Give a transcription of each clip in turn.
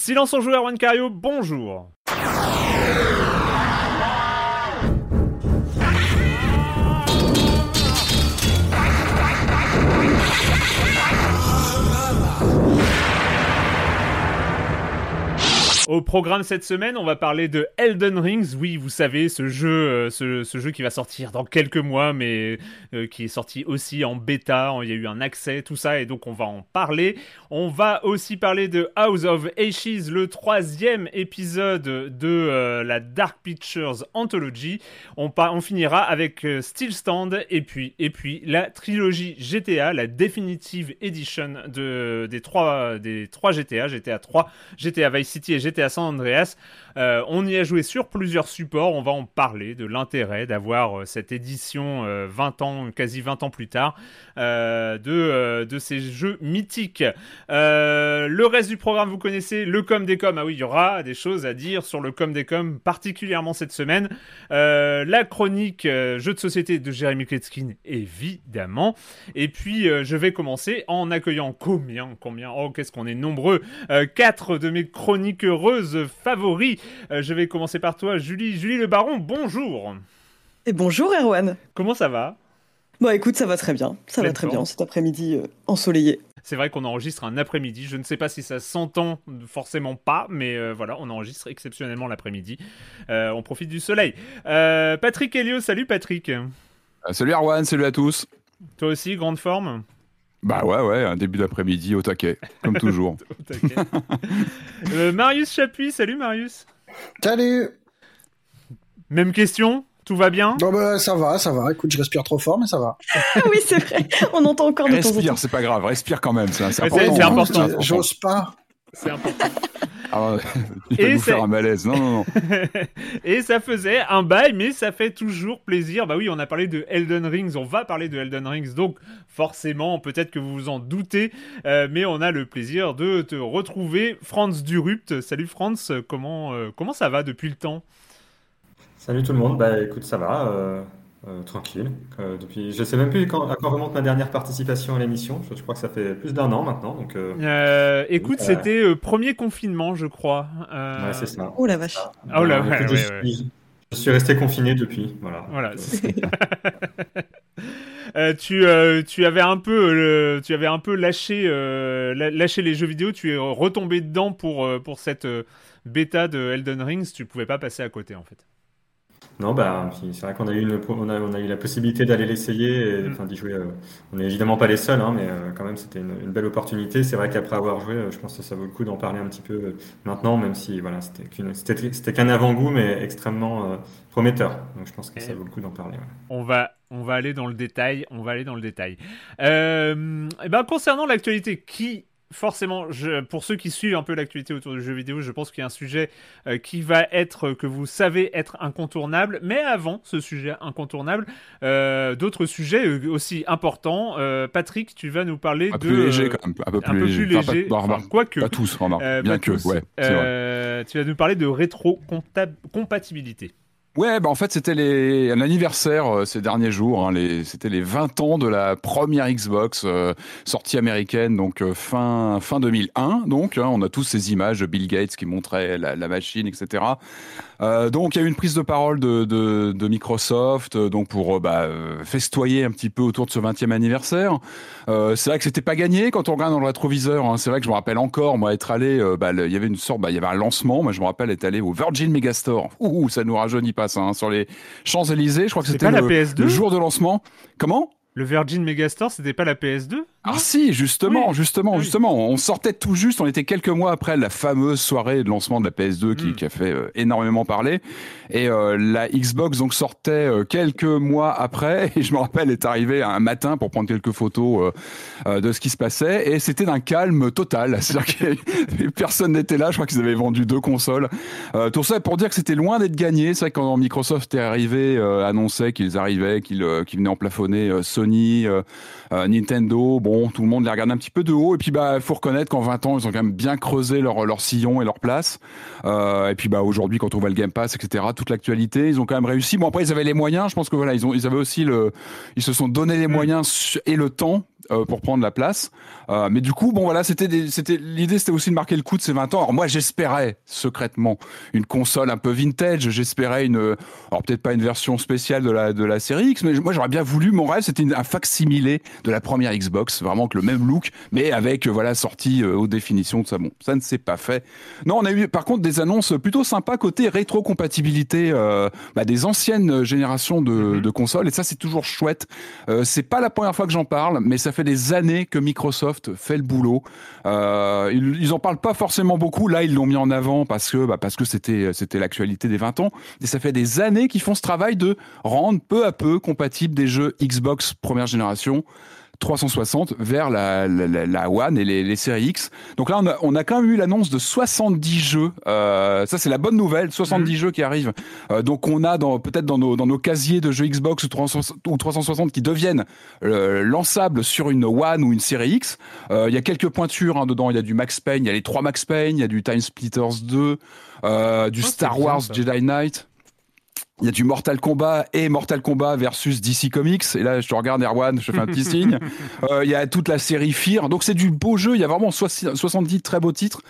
Silence en joueur, Juan bonjour. Au programme cette semaine, on va parler de Elden Rings. Oui, vous savez, ce jeu, euh, ce, jeu qui va sortir dans quelques mois, mais euh, qui est sorti aussi en bêta. Il y a eu un accès, tout ça, et donc on va en parler. On va aussi parler de House of Ashes, le troisième épisode de euh, la Dark Pictures Anthology. On, on finira avec Still Stand, et puis, et puis la trilogie GTA, la Definitive Edition de, des, trois, des trois GTA, GTA 3, GTA Vice City et GTA Andreas. Euh, on y a joué sur plusieurs supports, on va en parler de l'intérêt d'avoir euh, cette édition 20 euh, ans, quasi 20 ans plus tard, de, de ces jeux mythiques. le reste du programme, vous connaissez le com des com. Ah oui, il y aura des choses à dire sur le com des com, particulièrement cette semaine. la chronique jeux de société de Jérémy Kletskin, évidemment. Et puis, je vais commencer en accueillant combien, combien, oh, qu'est-ce qu'on est nombreux, quatre de mes chroniques heureuses favoris. Euh, je vais commencer par toi, Julie. Julie Le Baron, bonjour. Et bonjour, Erwan. Comment ça va? Bah écoute, ça va très bien. Ça va très bien cet après-midi euh, ensoleillé. C'est vrai qu'on enregistre un après-midi. Je ne sais pas si ça s'entend, forcément pas, mais euh, voilà, on enregistre exceptionnellement l'après-midi. on profite du soleil. Patrick Helio, salut Patrick. salut Erwan, salut à tous. Toi aussi, grande forme? Bah ouais, ouais, un début d'après-midi au taquet, comme toujours. Euh, Marius Chapuis, salut Marius. Salut. Même question tout va bien? Bah, Ça va, ça va. Écoute, je respire trop fort, mais ça va. oui, c'est vrai. On entend encore de respire, c'est pas grave. Respire quand même. C'est important. important. J'ose pas. C'est important. Ah, il va nous faire un malaise. Non, non, non. et ça faisait un bail, mais ça fait toujours plaisir. Bah oui, on a parlé de Elden Rings, on va parler de Elden Rings, donc forcément, peut-être que vous vous en doutez, euh, mais on a le plaisir de te retrouver, Franz Durupt. Salut Franz, comment, euh, comment ça va depuis le temps? Salut tout le monde, bah écoute, ça va. Euh, euh, tranquille. Euh, depuis, je sais même plus quand, à quand remonte ma dernière participation à l'émission. Je, crois que ça fait plus d'un an maintenant. Donc, euh, écoute, c'était premier confinement, je crois. Ouais, c'est ça. Oh la vache. Oh là, je, suis, je, suis, resté confiné depuis. Voilà. Voilà. tu, tu avais un peu, tu avais un peu lâché, lâché les jeux vidéo. Tu es retombé dedans pour, pour cette bêta de Elden Rings. Tu pouvais pas passer à côté en fait. Non, bah, c'est vrai qu'on a eu, on a, on a eu la possibilité d'aller l'essayer mm. enfin, d'y jouer. Euh, on n'est évidemment pas les seuls, hein, mais euh, quand même, c'était une, belle opportunité. C'est vrai qu'après avoir joué, euh, je pense que ça vaut le coup d'en parler un petit peu maintenant, même si voilà, c'était qu'un avant-goût, mais extrêmement prometteur. Donc je pense que ça vaut le coup d'en parler. On va on va aller dans le détail. On va aller dans le détail. Euh, et ben concernant l'actualité, qui forcément, je, pour ceux qui suivent un peu l'actualité autour du jeu vidéo, je pense qu'il y a un sujet euh, qui va être, que vous savez être incontournable. Mais avant ce sujet incontournable, euh, d'autres sujets euh, aussi importants. Patrick, tu vas nous parler un de... Peu léger quand même, un peu plus léger. léger. Enfin, quoique. Pas tous, bien que, ouais. tu vas nous parler de rétro-compatibilité. Ouais, bah en fait, c'était un anniversaire euh, ces derniers jours. Hein. C'était les 20 ans de la première Xbox euh, sortie américaine, donc euh, fin, fin 2001. Donc, hein, on a tous ces images de Bill Gates qui montrait la, machine, etc. Donc, il y a eu une prise de parole de, Microsoft donc pour bah, festoyer un petit peu autour de ce 20e anniversaire. c'est vrai que c'était pas gagné quand on regarde dans le rétroviseur. Hein. C'est vrai que je me rappelle encore, moi, être allé, bah, il y avait une sorte, il y avait un lancement. Moi, je me rappelle être allé au Virgin Megastore. Ouh, ça nous rajeunit pas Hein, sur les Champs-Élysées. Je crois que c'était le, le jour de lancement. Comment? Le Virgin Megastore, c'était pas la PS2 Ah si, justement, justement, ah justement. On sortait tout juste, on était quelques mois après la fameuse soirée de lancement de la PS2 qui, hmm. qui a fait euh, énormément parler. Et euh, la Xbox donc sortait euh, quelques mois après. Et je me rappelle être arrivé un matin pour prendre quelques photos de ce qui se passait. Et c'était d'un calme total. C'est-à-dire que personne n'était là. Je crois qu'ils avaient vendu deux consoles. tout ça pour dire que c'était loin d'être gagné. C'est vrai que quand Microsoft est arrivé, annonçait qu'ils arrivaient, qu'ils venaient en plafonner Sony, Nintendo, bon, tout le monde les regarde un petit peu de haut. Et puis, bah, faut reconnaître qu'en 20 ans, ils ont quand même bien creusé leur, leur sillon et leur place. Euh, et puis, bah, aujourd'hui, quand on voit le Game Pass, etc., toute l'actualité, ils ont quand même réussi. Bon, après, ils avaient les moyens. Je pense que voilà, ils ont, ils avaient aussi le, ils se sont donné les mm. moyens et le temps euh, pour prendre la place. Euh, mais du coup, bon voilà, c'était c'était l'idée, c'était aussi de marquer le coup de ces 20 ans. Alors moi, j'espérais secrètement une console un peu vintage. J'espérais une, alors peut-être pas une version spéciale de la de la série X, mais moi j'aurais bien voulu. Mon rêve, c'était un facsimilé de la première Xbox, vraiment que le même look, mais avec voilà sortie euh, haute définition. Tout ça, bon, ça ne s'est pas fait. Non, on a eu par contre des annonces plutôt sympas côté rétrocompatibilité euh, bah, des anciennes générations de, Mhm. de consoles, et ça c'est toujours chouette. Euh, c'est pas la première fois que j'en parle, mais ça fait des années que Microsoft fait le boulot. Euh, ils, ils en parlent pas forcément beaucoup. Là, ils l'ont mis en avant parce que bah, parce que c'était c'était l'actualité des 20 ans. Et ça fait des années qu'ils font ce travail de rendre peu à peu compatibles des jeux Xbox première génération. 360 vers la, la, la, One et les, les séries X. Donc là, on a, on a quand même eu l'annonce de 70 jeux. Euh, ça, c'est la bonne nouvelle. 70 jeux qui arrivent. Euh, donc on a dans peut-être dans nos, dans nos casiers de jeux Xbox ou 360, ou 360 qui deviennent euh, lançables sur une One ou une série X. Euh, Il y a quelques pointures hein, dedans. Il y a du Max Payne, il y a les trois Max Payne, il y a du Time Splitters 2, euh, du Oh, Star bien, Wars ça. Jedi Knight. Il y a du Mortal Kombat et Mortal Kombat versus DC Comics. Et là, je te regarde, Erwan, je te fais un petit signe. Euh, il y a toute la série Fear. Donc, c'est du beau jeu. Il y a vraiment 60 70 très beaux titres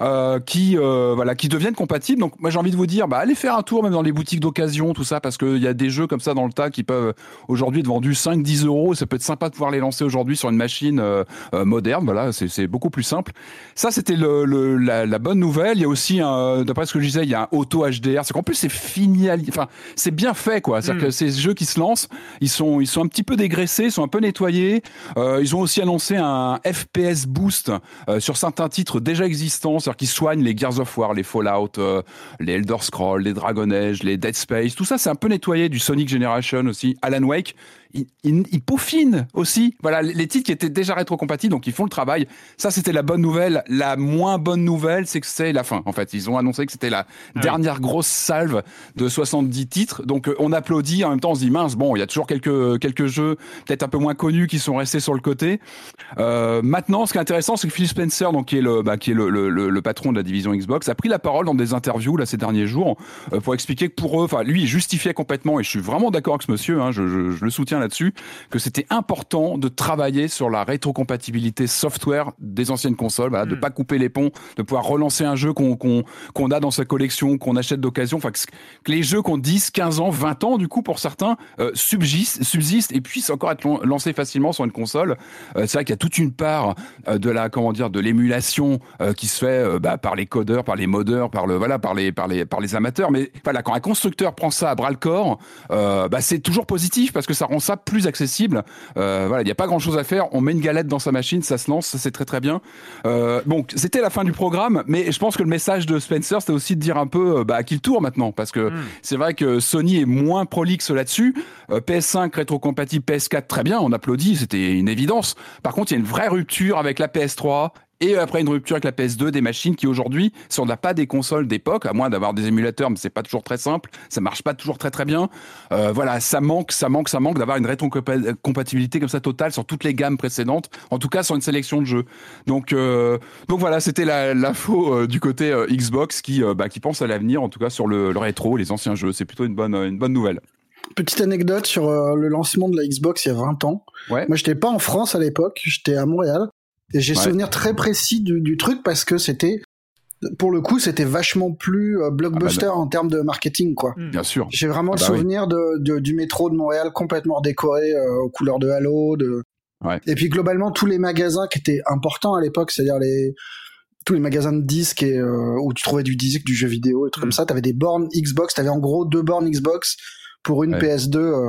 euh, qui, euh, voilà, qui deviennent compatibles. Donc, moi, j'ai envie de vous dire, bah, allez faire un tour même dans les boutiques d'occasion, tout ça, parce qu'il y a des jeux comme ça dans le tas qui peuvent aujourd'hui être vendus 5-10 euros. Ça peut être sympa de pouvoir les lancer aujourd'hui sur une machine euh, euh, moderne. Voilà, c'est beaucoup plus simple. Ça, c'était le, le- la, la bonne nouvelle. Il y a aussi, d'après ce que je disais, il y a un auto HDR. C'est qu'en plus, c'est fini. Enfin, c'est bien fait, quoi. C'est-à-dire Mm. que ces jeux qui se lancent, ils sont, ils sont un petit peu dégraissés, ils sont un peu nettoyés. Euh, ils ont aussi annoncé un FPS boost euh, sur certains titres déjà existants, c'est-à-dire soignent les Gears of War, les Fallout, euh, les Elder Scrolls, les Dragon Age, les Dead Space. Tout ça, c'est un peu nettoyé du Sonic Generation aussi. Alan Wake, ils, ils, ils peaufinent aussi. Voilà, les titres qui étaient déjà rétrocompatibles, donc ils font le travail. Ça, c'était la bonne nouvelle. La moins bonne nouvelle, c'est que c'est la fin. En fait, ils ont annoncé que c'était la oui. dernière grosse salve de 70 titres. Donc, euh, on applaudit. En même temps, on se dit mince. Bon, il y a toujours quelques quelques jeux peut-être un peu moins connus qui sont restés sur le côté. Euh, maintenant, ce qui est intéressant, c'est que Phil Spencer, donc qui est le bah, qui est le, le, le, le patron de la division Xbox, a pris la parole dans des interviews là ces derniers jours euh, pour expliquer que pour eux, enfin lui, il justifiait complètement, et je suis vraiment d'accord avec ce monsieur, hein, je, je, je le soutiens là-dessus, que c'était important de travailler sur la rétrocompatibilité software des anciennes consoles, voilà, de Mm. pas couper les ponts, de pouvoir relancer un jeu qu'on qu'on qu'on a dans sa collection, qu'on achète d'occasion, enfin que, que les jeux qu'on 10, 15 ans, 20 ans, du coup pour certains, euh, subsistent, subsistent et puissent encore être lan- lancés facilement sur une console. Euh, c'est vrai qu'il y a toute une part euh, de la comment dire de l'émulation euh, qui se fait bah, par les codeurs, par les modeurs, par le voilà par les par les par les amateurs. Mais voilà quand un constructeur prend ça à bras le corps, bah, c'est toujours positif parce que ça rend ça plus accessible. Euh, voilà, il n'y a pas grand chose à faire. On met une galette dans sa machine, ça se lance, ça c'est très très bien. Euh, bon, c'était la fin du programme, mais je pense que le message de Spencer c'était aussi de dire un peu euh, bah, à qui le tour maintenant parce que Mm. c'est vrai que Sony est moins prolixe là-dessus. Euh, PS5 rétrocompatible PS4 très bien, on applaudit, c'était une évidence. Par contre, il y a une vraie rupture avec la PS3 et après une rupture avec la PS2 des machines qui aujourd'hui, si on n'a pas des consoles d'époque, à moins d'avoir des émulateurs, mais c'est pas toujours très simple, ça marche pas toujours très très bien. Euh, voilà, ça manque, ça manque, ça manque d'avoir une rétrocompatibilité comme ça totale sur toutes les gammes précédentes, en tout cas sur une sélection de jeux. Donc euh, donc voilà, c'était l'info euh, du côté euh, Xbox qui euh, bah, qui pense à l'avenir, en tout cas sur le, le rétro, les anciens jeux. C'est plutôt une bonne une bonne nouvelle. Petite anecdote sur euh, le lancement de la Xbox il y a 20 ans. Ouais. Moi, j'étais pas en France à l'époque, j'étais à Montréal. Et j'ai Ouais. souvenir très précis du, du truc parce que c'était, pour le coup, c'était vachement plus euh, blockbuster en termes de marketing, quoi. Mm. Bien sûr. J'ai vraiment Ah le bah oui. souvenir de, de- du métro de Montréal complètement décoré euh, aux couleurs de Halo. De... Ouais. Et puis globalement, tous les magasins qui étaient importants à l'époque, c'est-à-dire les tous les magasins de disques et, euh, où tu trouvais du disque, du jeu vidéo, des trucs Mm. comme ça, t'avais des bornes Xbox, t'avais en gros deux bornes Xbox pour une Ouais. PS2 euh,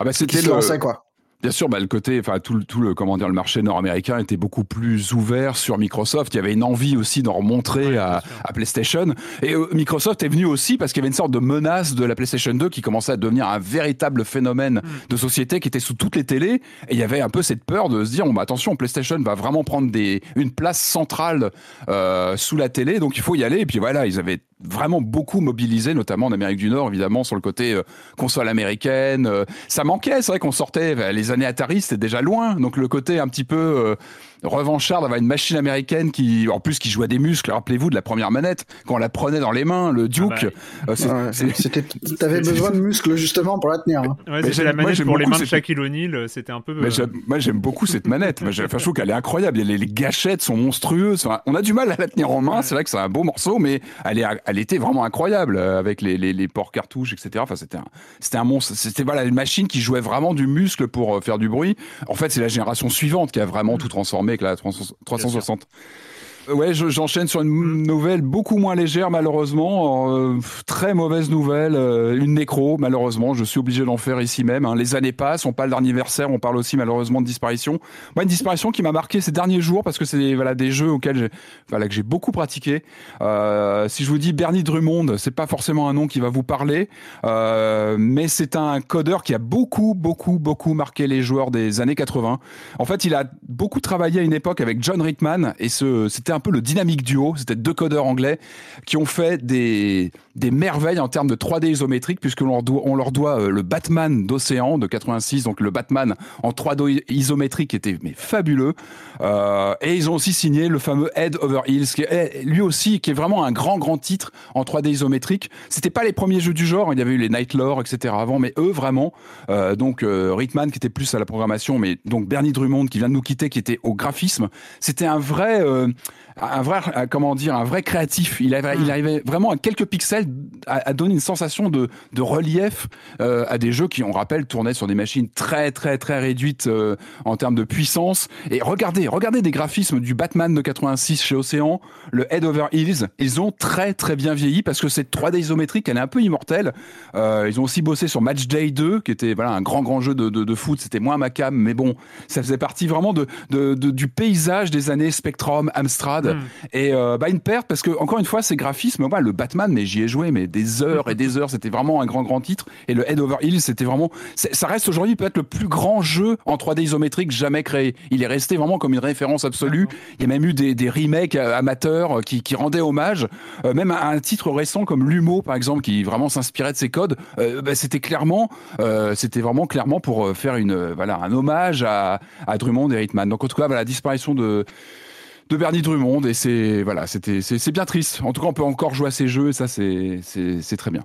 Ah bah c'était le, quoi. Bien sûr, bah, le côté, enfin tout, le- tout le comment dire, le marché nord-américain était beaucoup plus ouvert sur Microsoft. Il y avait une envie aussi d'en remontrer Ouais, à, à PlayStation. Et euh, Microsoft est venu aussi parce qu'il y avait une sorte de menace de la PlayStation 2 qui commençait à devenir un véritable phénomène Mm. de société qui était sous toutes les télés. Et il y avait un peu cette peur de se dire, bon, bah, attention, PlayStation va vraiment prendre des, une place centrale euh, sous la télé, donc il faut y aller. Et puis voilà, ils avaient vraiment beaucoup mobilisé, notamment en Amérique du Nord, évidemment, sur le côté euh, console américaine. Euh, ça manquait, c'est vrai qu'on sortait, les années Atari, c'était déjà loin, donc le côté un petit peu euh, revanchard d'avoir une machine américaine qui, en plus, qui jouait des muscles. Rappelez-vous de la première manette, quand on la prenait dans les mains, le Duke. Ah bah, c'était, t'avais besoin de muscles justement pour la tenir. Hein. Ouais, c'était la manette pour les mains de Shaquille O'Neal, c'était un peu. Mais moi, j'aime beaucoup cette manette. Enfin, je trouve qu'elle est incroyable. Les, les gâchettes sont monstrueuses. on a du mal à la tenir en main. C'est vrai que c'est un beau morceau, mais elle est, elle était vraiment incroyable euh, avec les, les, les ports cartouches, etc. Enfin, c'était un, c'était un monstre. C'était voilà une machine qui jouait vraiment du muscle pour euh, faire du bruit. En fait, c'est la génération suivante qui a vraiment tout transformé avec la 360. Ouais, j'enchaîne sur une mm. nouvelle beaucoup moins légère, malheureusement. Euh, très mauvaise nouvelle, euh, une nécro, malheureusement. Je suis obligé d'en faire ici même. Hein. Les années passent, on parle d'anniversaire, on parle aussi malheureusement de disparition. Moi, une disparition qui m'a marqué ces derniers jours parce que c'est voilà des jeux auxquels j'ai voilà que j'ai beaucoup pratiqué. Euh, si je vous dis Bernie Drummond, c'est pas forcément un nom qui va vous parler, euh, mais c'est un codeur qui a beaucoup, beaucoup, beaucoup marqué les joueurs des années 80. En fait, il a beaucoup travaillé à une époque avec John Rickman et ce c'était un peu le dynamique duo. C'était deux codeurs anglais qui ont fait des, des merveilles en termes de 3D isométrique, puisque leur doit, leur doit euh, le Batman d'Océan de 86, donc le Batman en 3D isométrique était mais fabuleux. Euh, et ils ont aussi signé le fameux Head Over Heels, qui est lui aussi qui est vraiment un grand grand titre en 3D isométrique. C'était pas les premiers jeux du genre, il y avait eu les Night Lore, etc. avant, mais eux vraiment. Euh, donc euh, Rickman qui était plus à la programmation, mais donc Bernie Drummond qui vient de nous quitter, qui était au graphisme. C'était un vrai un vrai, euh, comment dire, un vrai créatif. Il, il hmm. arrivait vraiment à quelques pixels à, donner une sensation de, de relief euh, à des jeux qui, on rappelle, tournaient sur des machines très, très, très réduites euh, en termes de puissance. Et regardez, regardez des graphismes du Batman de 86 chez Océan, le Head Over Heels. Ils ont très, très bien vieilli parce que cette 3D isométrique, elle est un peu immortelle. Euh, ils ont aussi bossé sur Match Day 2, qui était voilà un grand, grand jeu de, de, de foot. C'était moins ma cam, mais bon, ça faisait partie vraiment de, de, du paysage des années Spectrum, Amstrad Hmm. Et euh, bah une perte parce que encore une fois, ces graphismes, moi, le Batman, mais j'y ai joué, mais des heures et des heures. C'était vraiment un grand grand titre. Et le Head Over Heels, c'était vraiment, ça reste aujourd'hui peut-être le plus grand jeu en 3D isométrique jamais créé. Il est resté vraiment comme une référence absolue. Il y a même eu des, des remakes euh, amateurs euh, qui, qui rendaient hommage, même à un titre récent comme Lumo par exemple, qui vraiment s'inspirait de ces codes. bah, c'était clairement, c'était vraiment clairement pour faire une, voilà, un hommage à, à Drummond et Hitman. Donc en tout cas, voilà, la disparition de de Bernie Drummond et c'est voilà, c'était c'est bien triste. En tout cas, on peut encore jouer à ces jeux et ça c'est c'est très bien.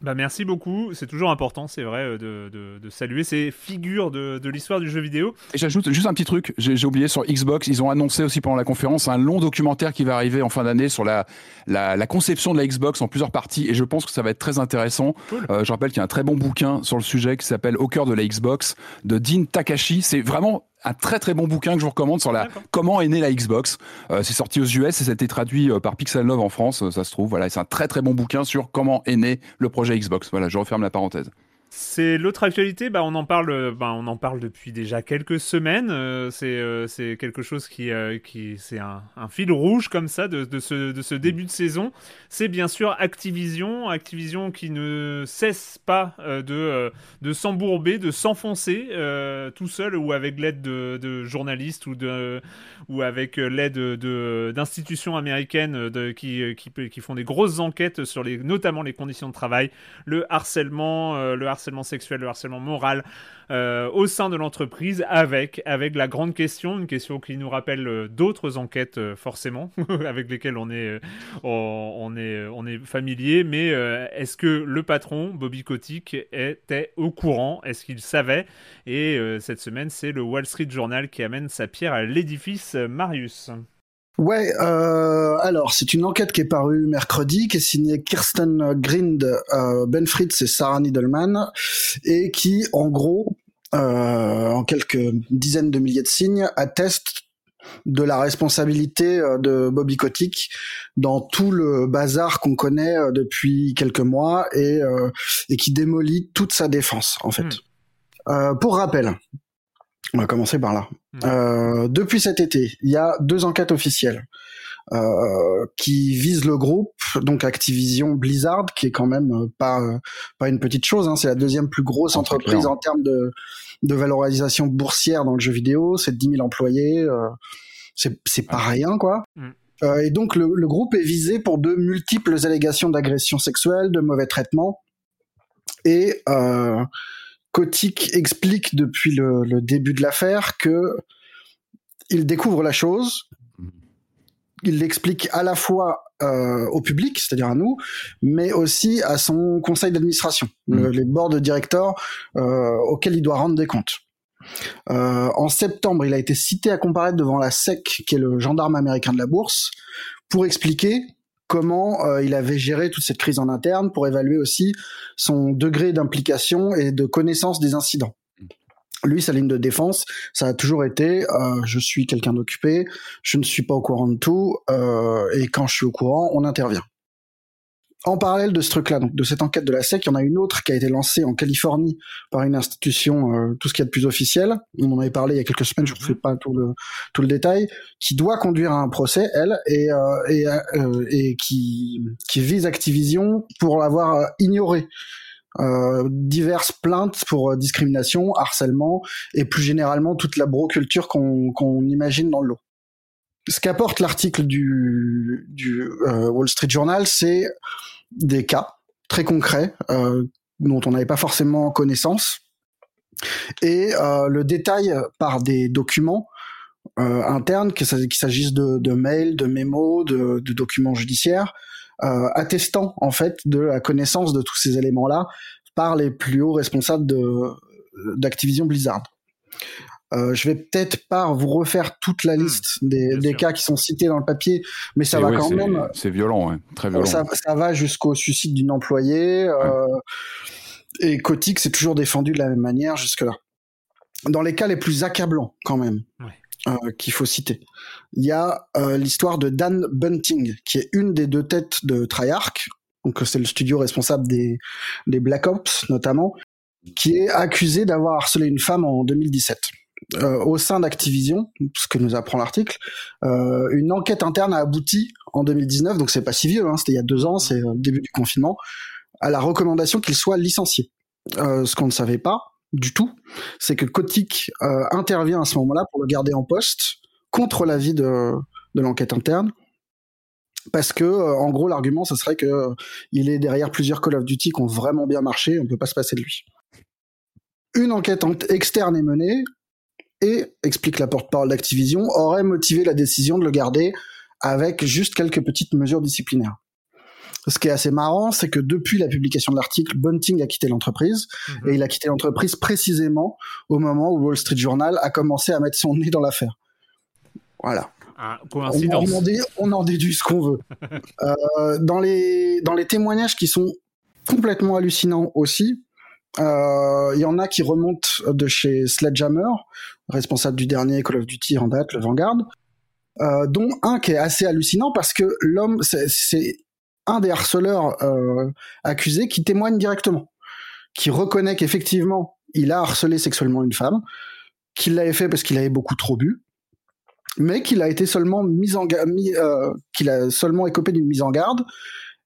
Bah merci beaucoup, c'est toujours important, c'est vrai, euh, de, de, de, saluer ces figures de, de l'histoire du jeu vidéo. Et j'ajoute juste un petit truc, j'ai oublié sur Xbox, ils ont annoncé aussi pendant la conférence un long documentaire qui va arriver en fin d'année sur la, la, la, conception de la Xbox en plusieurs parties, et je pense que ça va être très intéressant. Euh, je rappelle qu'il y a un très bon bouquin sur le sujet qui s'appelle Au cœur de la Xbox de Dean Takashi. C'est vraiment un très très bon bouquin que je vous recommande sur la comment est née la Xbox. Euh, c'est sorti aux US et ça a été traduit euh, par Pixel Love en France, euh, ça se trouve. Voilà, c'est un très très bon bouquin sur comment est né le projet Xbox. Voilà, je referme la parenthèse. C'est l'autre actualité, bah on en parle, bah on en parle depuis déjà quelques semaines. Euh, c'est euh, c'est quelque chose qui euh, qui c'est un, fil rouge comme ça de, de, ce de ce début de saison. C'est bien sûr Activision, Activision qui ne cesse pas de de s'embourber, de s'enfoncer tout seul ou avec l'aide de, de, journalistes ou de ou avec l'aide de d'institutions américaines qui, qui qui font des grosses enquêtes sur les notamment les conditions de travail, le harcèlement, le harcèlement harcèlement sexuel, le harcèlement moral euh, au sein de l'entreprise avec, avec la grande question, une question qui nous rappelle euh, d'autres enquêtes euh, forcément, avec lesquelles on est, on, est, on est familier, mais est-ce que le patron, Bobby Kotick, était au courant? Est-ce qu'il savait? Et cette semaine, c'est le Wall Street Journal qui amène sa pierre à l'édifice Marius. Ouais, euh, alors c'est une enquête qui est parue mercredi, qui est signée Kirsten Grind, euh, Ben Fritz et Sarah Needleman, et qui, en gros, euh, en quelques dizaines de milliers de signes, atteste de la responsabilité euh, de Bobby Kotick dans tout le bazar qu'on connaît euh, depuis quelques mois et, euh, et qui démolit toute sa défense, en fait. Hmm. pour rappel, on va commencer par là. Euh, depuis cet été, il y a deux enquêtes officielles euh, qui visent le groupe, donc Activision Blizzard, qui est quand même euh, pas pas une petite chose. Hein, c'est la deuxième plus grosse entreprise en termes de, de valorisation boursière dans le jeu vidéo. C'est 10 000 employés. Euh, c'est c'est pas rien quoi. Hmm. et donc le, le, groupe est visé pour de multiples allégations d'agression sexuelle, de mauvais traitements. Et Kotick explique depuis le, le début de l'affaire que il découvre la chose, il l'explique à la fois euh, au public, c'est-à-dire à nous, mais aussi à son conseil d'administration, mm. les boards de directeurs euh, auxquels il doit rendre des comptes. Euh, en septembre, il a été cité à comparaître devant la SEC, qui est le gendarme américain de la bourse, pour expliquer comment euh, il avait géré toute cette crise en interne, pour évaluer aussi son degré d'implication et de connaissance des incidents. Lui, sa ligne de défense, ça a toujours été euh, je suis quelqu'un d'occupé, je ne suis pas au courant de tout, euh, et quand je suis au courant, on intervient. En parallèle de ce truc-là, donc de cette enquête de la SEC, il y en a une autre qui a été lancée en Californie par une institution, euh, tout ce qui est de plus officiel. On en avait parlé il y a quelques semaines, je ne refais pas tout le tout le détail, qui doit conduire à un procès, elle, et euh, et, euh, et qui qui vise Activision pour l'avoir ignoré euh, diverses plaintes pour euh, discrimination, harcèlement et plus généralement toute la broculture qu'on qu'on imagine dans le lot. Ce qu'apporte l'article du, du euh, Wall Street Journal, c'est des cas très concrets euh, dont on n'avait pas forcément connaissance et le détail par des documents internes, qu'il s'agisse de, mails, de mémos, de, documents judiciaires, euh, attestant en fait de la connaissance de tous ces éléments-là par les plus hauts responsables d'Activision Blizzard. Euh, je vais peut-être pas vous refaire toute la hmm, liste des, des cas qui sont cités dans le papier, mais ça va quand même. C'est violent, très violent. Ça, ça va jusqu'au suicide d'une employée. Euh, et Kotick s'est toujours défendu de la même manière jusque-là. Dans les cas les plus accablants, quand même. Ouais. Euh, qu'il faut citer. Il y a euh, l'histoire de Dan Bunting, qui est une des deux têtes de Treyarch, donc c'est le studio responsable des, des Black Ops notamment, qui est accusé d'avoir harcelé une femme en 2017. Euh, au sein d'Activision, ce que nous apprend l'article, euh, une enquête interne a abouti en 2019, donc c'est pas si vieux, hein, c'était il y a deux ans, c'est le début du confinement, à la recommandation qu'il soit licencié. Euh, ce qu'on ne savait pas, du tout, c'est que Kotick intervient à ce moment-là pour le garder en poste contre l'avis de, l'enquête interne. Parce que, en gros, l'argument, ce serait que il est derrière plusieurs Call of Duty qui ont vraiment bien marché, on ne peut pas se passer de lui. Une enquête externe est menée et, explique la porte-parole d'Activision, aurait motivé la décision de le garder avec juste quelques petites mesures disciplinaires. Ce qui est assez marrant, c'est que depuis la publication de l'article, Bunting a quitté l'entreprise mhm. et il a quitté l'entreprise précisément au moment où Wall Street Journal a commencé à mettre son nez dans l'affaire. Voilà. Ah, coïncidence. On, en déduit ce qu'on veut. euh, dans, les, dans les témoignages qui sont complètement hallucinants aussi, euh, il y en a qui remontent de chez Sledgehammer, responsable du dernier Call of Duty en date, le Vanguard, euh, dont un qui est assez hallucinant parce que l'homme, c'est un des harceleurs euh, accusés qui témoigne directement, qui reconnaît qu'effectivement il a harcelé sexuellement une femme, qu'il l'avait fait parce qu'il avait beaucoup trop bu, mais qu'il a été seulement mis en euh, qu'il a seulement écopé d'une mise en garde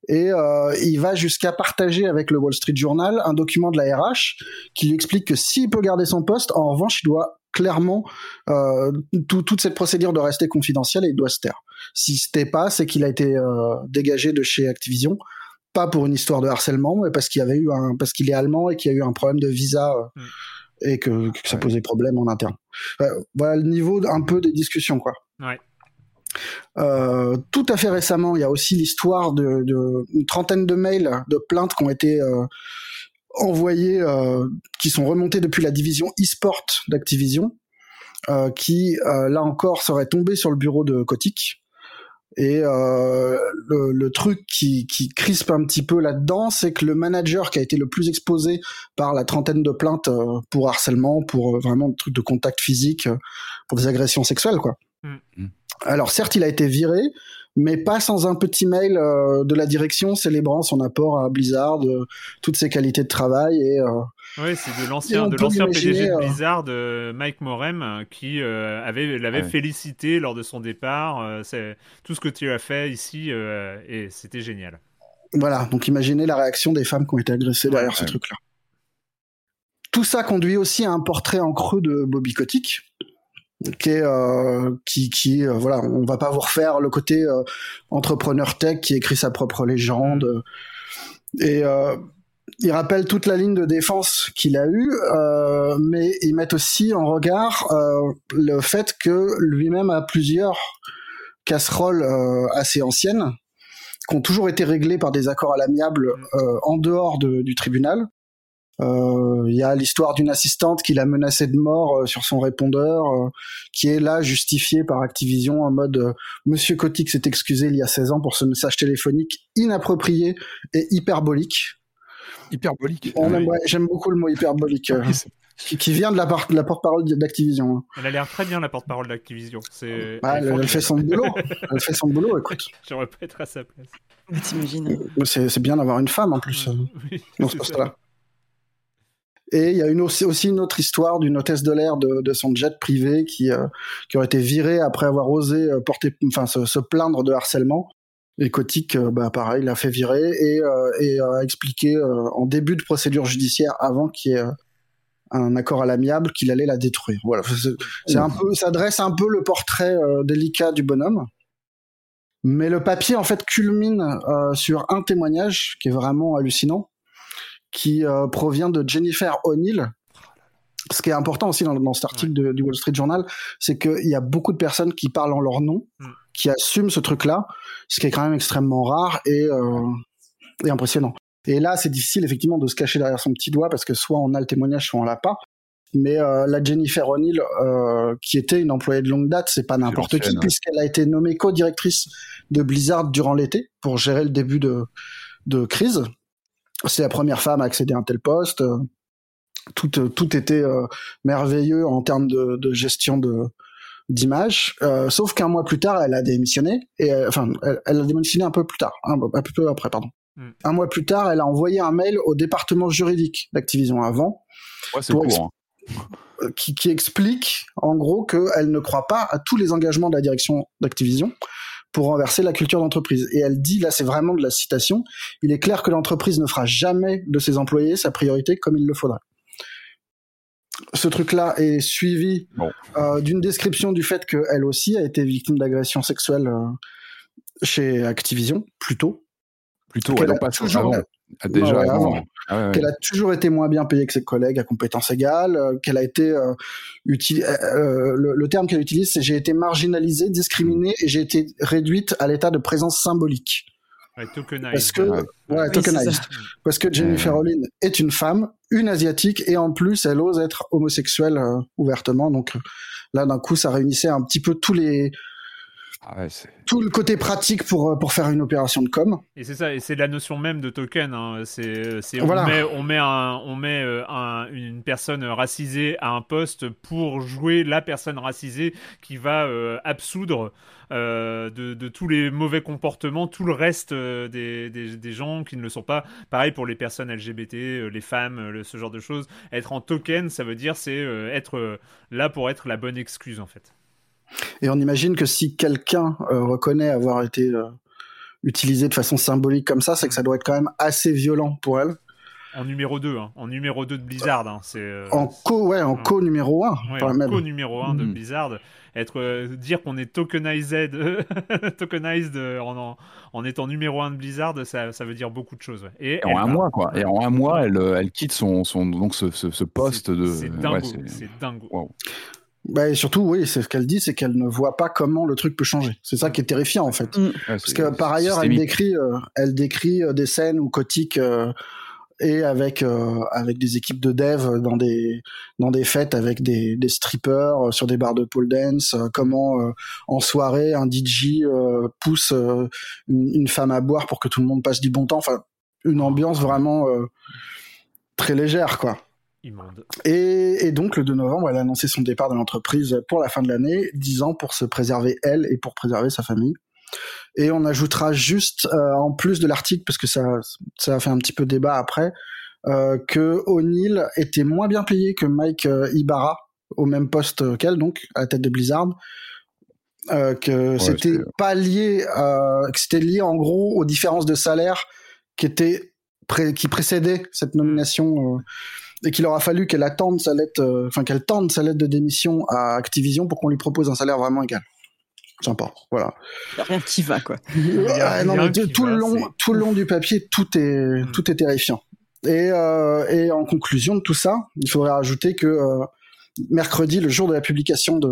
et euh, il va jusqu'à partager avec le Wall Street Journal un document de la RH qui lui explique que s'il peut garder son poste, en revanche, il doit clairement euh, toute cette procédure doit rester confidentielle et il doit se taire. Si c'était pas, c'est qu'il a été euh, dégagé de chez Activision, pas pour une histoire de harcèlement, mais parce qu'il avait eu un, parce qu'il est allemand et qu'il y a eu un problème de visa euh, mm. et que, que, ça posait problème en interne. voilà le niveau un peu des discussions quoi. Ouais. Euh, tout à fait récemment, il y a aussi l'histoire de, de, une trentaine de mails de plaintes qui ont été euh, envoyés, euh, qui sont remontés depuis la division e-sport d'Activision, euh, qui euh, là encore serait tombé sur le bureau de Kotick. Et euh, le, le, truc qui, qui crispe un petit peu là-dedans, c'est que le manager qui a été le plus exposé par la trentaine de plaintes pour harcèlement, pour vraiment des trucs de contact physique, pour des agressions sexuelles, quoi. Mm. Alors certes, il a été viré, mais pas sans un petit mail euh, de la direction célébrant son apport à Blizzard, euh, toutes ses qualités de travail et. Euh, oui, c'est de l'ancien de l'ancien PDG de Blizzard, Mike Morem, qui avait l'avait félicité lors de son départ. c'est tout ce que tu as fait ici et c'était génial. Voilà, donc imaginez la réaction des femmes qui ont été agressées derrière ce truc-là. Tout ça conduit aussi à un portrait en creux de Bobby Kotick, qui est qui qui voilà on va pas vous refaire le côté entrepreneur tech qui écrit sa propre légende et il rappelle toute la ligne de défense qu'il a eue, euh, mais ils mettent aussi en regard euh, le fait que lui-même a plusieurs casseroles euh, assez anciennes qui ont toujours été réglées par des accords à l'amiable en dehors du tribunal. Il y a l'histoire d'une assistante qu'il a menacée de mort sur son répondeur, qui est là justifiée par Activision en mode Monsieur Kotick s'est excusé il y a 16 ans pour ce message téléphonique inapproprié et hyperbolique. Hyperbolique. J'aime beaucoup le mot hyperbolique. Euh, qui, vient de la, la porte-parole d'Activision. Hein. Elle a l'air très bien la porte-parole d'Activision. C'est. elle, fait son boulot. elle fait son boulot. Écoute. J'aimerais pas être à sa place. T'imagines C'est bien d'avoir une femme en plus oui, dans ce poste-là. Et il y a aussi, une autre histoire d'une hôtesse de l'air de, son jet privé qui, euh, qui aurait été virée après avoir osé euh, porter, enfin, se, plaindre de harcèlement. Et Kotick, euh, bah pareil, l'a fait virer et, a expliqué en début de procédure judiciaire, avant qu'il y ait un accord à l'amiable, qu'il allait la détruire. Voilà, c'est un peu, ça dresse un peu le portrait délicat du bonhomme. Mais le papier en fait culmine sur un témoignage qui est vraiment hallucinant, qui provient de Jennifer O'Neill, ce qui est important aussi dans, dans cet article du Wall Street Journal, c'est qu'il y a beaucoup de personnes qui parlent en leur nom, mm. qui assument ce truc-là, ce qui est quand même extrêmement rare et, euh, et impressionnant. Et là, c'est difficile effectivement de se cacher derrière son petit doigt parce que soit on a le témoignage, soit on l'a pas. Mais euh, la Jennifer O'Neill, euh, qui était une employée de longue date, c'est pas n'importe qui, puisqu'elle a été nommée co-directrice de Blizzard durant l'été pour gérer le début de, de crise. C'est la première femme à accéder à un tel poste tout, euh, tout était euh, merveilleux en termes de, de gestion de d'image, euh, sauf qu'un mois plus tard, elle a démissionné et enfin, elle, elle, a démissionné un peu plus tard, un, peu après, pardon. Hmm. Un mois plus tard, elle a envoyé un mail au département juridique d'Activision avant, ouais, pour hein. qui, qui, explique en gros qu'elle ne croit pas à tous les engagements de la direction d'Activision pour renverser la culture d'entreprise. Et elle dit, là c'est vraiment de la citation, il est clair que l'entreprise ne fera jamais de ses employés sa priorité comme il le faudrait ce truc-là est suivi euh, d'une description du fait qu'elle aussi a été victime d'agression sexuelle euh, chez Activision, plutôt. Plutôt, qu'elle a, toujours, ah, déjà ah, qu'elle a toujours été moins bien payée que ses collègues à compétences égales, euh, qu'elle a été le, le, terme qu'elle utilise, c'est j'ai été marginalisée, discriminée et j'ai été réduite à l'état de présence symbolique. Parce que, ouais, tokenized. Parce que Jennifer Olin est une femme, une asiatique, et en plus, elle ose être homosexuelle euh, ouvertement. Donc là, d'un coup, ça réunissait un petit peu tous les, ah tout le côté pratique pour euh, pour faire une opération de com. Et c'est ça, et c'est la notion même de token. Hein. C'est, on, met on met un, on met euh, un, une personne racisée à un poste pour jouer la personne racisée qui va euh, absoudre de, de, tous les mauvais comportements, tout le reste des, des, des, gens qui ne le sont pas. Pareil pour les personnes LGBT, les femmes, ce genre de choses. Être en token, ça veut dire c'est être là pour être la bonne excuse en fait. Et on imagine que si quelqu'un euh, reconnaît avoir été euh, utilisé de façon symbolique comme ça, c'est que ça doit être quand même assez violent pour elle. En numéro 2, hein. en numéro 2 de Blizzard. Hein. c'est, euh, en co, ouais, en co numéro 1. en co numéro 1 de mm. Blizzard. Être, dire qu'on est tokenized, tokenized en, en, étant numéro 1 de Blizzard, ça, ça veut dire beaucoup de choses. Et, en un mois, quoi. Et en un mois, elle, elle quitte son, son donc ce, ce, poste de. C'est dingo. c'est... dingo. Bah, et surtout, oui, c'est ce qu'elle dit, c'est qu'elle ne voit pas comment le truc peut changer. C'est ça qui est terrifiant en fait. Mm. Parce que par ailleurs, elle décrit, euh, elle décrit euh, des scènes où Kotick euh, est avec avec des équipes de dev dans des dans des fêtes avec des, des strippers sur des bars de pole dance. comment en soirée un DJ pousse une, une, femme à boire pour que tout le monde passe du bon temps. Enfin, une ambiance vraiment très légère, quoi. Et, donc, le 2 novembre, elle a annoncé son départ de l'entreprise pour la fin de l'année, 10 ans pour se préserver elle et pour préserver sa famille. Et on ajoutera juste, euh, en plus de l'article, parce que ça, ça a fait un petit peu débat après, euh, que O'Neill était moins bien payé que Mike euh, Ibarra, au même poste qu'elle, donc, à la tête de Blizzard. que c'était pas lié, que c'était lié en gros aux différences de salaire qui étaient qui précédaient cette nomination et qu'il aura fallu qu'elle attende sa lettre, enfin qu'elle tende sa lettre de démission à Activision pour qu'on lui propose un salaire vraiment égal sympa. Voilà. Rien qui va, quoi. tout, le long, tout le long du papier, tout est, mm. tout est terrifiant. Et, euh, et en conclusion de tout ça, il faudrait rajouter que euh, mercredi, le jour de la publication de,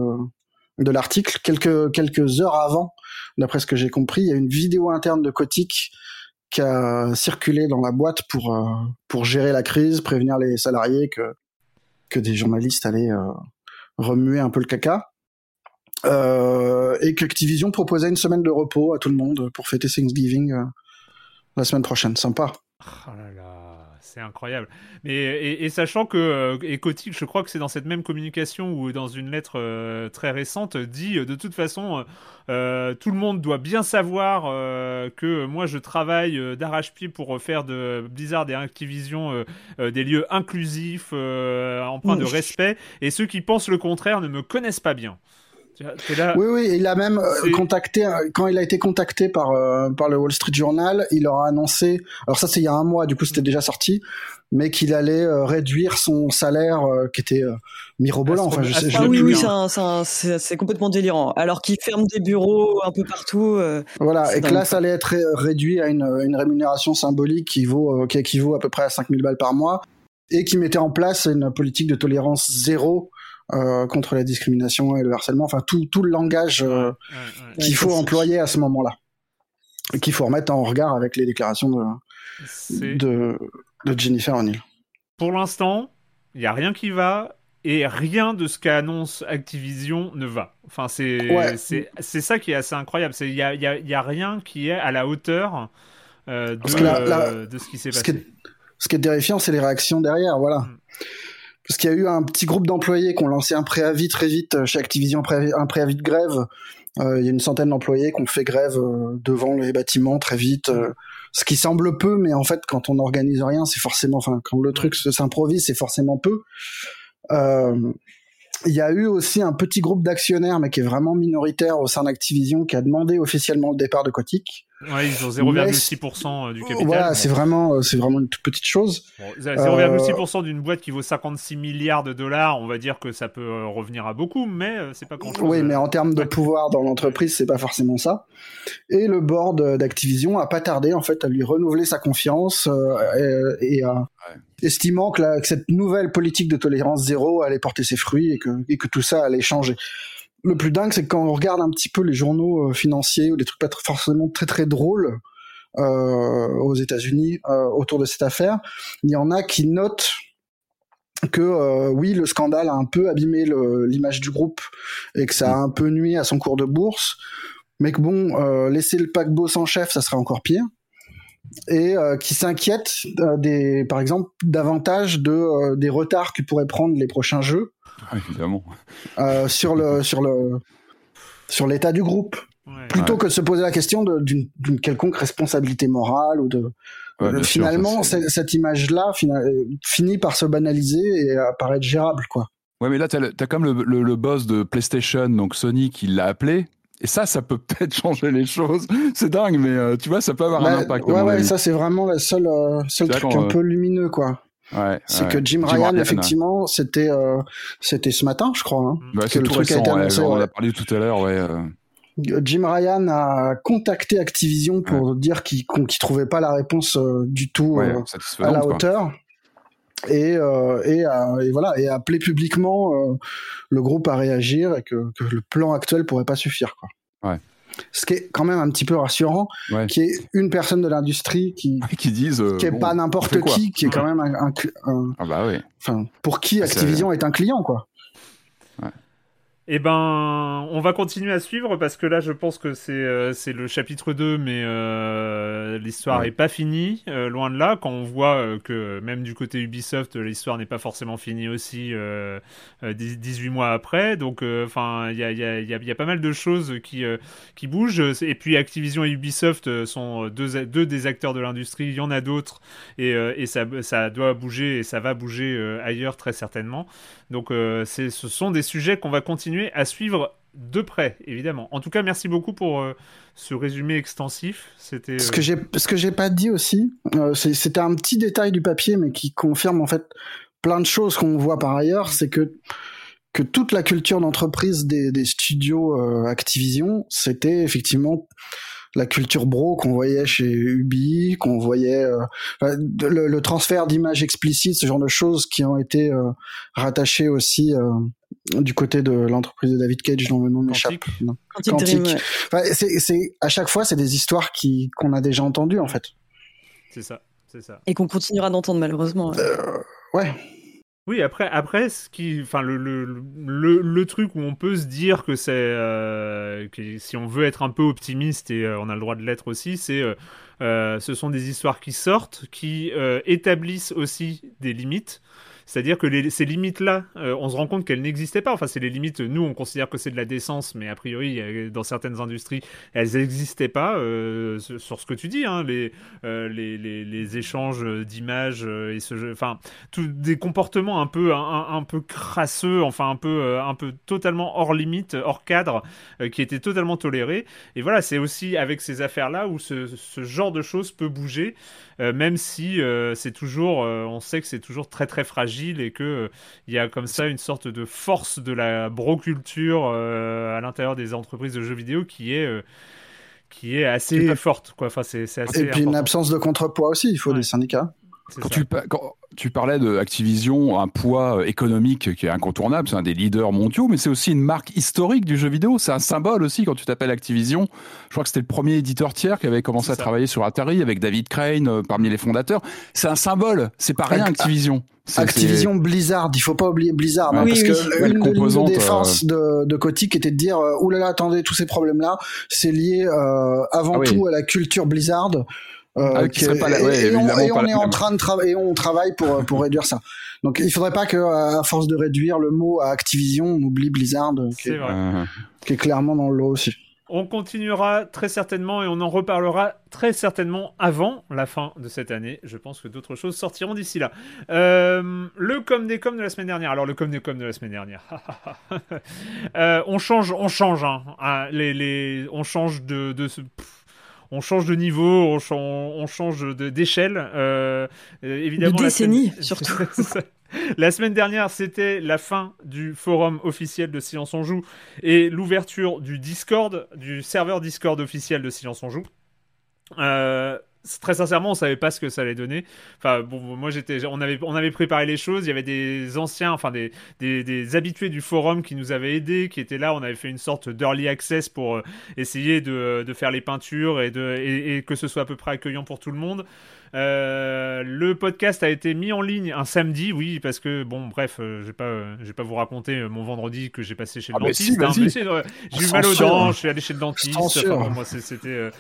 de l'article, quelques, quelques heures avant, d'après ce que j'ai compris, il y a une vidéo interne de Kotick a circulé dans la boîte pour, euh, pour gérer la crise, prévenir les salariés que, que des journalistes allaient euh, remuer un peu le caca. Euh, et qu'Activision proposait une semaine de repos à tout le monde pour fêter Thanksgiving euh, la semaine prochaine. Sympa. Oh là, c'est incroyable. Mais, et, sachant que euh, et je crois que c'est dans cette même communication ou dans une lettre euh, très récente, dit de toute façon, tout le monde doit bien savoir que moi je travaille d'arrache-pied pour faire de Blizzard et Activision des lieux inclusifs, empreints de respect, et ceux qui pensent le contraire ne me connaissent pas bien. Oui, oui, il a même euh, contacté euh, quand il a été contacté par euh, par le Wall Street Journal, il leur a annoncé. Alors ça, c'est il y a un mois, du coup, c'était déjà sorti, mais qu'il allait réduire son salaire qui était mirobolant. Enfin, je sais, ah, oui, oui, c'est complètement délirant. Alors qu'il ferme des bureaux un peu partout. voilà, et que là, ça allait être réduit à une, une rémunération symbolique qui vaut qui équivaut à peu près à 5000 balles par mois et qui mettait en place une politique de tolérance zéro euh, contre la discrimination et le harcèlement, enfin tout, tout le langage euh, qu'il faut employer à ce moment-là, et qu'il faut remettre en regard avec les déclarations de, de, de Jennifer O'Neill. Pour l'instant, il n'y a rien qui va et rien de ce qu'annonce Activision ne va. Enfin, c'est c'est ça qui est assez incroyable. Il n'y a, y a, y a, rien qui est à la hauteur euh, de, de, ce qui s'est passé. ce qui est terrifiant, c'est les réactions derrière. Voilà. Mm parce qu'il y a eu un petit groupe d'employés qui ont lancé un préavis très vite euh, chez Activision, un préavis de grève. Euh, il y a une centaine d'employés qui ont fait grève euh, devant les bâtiments très vite, ce qui semble peu, mais en fait, quand on n'organise rien, c'est forcément, enfin, quand le truc s'improvise, c'est forcément peu. Il y a eu aussi un petit groupe d'actionnaires, mais qui est vraiment minoritaire au sein d'Activision, qui a demandé officiellement le départ de Kotick. Ouais, ils ont 0,6% euh, du capital. Voilà, c'est vraiment, euh, c'est vraiment une toute petite chose. 0,6% d'une boîte qui vaut 56 milliards de dollars, on va dire que ça peut euh, revenir à beaucoup, mais c'est pas grand-chose. Oui, mais en termes de pouvoir dans l'entreprise, c'est pas forcément ça. Et le board d'Activision a pas tardé en fait à lui renouveler sa confiance et, estimant que, cette nouvelle politique de tolérance zéro allait porter ses fruits et que, et que tout ça allait changer le plus dingue, c'est que quand on regarde un petit peu les journaux euh, financiers ou des trucs pas forcément très très drôles euh, aux États-Unis euh, autour de cette affaire, il y en a qui notent que oui, le scandale a un peu abîmé l'image du groupe et que ça a un peu nuit à son cours de bourse, mais que bon, laisser le paquebot sans chef, ça serait encore pire et qui s'inquiètent des, par exemple, davantage de des retards que pourraient prendre les prochains jeux évidemment. Euh, sur le sur le sur l'état du groupe, plutôt que de se poser la question d'une quelconque responsabilité morale ou de finalement cette image-là finit par se banaliser et apparaître gérable quoi. Ouais, mais là t'as as comme le, le, boss de PlayStation, donc Sony, qui l'a appelé. Et ça, ça peut peut-être changer les choses. C'est dingue, mais euh, tu vois, ça peut avoir un bah, impact. Ouais, ouais, ça c'est vraiment le seul, euh, seul truc un peu lumineux, quoi c'est que Jim, Ryan, effectivement, c'était euh, c'était ce matin, je crois. Hein, bah, que le truc a été annoncé. on en a parlé tout à l'heure, ouais. Euh. Jim Ryan a contacté Activision pour dire qu'il qu trouvait pas la réponse euh, du tout à la hauteur. Et, et, et, voilà et a appelé publiquement le groupe à réagir et que, que, le plan actuel pourrait pas suffire quoi. Ouais ce qui est quand même un petit peu rassurant, qui est une personne de l'industrie qui qui disent euh, qui est pas n'importe qui, qui est quand même un, ah bah oui. Enfin, pour qui Activision est un client quoi. Eh ben, on va continuer à suivre parce que là, je pense que c'est euh, le chapitre 2, mais euh, l'histoire n'est pas finie, euh, loin de là. Quand on voit que même du côté Ubisoft, l'histoire n'est pas forcément finie aussi 18 mois après. Donc, enfin, il y a, y, a, y a, pas mal de choses qui, qui bougent. Et puis, Activision et Ubisoft sont deux, deux des acteurs de l'industrie. Il y en a d'autres et, et ça, ça doit bouger et ça va bouger ailleurs très certainement. Donc, ce sont des sujets qu'on va continuer à suivre de près, évidemment. En tout cas, merci beaucoup pour euh, ce résumé extensif. C'était ce que j'ai ce que j'ai pas dit aussi. Euh, c'était un petit détail du papier, mais qui confirme en fait plein de choses qu'on voit par ailleurs, c'est que que toute la culture d'entreprise des, des studios euh, Activision, c'était effectivement la culture bro qu'on voyait chez Ubi, qu'on voyait euh, le, le, transfert d'images explicites, ce genre de choses qui ont été euh, rattachées aussi euh, du côté de l'entreprise de David Cage dont le nom m'échappe. Quantique. c'est à chaque fois c'est des histoires qui qu'on a déjà entendues en fait. C'est ça, c'est ça. Et qu'on continuera d'entendre malheureusement. ouais. Oui, après, après, ce qui, enfin, le, le, le, le, truc où on peut se dire que c'est, euh, que si on veut être un peu optimiste et euh, on a le droit de l'être aussi, c'est, euh, euh ce sont des histoires qui sortent, qui euh, établissent aussi des limites. C'est-à-dire que les, ces limites-là, euh, on se rend compte qu'elles n'existaient pas. Enfin, c'est les limites, nous, on considère que c'est de la décence, mais a priori, dans certaines industries, elles n'existaient pas. Euh, sur ce que tu dis, hein, les, euh, les, les, échanges d'images et ce enfin, tout, des comportements un peu, un, peu crasseux, enfin, un peu, un peu totalement hors limite, hors cadre, qui étaient totalement tolérés. Et voilà, c'est aussi avec ces affaires-là où ce, ce, genre de choses peut bouger, même si c'est toujours, on sait que c'est toujours très, très fragile et que il euh, y a comme ça une sorte de force de la broculture euh, à l'intérieur des entreprises de jeux vidéo qui est euh, qui est assez forte quoi. Enfin c'est assez et puis une absence de contrepoids aussi. Il faut des syndicats. Quand tu, quand tu, parlais de Activision, un poids économique qui est incontournable, c'est un des leaders mondiaux, mais c'est aussi une marque historique du jeu vidéo. C'est un symbole aussi quand tu t'appelles Activision. Je crois que c'était le premier éditeur tiers qui avait commencé à travailler sur Atari avec David Crane parmi les fondateurs. C'est un symbole. C'est pas rien Activision. Activision Blizzard, il faut pas oublier Blizzard, hein, parce que une, des défenses de, de Kotick était de dire, euh, oulala, attendez, tous ces problèmes-là, c'est lié euh, avant ah tout à la culture Blizzard. Euh, ah, qui pas la... ouais, et, on, et on est en train de travailler, on travaille pour pour réduire ça. Donc il faudrait pas que à force de réduire le mot à Activision, on oublie Blizzard, qui est, est, qui est clairement dans le lot aussi. On continuera très certainement et on en reparlera très certainement avant la fin de cette année. Je pense que d'autres choses sortiront d'ici là. Euh, le com des com de la semaine dernière. Alors le com des com de la semaine dernière. euh, on change, on change. Hein. Ah, les, les, on change de, de ce. On change de niveau, on, change, on change d'échelle. Euh, évidemment, de décennie, semaine... surtout. La semaine dernière, c'était la fin du forum officiel de Silence on Joue et l'ouverture du Discord, du serveur Discord officiel de Silence on Joue. Euh, très sincèrement, on savait pas ce que ça allait donner. Enfin, bon, moi j'étais, on avait, on avait préparé les choses. Il y avait des anciens, enfin des, des, des habitués du forum qui nous avaient aidés, qui étaient là. On avait fait une sorte d'early access pour euh, essayer de, de, faire les peintures et, de, et, et, que ce soit à peu près accueillant pour tout le monde. Euh, le podcast a été mis en ligne un samedi, oui, parce que bon, bref, euh, je vais pas, euh, je vais pas vous raconter euh, mon vendredi que j'ai passé chez le ah dentiste. Bah si, hein, j'ai eu mal aux dents, je suis allé chez le dentiste. Enfin, moi, c'était.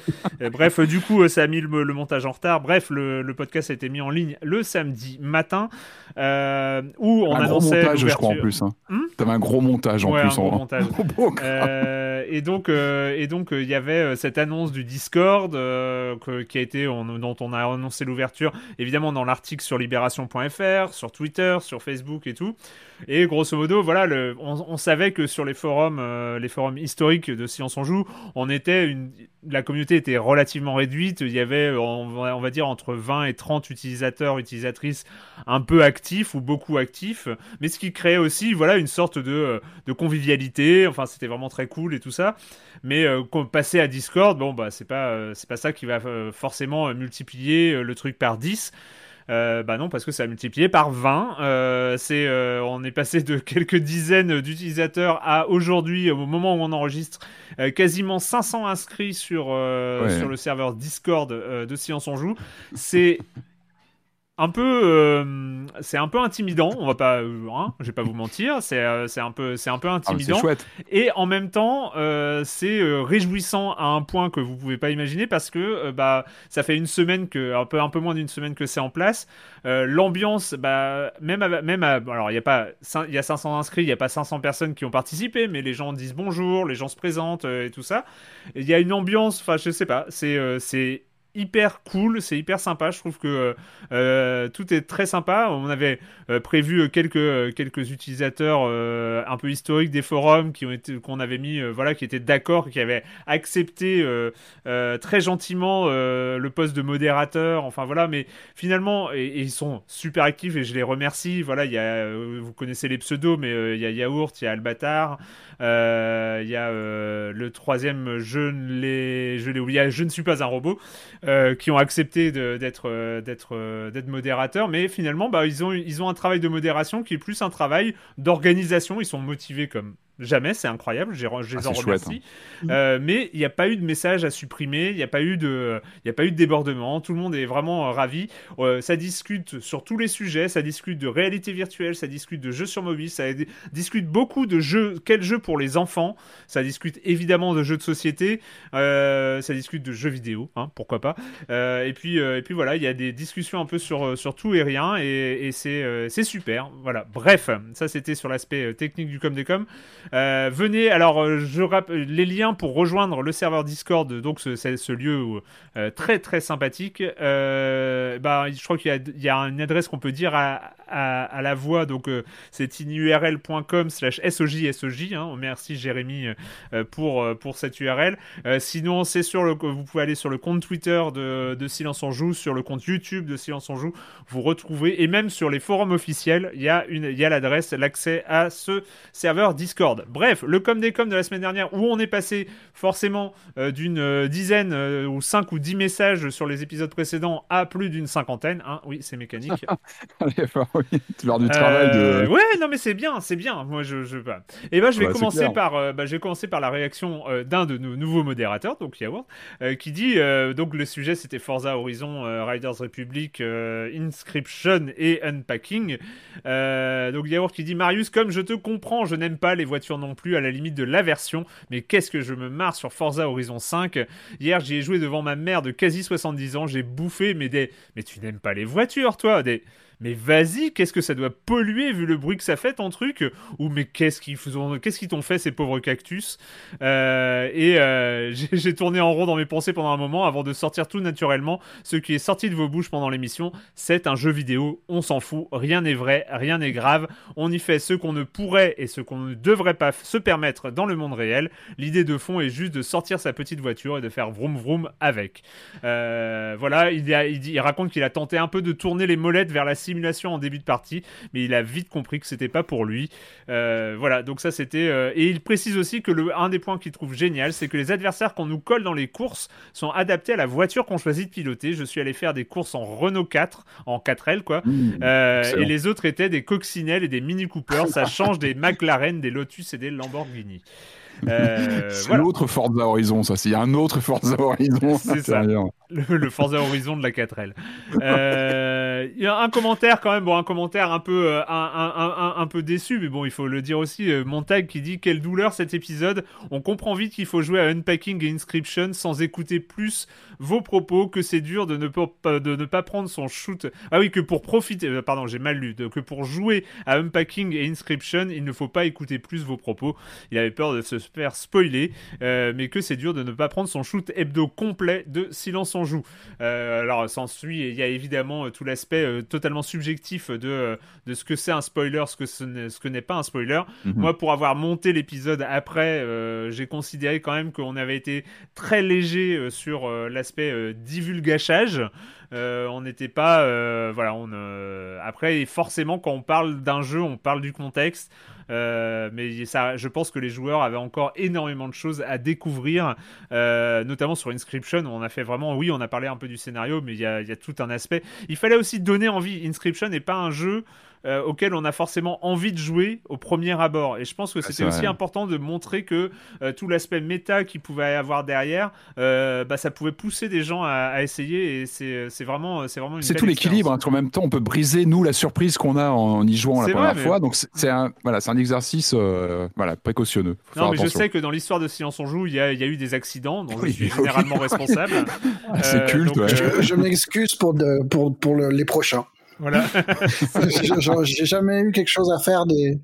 bref, du coup, ça a mis le, le, montage en retard. Bref, le, le, podcast a été mis en ligne le samedi matin, où on un annonçait. Gros montage, je crois en plus. Hein. Hmm? T'avais un gros montage en ouais, plus. Un gros en... montage. et donc, et donc, il y avait cette annonce du Discord qui a été, on, dont on a annoncé l'ouverture, évidemment dans l'article sur libération.fr, sur Twitter, sur Facebook et tout. Et grosso modo, voilà, le, on, savait que sur les forums, euh, les forums historiques de Science on joue, on était une, la communauté était relativement réduite. Il y avait, on, on, va dire, entre 20 et 30 utilisateurs, utilisatrices un peu actifs ou beaucoup actifs, mais ce qui créait aussi, voilà, une sorte de, de convivialité. Enfin, c'était vraiment très cool et tout ça. Mais euh, passer à Discord, bon, bah, c'est pas, euh, c'est pas ça qui va euh, forcément multiplier le truc par 10. Euh, bah non, parce que ça a multiplié par 20. Euh, c'est, euh, on est passé de quelques dizaines d'utilisateurs à aujourd'hui, au moment où on enregistre, quasiment 500 inscrits sur, ouais. sur le serveur Discord de Science on Joue. C'est un peu euh, c'est un peu intimidant on va pas euh, hein, je vais pas vous mentir c'est euh, un peu c'est un peu intimidant. ah, et en même temps euh, c'est réjouissant à un point que vous pouvez pas imaginer parce que bah ça fait une semaine que un peu un peu moins d'une semaine que c'est en place. L'ambiance bah même à, même à, alors il y a pas il y a 500 inscrits il y a pas 500 personnes qui ont participé mais les gens disent bonjour les gens se présentent et tout ça. Il y a une ambiance enfin je sais pas c'est c'est hyper cool, c'est hyper sympa. Je trouve que euh, tout est très sympa. On avait euh, prévu quelques quelques utilisateurs euh, un peu historiques des forums qui ont été qu'on avait mis, voilà, qui étaient d'accord, qui avaient accepté très gentiment le poste de modérateur. Enfin voilà, mais finalement, et, ils sont super actifs et je les remercie. Voilà, il y a, vous connaissez les pseudos, mais il y a Yaourt, il y a Albatar, il y a le troisième, je ne l'ai, je l'ai oublié, je ne suis pas un robot. Euh, qui ont accepté d'être euh, euh, d'être modérateurs, mais finalement, bah, ils ont un travail de modération qui est plus un travail d'organisation. Ils sont motivés comme Jamais, c'est incroyable, je les ah, en remercie. Hein. Euh, mais il n'y a pas eu de message à supprimer, il n'y a, pas eu de, il a pas eu de débordement, tout le monde est vraiment euh, ravi. Euh, ça discute sur tous les sujets, ça discute de réalité virtuelle, ça discute de jeux sur mobile, ça discute beaucoup de jeux, quels jeux pour les enfants, ça discute évidemment de jeux de société, ça discute de jeux vidéo, hein, pourquoi pas. et, puis, et puis voilà, il y a des discussions un peu sur, sur tout et rien, et, et c'est super. Voilà, bref, ça c'était sur l'aspect technique du com euh, venez, alors euh, je rappelle les liens pour rejoindre le serveur Discord, donc c'est ce, lieu euh, très très sympathique. bah, je crois qu'il y, a une adresse qu'on peut dire à, la voix, donc c'est inurl.com slash soj hein. Merci Jérémy pour, cette URL. sinon, c'est sur le, vous pouvez aller sur le compte Twitter de, Silence en Joue, sur le compte YouTube de Silence en Joue, vous retrouvez, et même sur les forums officiels, il y a l'adresse, l'accès à ce serveur Discord. Bref, le com des com de la semaine dernière où on est passé forcément euh, d'une euh, dizaine euh, ou cinq ou dix messages sur les épisodes précédents à plus d'une cinquantaine. Hein. Oui, c'est mécanique. tu du travail de... Ouais, non mais c'est bien, c'est bien. Moi, je, je... Et eh ben, je vais commencer par, bah, je vais commencer par la réaction d'un de nos nouveaux modérateurs, donc Yaourt, qui dit donc le sujet c'était Forza Horizon, Riders Republic, Inscription et Unpacking. donc Yaourt qui dit Marius, comme je te comprends, je n'aime pas les voitures non plus, à la limite de l'aversion. Mais qu'est-ce que je me marre sur Forza Horizon 5. Hier, j'y ai joué devant ma mère de quasi 70 ans. J'ai bouffé, mais des. Mais tu n'aimes pas les voitures, toi des mais vas-y, qu'est-ce que ça doit polluer vu le bruit que ça fait ton truc? Ou mais qu'est-ce qu'ils qu'est-ce t'ont fait ces pauvres cactus? Euh, Et euh, j'ai tourné en rond dans mes pensées pendant un moment avant de sortir tout naturellement. Ce qui est sorti de vos bouches pendant l'émission, c'est un jeu vidéo. On s'en fout, rien n'est vrai, rien n'est grave. On y fait ce qu'on ne pourrait et ce qu'on ne devrait pas se permettre dans le monde réel. L'idée de fond est juste de sortir sa petite voiture et de faire vroom vroom avec. Euh, voilà, il, il, raconte qu'il a tenté un peu de tourner les molettes vers la simulation en début de partie, mais il a vite compris que c'était pas pour lui. Euh, voilà, donc ça c'était. Euh, et il précise aussi que le un des points qu'il trouve génial, c'est que les adversaires qu'on nous colle dans les courses sont adaptés à la voiture qu'on choisit de piloter. Je suis allé faire des courses en Renault 4, en 4L quoi, mmh, euh, et les autres étaient des coccinelles et des Mini Cooper. ça change des McLaren, des Lotus et des Lamborghini. Euh, c'est l'autre Forza Horizon, ça. C'est un autre Forza Horizon. C'est ça. Le, Forza Horizon de la 4L. Euh, il y a un commentaire quand même, bon, un commentaire un peu, euh, un, un, peu déçu, mais bon, il faut le dire aussi. Montag qui dit quelle douleur cet épisode. On comprend vite qu'il faut jouer à Unpacking et Inscription sans écouter plus vos propos, que c'est dur de ne pas, de ne pas prendre son shoot. Ah oui, que pour profiter, pardon, j'ai mal lu, que pour jouer à Unpacking et Inscription, il ne faut pas écouter plus vos propos. Il avait peur de se faire spoiler, euh, mais que c'est dur de ne pas prendre son shoot hebdo complet de Silence en joue. Euh, alors, s'ensuit, il y a évidemment euh, tout l'aspect totalement subjectif de, de ce que c'est un spoiler, ce que ce n'est pas un spoiler. Mhm. Moi, pour avoir monté l'épisode après, j'ai considéré quand même qu'on avait été très léger sur l'aspect divulgachage. on n'était pas voilà on après forcément quand on parle d'un jeu on parle du contexte euh, mais je pense que les joueurs avaient encore énormément de choses à découvrir, euh, notamment sur Inscription. On a fait vraiment, oui, on a parlé un peu du scénario, mais il y y a, tout un aspect. Il fallait aussi donner envie. Inscription n'est pas un jeu euh, auquel on a forcément envie de jouer au premier abord. Et je pense que ah, c'était aussi important de montrer que euh, tout l'aspect méta qu'il pouvait y avoir derrière, euh, bah, ça pouvait pousser des gens à, essayer. Et c'est vraiment, c'est vraiment. C'est tout l'équilibre. Hein, en même temps, on peut briser nous la surprise qu'on a en y jouant la première fois. Donc c'est un, voilà, c'est un exercice, voilà, précautionneux. non, mais je sais que dans l'histoire de Silence on joue, il y, a, eu des accidents dont je suis généralement responsable. c'est culte. je, m'excuse pour, pour, pour les prochains. Voilà. J'ai jamais eu quelque chose à faire des,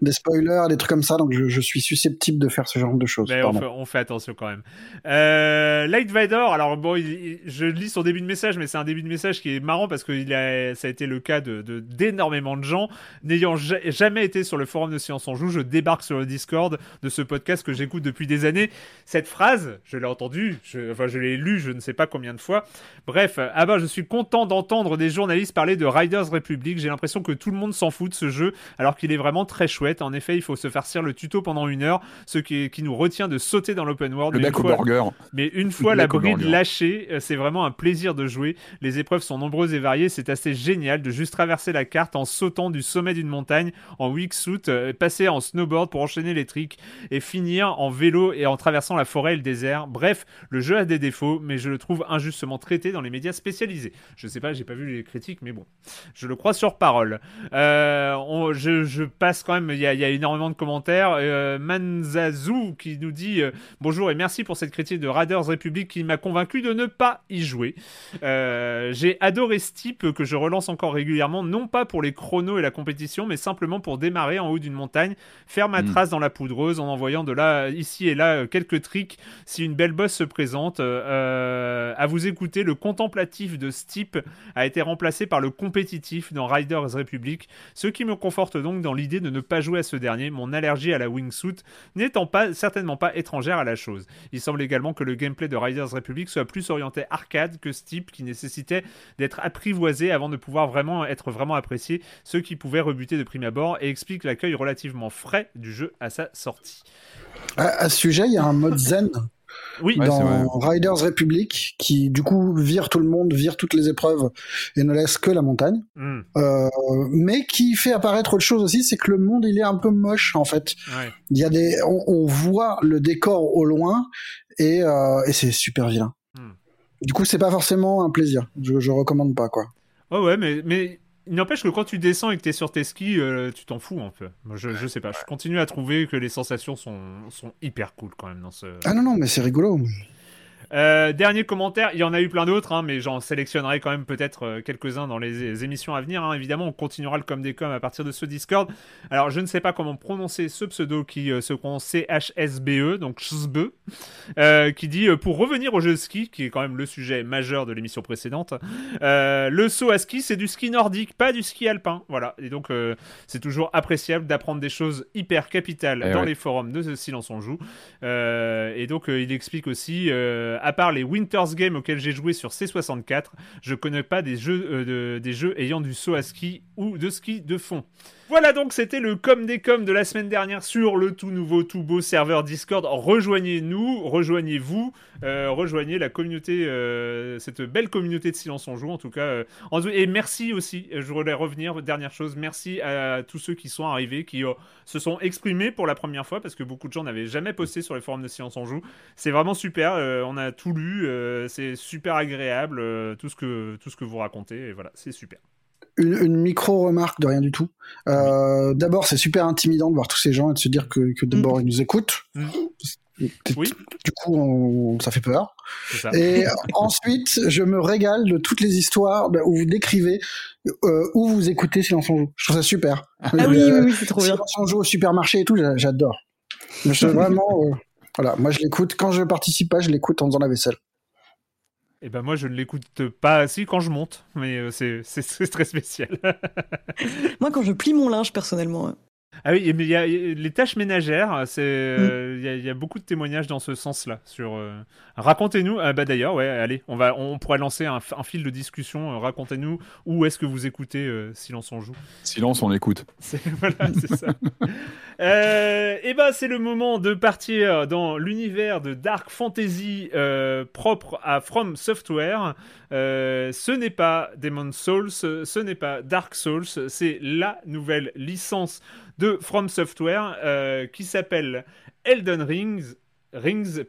des spoilers, des trucs comme ça, donc je, je suis susceptible de faire ce genre de choses. Mais on fait, on fait, attention quand même. Euh, Light Vador, alors bon, je lis son début de message, mais c'est un début de message qui est marrant parce que il a, ça a été le cas de d'énormément de, gens. N'ayant jamais été sur le forum de Science en Joue, je débarque sur le Discord de ce podcast que j'écoute depuis des années. Cette phrase, je l'ai entendue, je, enfin je l'ai lue, je ne sais pas combien de fois. Bref, ah ben, je suis content d'entendre des journalistes parler de Riders Republic. J'ai l'impression que tout le monde s'en fout de ce jeu, alors qu'il est vraiment très chouette. En effet, il faut se farcir le tuto pendant une heure, ce qui, qui nous retient de sauter dans l'open world. Le mais, burger. mais une fois la bride lâchée, euh, c'est vraiment un plaisir de jouer. Les épreuves sont nombreuses et variées. C'est assez génial de juste traverser la carte en sautant du sommet d'une montagne en wingsuit, euh, passer en snowboard pour enchaîner les tricks et finir en vélo et en traversant la forêt et le désert. Bref, le jeu a des défauts, mais je le trouve injustement traité dans les médias spécialisés. Je sais pas, j'ai pas vu les critiques, mais bon, je le crois sur parole. Euh, je, passe quand même, il y, a, énormément de commentaires. Euh, Manzazu qui nous dit euh, bonjour et merci pour cette critique de Raiders Republic qui m'a convaincu de ne pas y jouer. J'ai adoré ce type que je relance encore régulièrement, non pas pour les chronos et la compétition, mais simplement pour démarrer en haut d'une montagne, faire ma hmm. trace dans la poudreuse en envoyant de là, ici et là, quelques tricks si une belle boss se présente. à vous écouter, le contemplatif de ce type a été remplacé par le compétitif dans Riders Republic, ce qui me conforte donc dans l'idée de ne pas jouer à ce dernier, mon allergie à la wingsuit n'étant pas certainement pas étrangère à la chose. Il semble également que le gameplay de Riders Republic soit plus orienté arcade que ce qui nécessitait d'être apprivoisé avant de pouvoir vraiment être vraiment apprécié, ce qui pouvait rebuter de prime abord et explique l'accueil relativement frais du jeu à sa sortie. À, ce sujet, il y a un mode zen oui, dans Riders Republic, qui du coup vire tout le monde, vire toutes les épreuves et ne laisse que la montagne. Hmm. Euh, mais qui fait apparaître autre chose aussi, c'est que le monde il est un peu moche en fait. Il y a des, on, voit le décor au loin et, euh, et c'est super vilain. Hmm. Du coup, c'est pas forcément un plaisir. Je, je recommande pas quoi. Oh ouais, mais mais il n'empêche que quand tu descends et que tu es sur tes skis, euh, tu t'en fous un peu. je, je sais pas, je continue à trouver que les sensations sont, sont hyper cool quand même dans ce. Ah non, non, mais c'est rigolo. Euh, dernier commentaire, il y en a eu plein d'autres, hein, mais j'en sélectionnerai quand même peut-être euh, quelques-uns dans les, émissions à venir. Hein. Évidemment, on continuera le com des com à partir de ce Discord. Alors, je ne sais pas comment prononcer ce pseudo qui euh, se prononce CHSBE, donc CHSBE, qui dit pour revenir au jeu de ski, qui est quand même le sujet majeur de l'émission précédente, le saut à ski, c'est du ski nordique, pas du ski alpin. Voilà, et donc c'est toujours appréciable d'apprendre des choses hyper capitales eh dans les forums de Silence on joue. et donc, il explique aussi à part les Winter's Games auxquels j'ai joué sur C64, je connais pas euh, des jeux ayant du saut à ski ou de ski de fond. Voilà donc, c'était le com des com de la semaine dernière sur le tout nouveau, tout beau serveur Discord. Rejoignez-nous, rejoignez-vous, euh, rejoignez la communauté, euh, cette belle communauté de Silence en Joue en tout cas. Euh, et merci aussi, je voulais revenir, dernière chose, merci à tous ceux qui sont arrivés, qui se sont exprimés pour la première fois, parce que beaucoup de gens n'avaient jamais posté sur les forums de Silence en Joue. C'est vraiment super, on a tout lu, c'est super agréable, tout, que, tout ce que vous racontez, et voilà, c'est super une, micro remarque de rien du tout. Euh, d'abord, c'est super intimidant de voir tous ces gens et de se dire que, d'abord mm. ils nous écoutent. Mm. Du coup, ça fait peur. Et ensuite, je me régale de toutes les histoires où vous décrivez euh, où vous écoutez Silence on joue. Je trouve ça super. Ah oui, oui, oui, c'est trop bien. Silence on joue au supermarché et tout, j'adore. Je vraiment, euh, voilà, moi je l'écoute quand je participe pas, je l'écoute en faisant la vaisselle. Eh ben moi je ne l'écoute pas assez quand je monte, mais euh, c'est très spécial. moi quand je plie mon linge personnellement. Ah oui, mais il y a les tâches ménagères, c'est mm. il y, a beaucoup de témoignages dans ce sens-là. Sur euh, racontez-nous. Ah bah d'ailleurs, ouais, allez, on va, on pourrait lancer un, fil de discussion. Euh, racontez-nous où est-ce que vous écoutez euh, Silence on joue. Silence, on écoute. Voilà, c'est ça. et eh ben c'est le moment de partir dans l'univers de dark fantasy propre à From Software. ce n'est pas Demon Souls, ce n'est pas Dark Souls, c'est la nouvelle licence de From Software euh, qui s'appelle Elden Rings.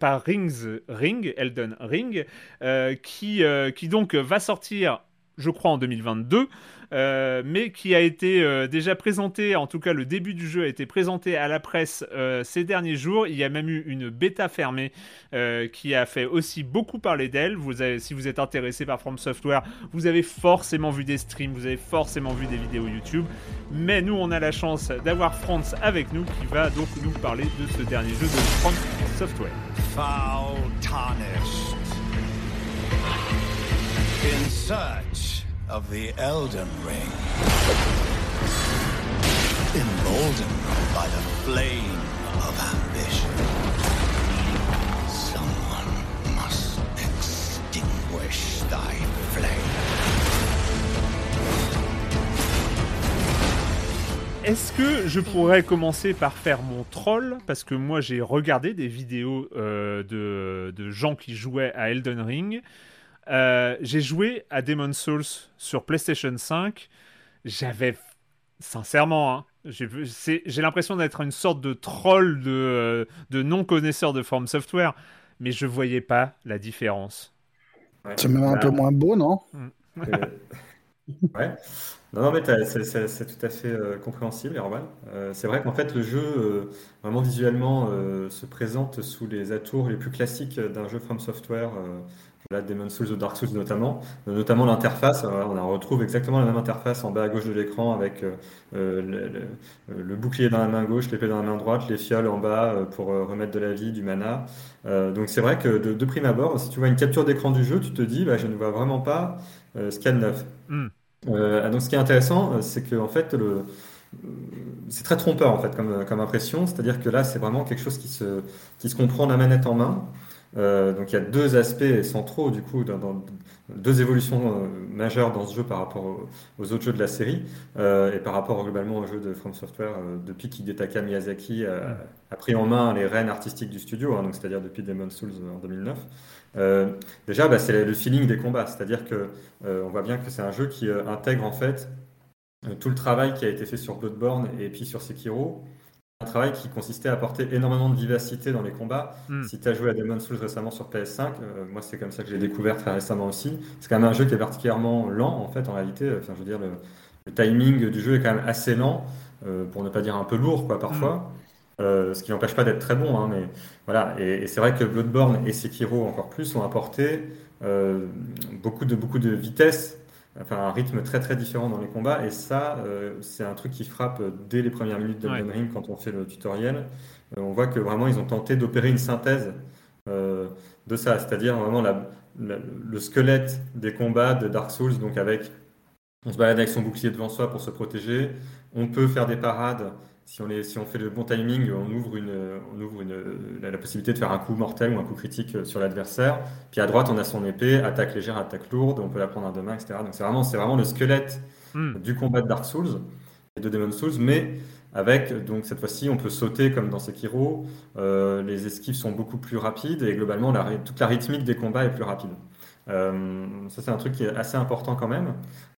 Par Rings Ring, Elden Ring, euh, qui, euh, qui donc va sortir je crois en 2022, euh, mais qui a été euh, déjà présenté, en tout cas le début du jeu a été présenté à la presse euh, ces derniers jours. Il y a même eu une bêta fermée qui a fait aussi beaucoup parler d'elle. Si vous êtes intéressé par From Software, vous avez forcément vu des streams, vous avez forcément vu des vidéos YouTube. Mais nous, on a la chance d'avoir Franz avec nous qui va donc nous parler de ce dernier jeu de From Software. Foul tarnished. In search of the Elden Ring. Emboldened by the flame of ambition. Someone must extinguish thy flame. Est-ce que je pourrais commencer par faire mon troll? Parce que moi j'ai regardé des vidéos euh, de, de gens qui jouaient à Elden Ring. Euh, j'ai joué à Demon's Souls sur PlayStation 5. J'avais, sincèrement, hein, j'ai l'impression d'être une sorte de troll de, euh, de non-connaisseur de Form Software, mais je voyais pas la différence. C'est même un peu moins beau, non? Mm. Ouais. Non, non, mais c'est tout à fait euh, compréhensible, Erwan. c'est vrai qu'en fait, le jeu, vraiment visuellement, se présente sous les atours les plus classiques d'un jeu From Software Là, Demon's Souls ou Dark Souls notamment, euh, notamment l'interface. Euh, on retrouve exactement la même interface en bas à gauche de l'écran avec euh, le, bouclier dans la main gauche, l'épée dans la main droite, les fioles en bas pour remettre de la vie, du mana. donc c'est vrai que de, prime abord, si tu vois une capture d'écran du jeu, tu te dis, bah, je ne vois vraiment pas ce qu'il y a de neuf. Hmm. donc ce qui est intéressant, c'est que en fait le c'est très trompeur en fait comme, comme impression, c'est-à-dire que là c'est vraiment quelque chose qui se, qui se comprend la manette en main. Euh, donc il y a deux aspects centraux, du coup, dans, deux évolutions euh, majeures dans ce jeu par rapport aux, autres jeux de la série euh, et par rapport globalement au jeu de From Software depuis qu'Hidetaka Miyazaki a, pris en main les rênes artistiques du studio, hein, donc c'est-à-dire depuis Demon's Souls en 2009. déjà, bah, c'est le feeling des combats, c'est-à-dire que on voit bien que c'est un jeu qui intègre en fait tout le travail qui a été fait sur Bloodborne et puis sur Sekiro un travail qui consistait à apporter énormément de vivacité dans les combats. Hmm. Si tu as joué à Demon's Souls récemment sur PS5, euh, moi c'est comme ça que j'ai découvert très récemment aussi. C'est quand même un jeu qui est particulièrement lent en fait en réalité. Enfin, je veux dire, le, timing du jeu est quand même assez lent, euh, pour ne pas dire un peu lourd quoi parfois. Hmm. Euh, ce qui n'empêche pas d'être très bon, hein, mais voilà. Et, c'est vrai que Bloodborne et Sekiro encore plus ont apporté beaucoup de beaucoup de vitesse enfin un rythme très très différent dans les combats. Et ça euh, c'est un truc qui frappe dès les premières minutes de ouais. Ring quand on fait le tutoriel. Euh, on voit que vraiment ils ont tenté d'opérer une synthèse euh, de ça. C'est-à-dire vraiment le squelette des combats de Dark Souls. Donc avec on se balade avec son bouclier devant soi pour se protéger. On peut faire des parades si on, est, si on fait le bon timing, on ouvre, une, on ouvre une, la, possibilité de faire un coup mortel ou un coup critique sur l'adversaire. Puis à droite, on a son épée, attaque légère, attaque lourde, on peut la prendre à deux mains, etc. Donc c'est vraiment, c'est vraiment le squelette hmm. du combat de Dark Souls et de Demon Souls, mais avec, donc cette fois-ci, on peut sauter comme dans Sekiro, euh, les esquives sont beaucoup plus rapides et globalement, la, toute la rythmique des combats est plus rapide. Euh, ça, c'est un truc qui est assez important quand même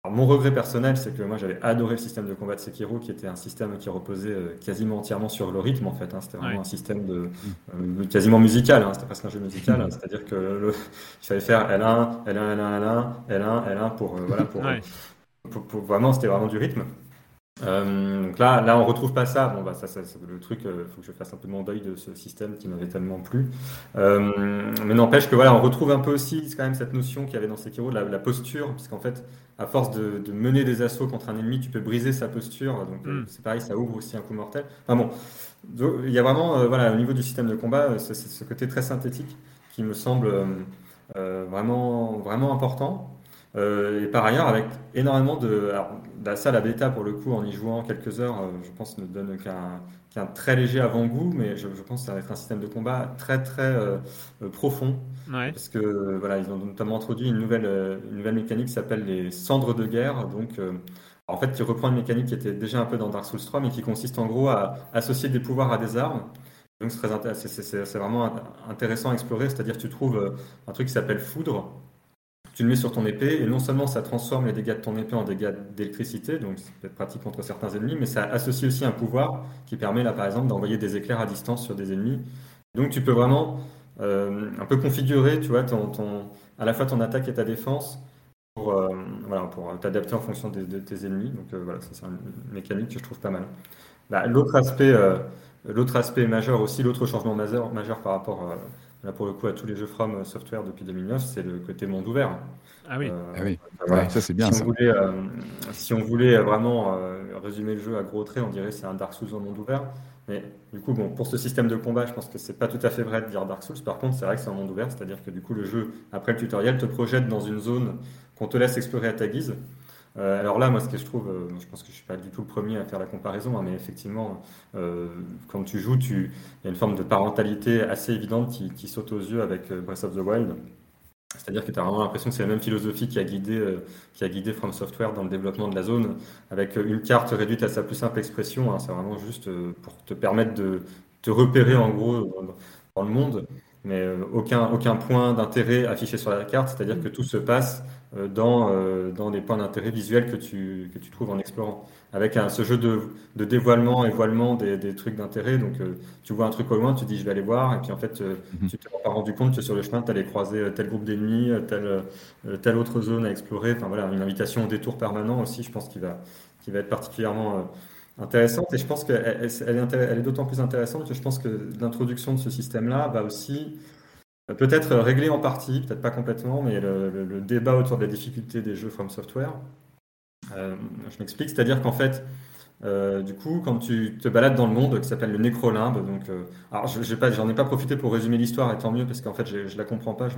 mon regret personnel, c'est que moi j'avais adoré le système de combat de Sekiro, qui était un système qui reposait euh, quasiment entièrement sur le rythme en fait. Hein. C'était vraiment un système de euh, quasiment musical. Hein. C'était presque un jeu musical, hein. c'est-à-dire que le, il fallait faire L1, L1, L1, L1, L1, L1 pour euh, voilà pour, pour, vraiment c'était vraiment du rythme. Euh, donc là, là, on retrouve pas ça. Bon, bah, ça, ça c'est le truc. Il euh, faut que je fasse un peu mon deuil de ce système qui m'avait tellement plu. Euh, mais n'empêche que voilà, on retrouve un peu aussi quand même cette notion qu'il y avait dans Sekiro, la, la posture, puisqu'en fait, à force de, de, mener des assauts contre un ennemi, tu peux briser sa posture. Donc mm. c'est pareil, ça ouvre aussi un coup mortel. Enfin bon, il y a vraiment, voilà, au niveau du système de combat, c'est ce côté très synthétique qui me semble vraiment, vraiment important. Euh, et par ailleurs, avec énormément de. Alors, bah, ça, la bêta, pour le coup, en y jouant quelques heures, euh, je pense ne donne qu'un très léger avant-goût, mais je, pense que ça va être un système de combat très très euh, profond. Parce que voilà, ils ont notamment introduit une nouvelle, une nouvelle mécanique qui s'appelle les cendres de guerre. Donc, en fait, qui reprend une mécanique qui était déjà un peu dans Dark Souls 3, mais qui consiste en gros à associer des pouvoirs à des armes. Donc, c'est vraiment intéressant à explorer. C'est-à-dire, tu trouves un truc qui s'appelle foudre tu le mets sur ton épée et non seulement ça transforme les dégâts de ton épée en dégâts d'électricité, donc c'est peut-être pratique contre certains ennemis, mais ça associe aussi un pouvoir qui permet là par exemple d'envoyer des éclairs à distance sur des ennemis. Donc tu peux vraiment euh, un peu configurer, tu vois, à la fois ton attaque et ta défense pour, voilà, pour t'adapter en fonction de, tes ennemis. Donc voilà, c'est une mécanique que je trouve pas mal. Bah, l'autre aspect, l'autre aspect majeur aussi, l'autre changement majeur, majeur par rapport là pour le coup à tous les jeux From Software depuis 2009, c'est le côté monde ouvert. Ah oui, ah oui. ça c'est bien. Si, On voulait, si on voulait vraiment résumer le jeu à gros traits, on dirait c'est un Dark Souls en monde ouvert. Mais du coup, bon, pour ce système de combat, je pense que c'est pas tout à fait vrai de dire Dark Souls. Par contre, c'est vrai que c'est un monde ouvert, c'est-à-dire que du coup, le jeu, après le tutoriel, te projette dans une zone qu'on te laisse explorer à ta guise. Euh, alors là, moi, ce que je trouve, euh, je pense que je suis pas du tout le premier à faire la comparaison, hein, mais effectivement, euh, quand tu joues, il y a une forme de parentalité assez évidente qui, qui saute aux yeux avec Breath of the Wild. C'est-à-dire que tu as vraiment l'impression que c'est la même philosophie qui a, guidé, qui a guidé From Software dans le développement de la zone, avec une carte réduite à sa plus simple expression. Hein. c'est vraiment juste pour te permettre de te repérer en gros dans le monde, mais aucun, aucun point d'intérêt affiché sur la carte, c'est-à-dire que tout se passe dans, dans des points d'intérêt visuels que tu, que tu trouves en explorant avec un, ce jeu de, de, dévoilement et voilement des, des trucs d'intérêt. Donc, euh, tu vois un truc au loin, tu dis je vais aller voir, et puis en fait, euh, mhm. tu t'es pas rendu compte que sur le chemin, tu allais croiser euh, tel groupe d'ennemis, telle, telle autre zone à explorer. Enfin voilà, une invitation au détour permanent aussi, je pense qu'il va, qui va être particulièrement intéressante. Et je pense qu'elle elle, elle est, elle est d'autant plus intéressante que je pense que l'introduction de ce système-là va aussi peut-être régler en partie, peut-être pas complètement, mais le, le, le, débat autour des difficultés des jeux From Software. Euh, je m'explique, c'est-à-dire qu'en fait, euh, du coup, quand tu te balades dans le monde, qui s'appelle le nécrolimbe, donc, euh, alors je j'en ai pas profité pour résumer l'histoire, et tant mieux, parce qu'en fait, je, la comprends pas, je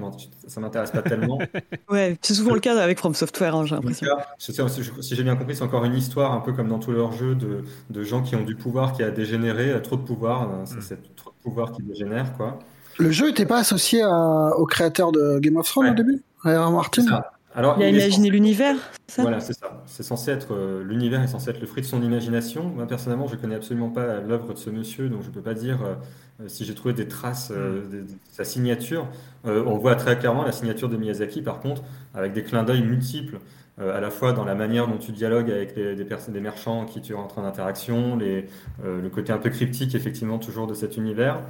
ça m'intéresse pas tellement. ouais, c'est souvent le cas avec From Software, hein, j'ai l'impression. Si j'ai bien compris, c'est encore une histoire, un peu comme dans tous leurs jeux, de, de, gens qui ont du pouvoir qui a dégénéré, trop de pouvoir, mm. c'est trop de pouvoir qui dégénère, quoi. Le jeu n'était pas associé au créateur de Game of Thrones au début, Martin alors, il a imaginé l'univers, Voilà, c'est ça. C'est censé être euh, l'univers est censé être le fruit de son imagination. Moi personnellement, je connais absolument pas l'œuvre de ce monsieur, donc je peux pas dire euh, si j'ai trouvé des traces euh, de, sa signature. on voit très clairement la signature de Miyazaki, par contre, avec des clins d'œil multiples, à la fois dans la manière dont tu dialogues avec des des marchands qui tu rentres en interaction, les, le côté un peu cryptique effectivement toujours de cet univers.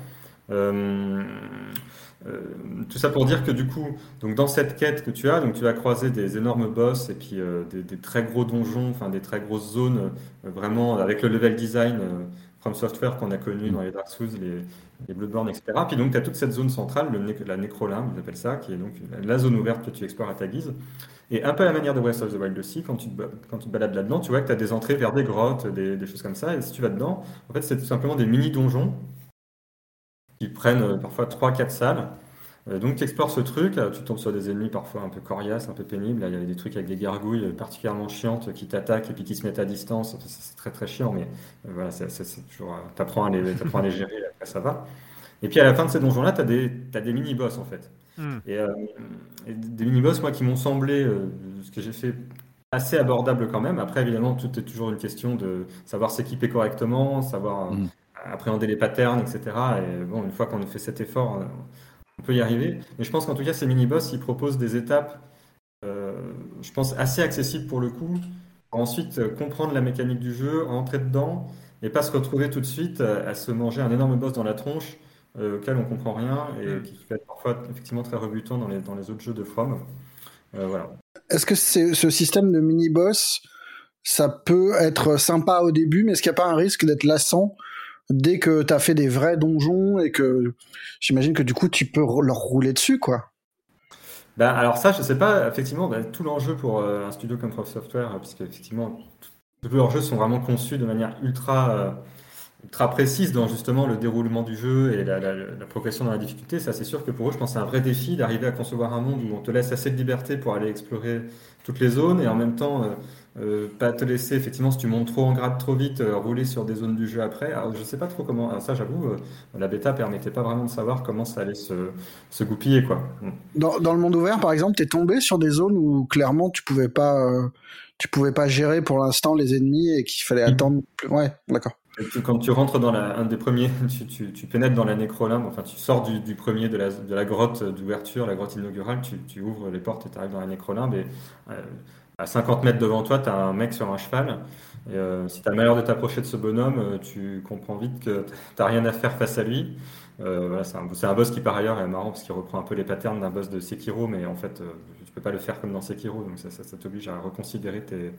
Euh, tout ça pour dire que du coup, donc dans cette quête que tu as, donc tu vas croiser des énormes boss et puis euh, des, très gros donjons, enfin des très grosses zones, euh, vraiment avec le level design From Software qu'on a connu dans les Dark Souls, les, les Bloodborne, etc. Puis donc tu as toute cette zone centrale, le, la Necrolimbe, ils appellent ça, qui est donc la zone ouverte que tu explores à ta guise. Et un peu à la manière de West of the Wild aussi, quand tu te, balades là-dedans, tu vois que tu as des entrées vers des grottes, des, choses comme ça. Et si tu vas dedans, en fait, c'est tout simplement des mini-donjons qui prennent euh, parfois 3-4 salles. Euh, donc tu explores ce truc, tu tombes sur des ennemis parfois un peu coriaces, un peu pénibles. il y a des trucs avec des gargouilles particulièrement chiantes qui t'attaquent et puis qui se mettent à distance. C'est très très chiant, mais euh, voilà, c'est toujours. T'apprends à, les, à les gérer, après ça va. Et puis à la fin de ces donjons-là, tu as des, as des mini-boss en fait. Hmm. Et, des mini-boss, moi, qui m'ont semblé, ce que j'ai fait, assez abordable quand même. Après, évidemment, tout est toujours une question de savoir s'équiper correctement, savoir. Hmm appréhender les patterns, etc. Et bon, une fois qu'on a fait cet effort, euh, on peut y arriver. Mais je pense qu'en tout cas, ces mini-boss, ils proposent des étapes, euh, je pense, assez accessibles pour le coup. Ensuite, euh, comprendre la mécanique du jeu, entrer dedans, et pas se retrouver tout de suite à, se manger un énorme boss dans la tronche, auquel on comprend rien, et mm. qui peut être parfois effectivement très rebutant dans les, dans les autres jeux de From. voilà. Est-ce que c'est, ce système de mini-boss, ça peut être sympa au début, mais est-ce qu'il n'y a pas un risque d'être lassant dès que tu as fait des vrais donjons et que j'imagine que du coup tu peux leur rouler dessus quoi. Ben, alors ça, je sais pas, effectivement, ben, tout l'enjeu pour euh, un studio comme Software, puisque effectivement, tous leurs jeux sont vraiment conçus de manière ultra, euh, ultra précise dans justement le déroulement du jeu et la, progression dans la difficulté. Ça, c'est sûr que pour eux, je pense que c'est un vrai défi d'arriver à concevoir un monde où on te laisse assez de liberté pour aller explorer toutes les zones et en même temps... Euh, pas te laisser, effectivement, si tu montes trop en grade trop vite, euh, rouler sur des zones du jeu après. Alors, je sais pas trop comment, ça j'avoue, euh, la bêta permettait pas vraiment de savoir comment ça allait se, se goupiller. Quoi. Mm. Dans, dans, le monde ouvert, par exemple, tu es tombé sur des zones où clairement tu pouvais pas, tu pouvais pas gérer pour l'instant les ennemis et qu'il fallait mm. attendre. Ouais, d'accord. Quand tu rentres dans la, un des premiers, tu, tu, tu pénètres dans la nécrolimbe, enfin tu sors du, du premier de la, de la grotte d'ouverture, la grotte inaugurale, tu, tu, ouvres les portes et tu arrives dans la nécrolimbe et à 50 mètres devant toi, tu as un mec sur un cheval euh, si tu as le malheur de t'approcher de ce bonhomme, euh, tu comprends vite que tu n'as rien à faire face à lui. Euh, voilà, c'est un, boss qui par ailleurs est marrant parce qu'il reprend un peu les patterns d'un boss de Sekiro, mais en fait, tu peux pas le faire comme dans Sekiro, donc ça, t'oblige à reconsidérer tes,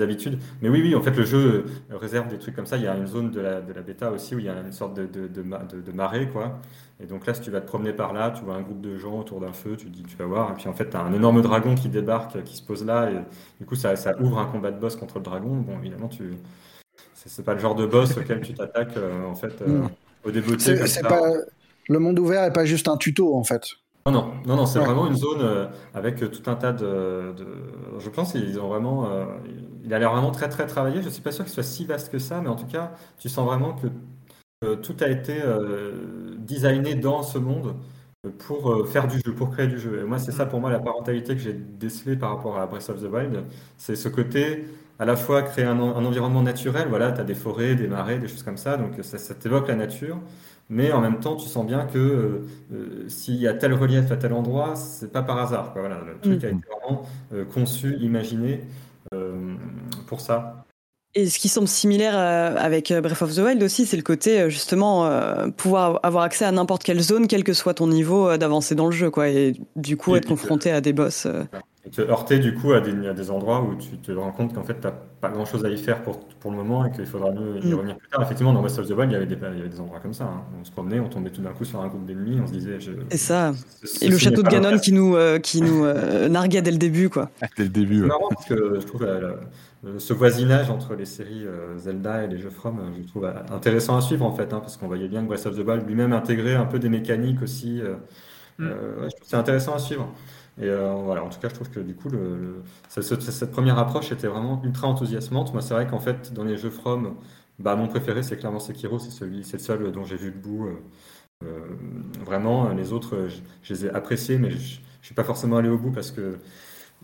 habitudes. Mais oui, oui, en fait, le jeu réserve des trucs comme ça. Il y a une zone de la, de bêta aussi où il y a une sorte de marée, quoi. Et donc là, si tu vas te promener par là, tu vois un groupe de gens autour d'un feu, tu dis, tu vas voir. Et puis en fait, tu as un énorme dragon qui débarque, qui se pose là. Et du coup, ça, ça ouvre un combat de boss contre le dragon. Bon, évidemment, tu c'est pas le genre de boss auquel tu t'attaques, euh, en fait, euh, au début. C'est pas... Le monde ouvert est pas juste un tuto, en fait. Non, non, non, non c'est vraiment une zone euh, avec tout un tas de, de... Je pense qu'ils ont vraiment. il a l'air vraiment très très travaillé. Je suis pas sûr qu'il soit si vaste que ça, mais en tout cas, tu sens vraiment que tout a été euh, designé dans ce monde pour euh, faire du jeu, pour créer du jeu. Et moi, c'est ça pour moi la parentalité que j'ai décelée par rapport à Breath of the Wild. C'est ce côté à la fois créer un, environnement naturel, voilà, tu as des forêts, des marais, des choses comme ça, donc ça, ça t'évoque la nature, mais en même temps, tu sens bien que euh, s'il y a tel relief à tel endroit, c'est pas par hasard. Voilà, le truc a mm. été vraiment conçu, imaginé pour ça. Et ce qui semble similaire euh, avec euh, Breath of the Wild aussi, c'est le côté euh, justement pouvoir avoir accès à n'importe quelle zone, quel que soit ton niveau d'avancée dans le jeu, quoi. Et du coup, être confronté à des boss. Et te heurter du coup à des, à des endroits où tu te rends compte qu'en fait, tu n'as pas grand chose à y faire pour, pour le moment et qu'il faudra mieux y mm. revenir plus tard. Effectivement, dans Breath of the Wild, il y avait des, il y avait des endroits comme ça. Hein. On se promenait, on tombait tout d'un coup sur un groupe d'ennemis, on se disait. Je... Et ça. et le château de Ganon qui nous, qui nous narguait dès le début, quoi. Dès le début. C'est marrant parce que je trouve. Euh, ce voisinage entre les séries euh, Zelda et les jeux From, euh, je trouve intéressant à suivre en fait, hein, parce qu'on voyait bien que Breath of the Wild lui-même intégrait un peu des mécaniques aussi. Mm. c'est intéressant à suivre. Et voilà, en tout cas, je trouve que du coup, cette, première approche était vraiment ultra enthousiasmante. Moi, c'est vrai qu'en fait, dans les jeux From, bah, mon préféré, c'est clairement Sekiro, c'est celui, c'est le seul dont j'ai vu le bout. vraiment, les autres, je, je, les ai appréciés, mais je, ne suis pas forcément allé au bout parce que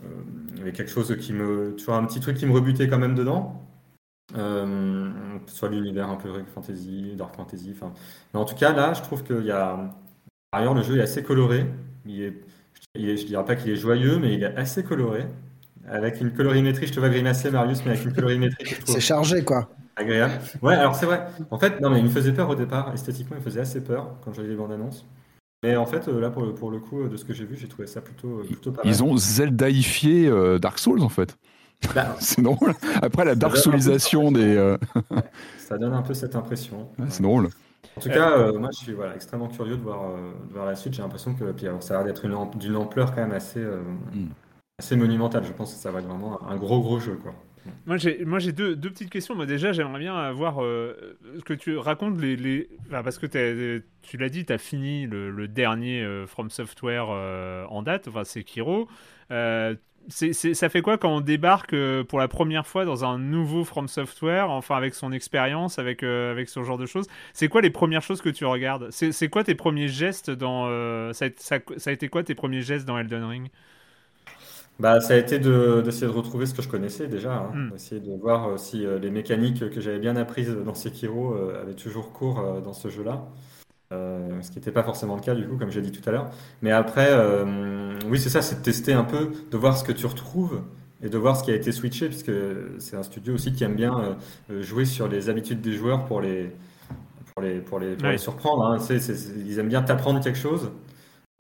euh, il y avait quelque chose qui me. Tu vois, un petit truc qui me rebutait quand même dedans. Euh, soit l'univers un peu fantasy, dark fantasy. Enfin, mais en tout cas, là, je trouve qu'il y a. Par ailleurs, le jeu est assez coloré. Il est, je ne dirais pas qu'il est joyeux, mais il est assez coloré. Avec une colorimétrie, je te vois grimacer, Marius, mais avec une colorimétrie. C'est chargé, quoi. Agréable. Ouais, alors c'est vrai. En fait, non, mais il me faisait peur au départ. Esthétiquement, il me faisait assez peur quand j'avais les bandes annonces. Mais en fait, euh, là, pour le, pour le coup, euh, de ce que j'ai vu, j'ai trouvé ça plutôt, euh, plutôt pas mal. Ils ont Zeldaifié Dark Souls, en fait. Bah, c'est drôle. Après la Dark Soulisation des. ça donne un peu cette impression. c'est drôle. En tout cas, moi, je suis voilà, extrêmement curieux de voir, de voir la suite. J'ai l'impression que puis, ça a l'air d'être d'une ampleur quand même assez, mm. assez monumentale. Je pense que ça va être vraiment un gros, gros jeu. Quoi. Moi, j'ai, moi, j'ai deux, deux, petites questions. Moi, déjà, j'aimerais bien avoir euh, ce que tu racontes les, les... parce que tu l'as dit, tu as fini le, dernier euh, From Software euh, en date, enfin, c'est Kiro. C'est, ça fait quoi quand on débarque pour la première fois dans un nouveau From Software, enfin avec son expérience, avec, avec ce genre de choses? C'est quoi les premières choses que tu regardes? C'est, quoi tes premiers gestes dans ça, ça, ça, a été quoi tes premiers gestes dans Elden Ring? Bah, ça a été d'essayer de, retrouver ce que je connaissais déjà, hein. hmm. d'essayer de voir euh, si euh, les mécaniques que j'avais bien apprises dans Sekiro euh, avaient toujours cours dans ce jeu-là. Ce qui n'était pas forcément le cas du coup, comme j'ai dit tout à l'heure. Mais après, oui, c'est ça, c'est de tester un peu, de voir ce que tu retrouves et de voir ce qui a été switché, puisque c'est un studio aussi qui aime bien jouer sur les habitudes des joueurs pour les, pour les, pour les, pour les surprendre. Hein. ils aiment bien t'apprendre quelque chose.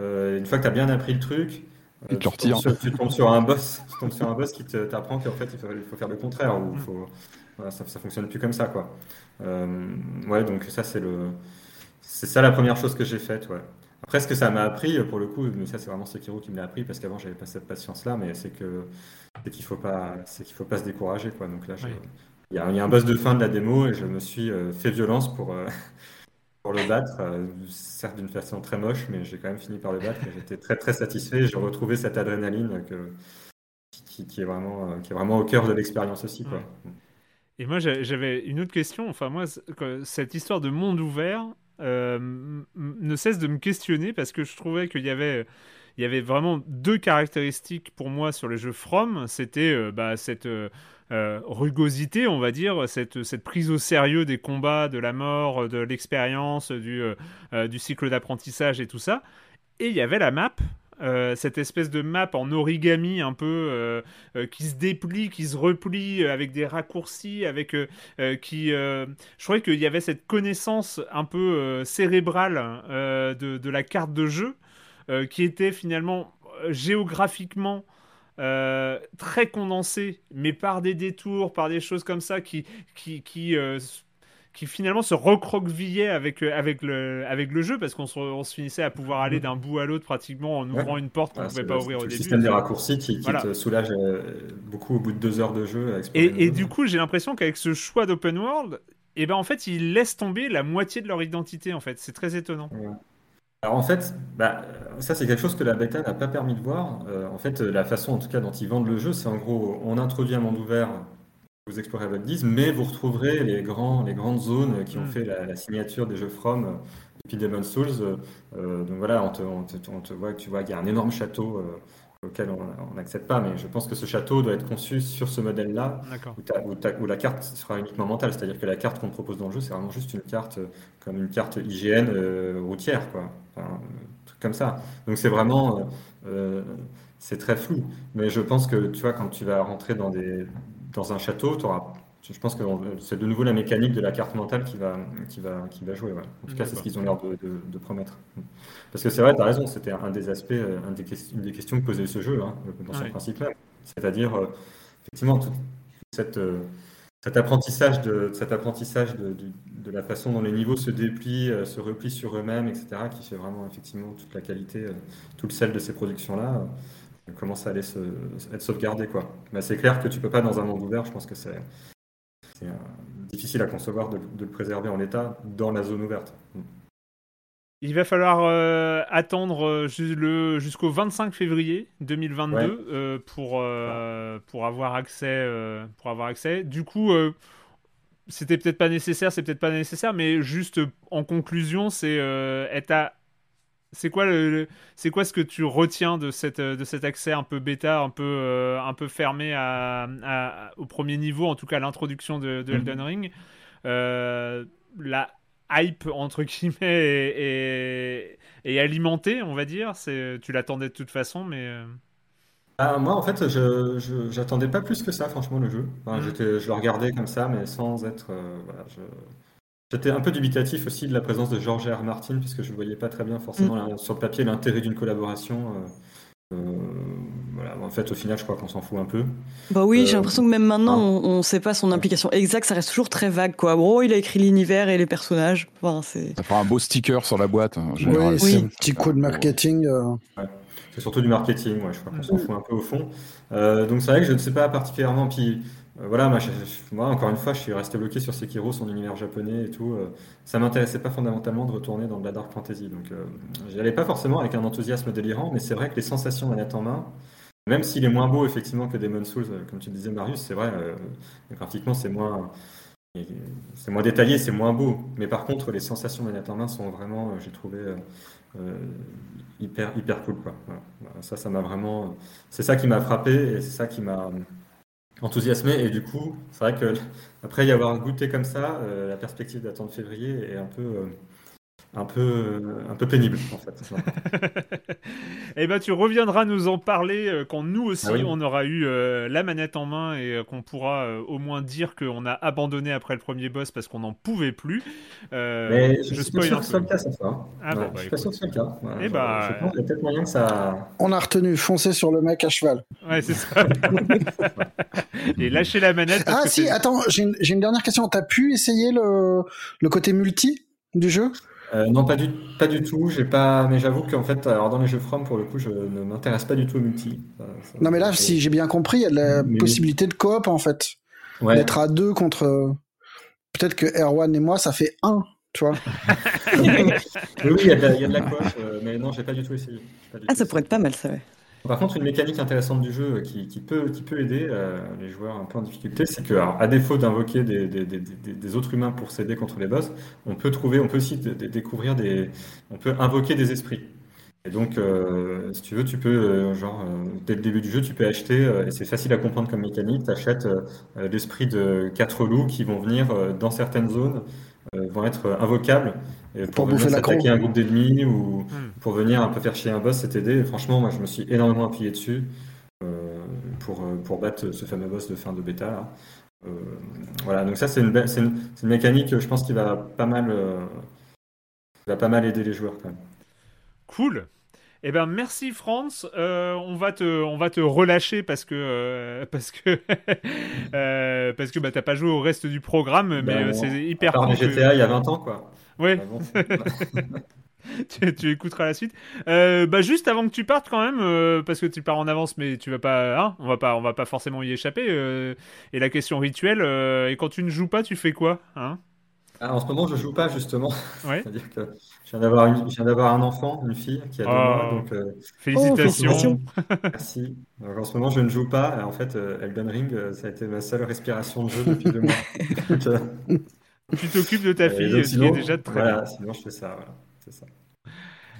une fois que tu as bien appris le truc, et tu, tombes sur, tu, tombes sur, un boss, tu tombes sur un boss qui t'apprend qu'en fait il faut, il faut, faire le contraire ou faut, voilà, ça, ça fonctionne plus comme ça quoi. Euh, ouais donc ça c'est le c'est ça la première chose que j'ai faite ouais. Après ce que ça m'a appris pour le coup, mais ça c'est vraiment Sekiro qui me l'a appris parce qu'avant j'avais pas cette patience là, mais c'est que c'est qu'il faut pas c'est qu'il faut pas se décourager quoi. Donc là il y, a, y, a un boss de fin de la démo et je me suis euh, fait violence pour euh, pour le battre, euh, certes d'une façon très moche, mais j'ai quand même fini par le battre j'étais très très satisfait. J'ai retrouvé cette adrénaline que, qui, qui, est vraiment, qui est vraiment au cœur de l'expérience aussi. Quoi. Et moi j'avais une autre question, enfin moi cette histoire de monde ouvert ne cesse de me questionner parce que je trouvais qu'il y avait il y avait vraiment deux caractéristiques pour moi sur les jeux From. C'était bah, cette, euh, rugosité, on va dire, cette, cette, prise au sérieux des combats, de la mort, de l'expérience, du, euh, euh, du cycle d'apprentissage et tout ça. Et il y avait la map cette espèce de map en origami un peu qui se déplie, qui se replie avec des raccourcis, avec qui, je trouvais qu'il y avait cette connaissance un peu cérébrale de, la carte de jeu qui était finalement géographiquement euh, très condensé, mais par des détours, par des choses comme ça qui, qui, euh, qui finalement se recroquevillaient avec, euh, avec, le, avec le jeu parce qu'on se, on se finissait à pouvoir aller d'un bout à l'autre pratiquement en ouvrant une porte qu'on ne pouvait pas ouvrir au début. Le système des raccourcis qui, te soulage beaucoup au bout de deux heures de jeu. et, et du coup, j'ai l'impression qu'avec ce choix d'open world, et eh ben en fait, ils laissent tomber la moitié de leur identité en fait. C'est très étonnant. Alors en fait, bah, ça c'est quelque chose que la bêta n'a pas permis de voir. Euh, en fait, la façon en tout cas dont ils vendent le jeu, c'est en gros, on introduit un monde ouvert, vous explorez votre guise, mais vous retrouverez les, grands, les grandes zones qui ont mm. fait la, signature des jeux From depuis Demon's Souls. Euh, donc voilà, on te, on, te, voit, tu vois qu'il y a un énorme château euh, auquel on n'accepte pas, mais je pense que ce château doit être conçu sur ce modèle-là, où, la carte sera uniquement mentale, c'est-à-dire que la carte qu'on propose dans le jeu, c'est vraiment juste une carte euh, comme une carte IGN euh, routière, quoi, un truc comme ça. Donc c'est vraiment, euh, c'est très flou, mais je pense que tu vois, quand tu vas rentrer dans des dans un château, tu auras je pense que c'est de nouveau la mécanique de la carte mentale qui va, qui va, qui va jouer. En tout cas, c'est ce qu'ils ont l'air de, promettre. Parce que c'est vrai, tu as raison, c'était un des aspects, euh, un des, une des questions que posait ce jeu, hein, dans son principe même. C'est-à-dire, euh, effectivement, tout, cette, euh, cet apprentissage, de, cet apprentissage de, de, la façon dont les niveaux se déplient, se replient sur eux-mêmes, etc., qui fait vraiment effectivement toute la qualité, tout le sel de ces productions-là commence à aller se, être sauvegardé. Quoi. Mais c'est clair que tu peux pas, dans un monde ouvert, je pense que c'est c'est euh, difficile à concevoir de, le préserver en l'état dans la zone ouverte. Il va falloir euh, attendre euh, jusqu'au 25 février 2022 pour, pour, avoir accès, pour avoir accès. Du coup, c'était peut-être pas nécessaire, c'est peut-être pas nécessaire, mais juste en conclusion, c'est être à c'est quoi, le, c'est quoi ce que tu retiens de, cette, de cet accès un peu bêta, un peu, euh, un peu fermé à, au premier niveau, en tout cas l'introduction de, de, mhm. Elden Ring? Euh, La hype, entre guillemets, est, est, alimentée, on va dire. C'est, tu l'attendais de toute façon, mais. Euh, ah, moi, en fait, je, j'attendais pas plus que ça, franchement, le jeu. Mhm. je le regardais comme ça, mais sans être. voilà, je J'étais un peu dubitatif aussi de la présence de George R. Martin, puisque je ne voyais pas très bien forcément mm. sur le papier l'intérêt d'une collaboration. Euh, euh, voilà. En fait, au final, je crois qu'on s'en fout un peu. Bah oui, j'ai euh, l'impression que même maintenant, hein. on ne sait pas son implication exacte, ça reste toujours très vague. Quoi. Bon, il a écrit l'univers et les personnages. Enfin, ça fera un beau sticker sur la boîte. En général. Oui, c'est un petit coup de marketing. C'est surtout du marketing, je crois qu'on s'en mm. fout un peu au fond. donc c'est vrai que je ne sais pas particulièrement. Puis voilà, moi, encore une fois, je suis resté bloqué sur Sekiro, son univers japonais et tout. Euh, ça m'intéressait pas fondamentalement de retourner dans de la dark fantasy. Donc, euh, j'y allais pas forcément avec un enthousiasme délirant, mais c'est vrai que les sensations manette en main, même s'il est moins beau effectivement que Demon's Souls, comme tu disais Marius, c'est vrai, graphiquement c'est moins, c'est moins détaillé, c'est moins beau. Mais par contre, les sensations manette en main sont vraiment, j'ai trouvé hyper hyper cool quoi. Ça, ça m'a vraiment, c'est ça qui m'a frappé et c'est ça qui m'a enthousiasmé. Et du coup, c'est vrai que après y avoir goûté comme ça, euh, la perspective d'attendre février est un peu euh, un peu, un peu pénible en fait. eh ben, tu reviendras nous en parler euh, quand nous aussi ah on aura eu euh, la manette en main et euh, qu'on pourra au moins dire qu'on a abandonné après le premier boss parce qu'on n'en pouvait plus. Mais je, suis pas sûr que ce soit le cas cette fois. Ah bon, bah, je suis pas sûr que ce soit le cas. Bah, je, pense qu'il y a peut-être moyen que ça. On a retenu foncer sur le mec à cheval. Ouais, c'est ça. et lâcher la manette. ah si, attends, j'ai une, une, dernière question. T'as pu essayer le, le côté multi du jeu? Euh, non, pas du, pas du tout. J'ai pas, mais j'avoue qu'en fait, alors dans les jeux From, pour le coup, je ne m'intéresse pas du tout au multi. non, mais là, si j'ai bien compris, il y a la possibilité de coop en fait, d'être à deux contre. Peut-être que Erwan et moi, ça fait un, tu vois. oui, il y, a de la, coop, euh, mais non, j'ai pas du tout essayé. ah, ça pourrait être pas mal, ça. Ouais. Par contre, une mécanique intéressante du jeu qui, peut, aider euh, les joueurs un peu en difficulté, c'est que, à défaut d'invoquer des, autres humains pour s'aider contre les boss, on peut trouver, on peut aussi découvrir des, on peut invoquer des esprits. Et donc, euh, si tu veux, tu peux, euh, genre, dès le début du jeu, tu peux acheter, et c'est facile à comprendre comme mécanique, tu achètes l'esprit de quatre loups qui vont venir dans certaines zones vont être invocables pour, pour attaquer un groupe d'ennemis ou hmm. pour venir un peu faire chier un boss, c'est aider. franchement, moi, je me suis énormément appuyé dessus pour, pour battre ce fameux boss de fin de bêta. voilà, donc ça, c'est une, une, une, mécanique, je pense, qui va pas mal, va pas mal aider les joueurs quand même. Cool. Eh ben merci Franz, euh, on va te on va te relâcher parce que euh, parce que euh, parce que bah t'as pas joué au reste du programme mais ben, c'est hyper cool. GTA il y a 20 ans quoi. Ouais. Ah tu, écouteras la suite. bah juste avant que tu partes quand même parce que tu pars en avance mais tu vas pas hein, on va pas on va pas forcément y échapper et la question rituelle et quand tu ne joues pas tu fais quoi hein? Ah, en ce moment, je joue pas justement. C'est-à-dire que je viens d'avoir un enfant, une fille qui a deux mois, oh. donc euh, félicitations. merci. en ce moment, je ne joue pas. En fait, euh, Elden Ring, euh, ça a été ma seule respiration de jeu depuis deux mois. tu t'occupes de ta fille, ce qui est déjà très voilà, Sinon, je fais ça. Voilà. C'est ça.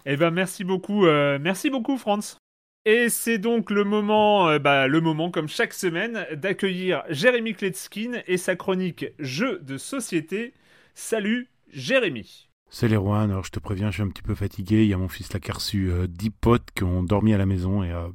Eh ben, merci beaucoup, merci beaucoup, Franz. Et c'est donc le moment, bah, le moment, comme chaque semaine, d'accueillir Jérémy Kletskin et sa chronique Jeux de société. Salut Jérémy. Salut Rouen, alors je te préviens, je suis un petit peu fatigué. Il y a mon fils là qui a reçu 10 potes qui ont dormi à la maison et euh,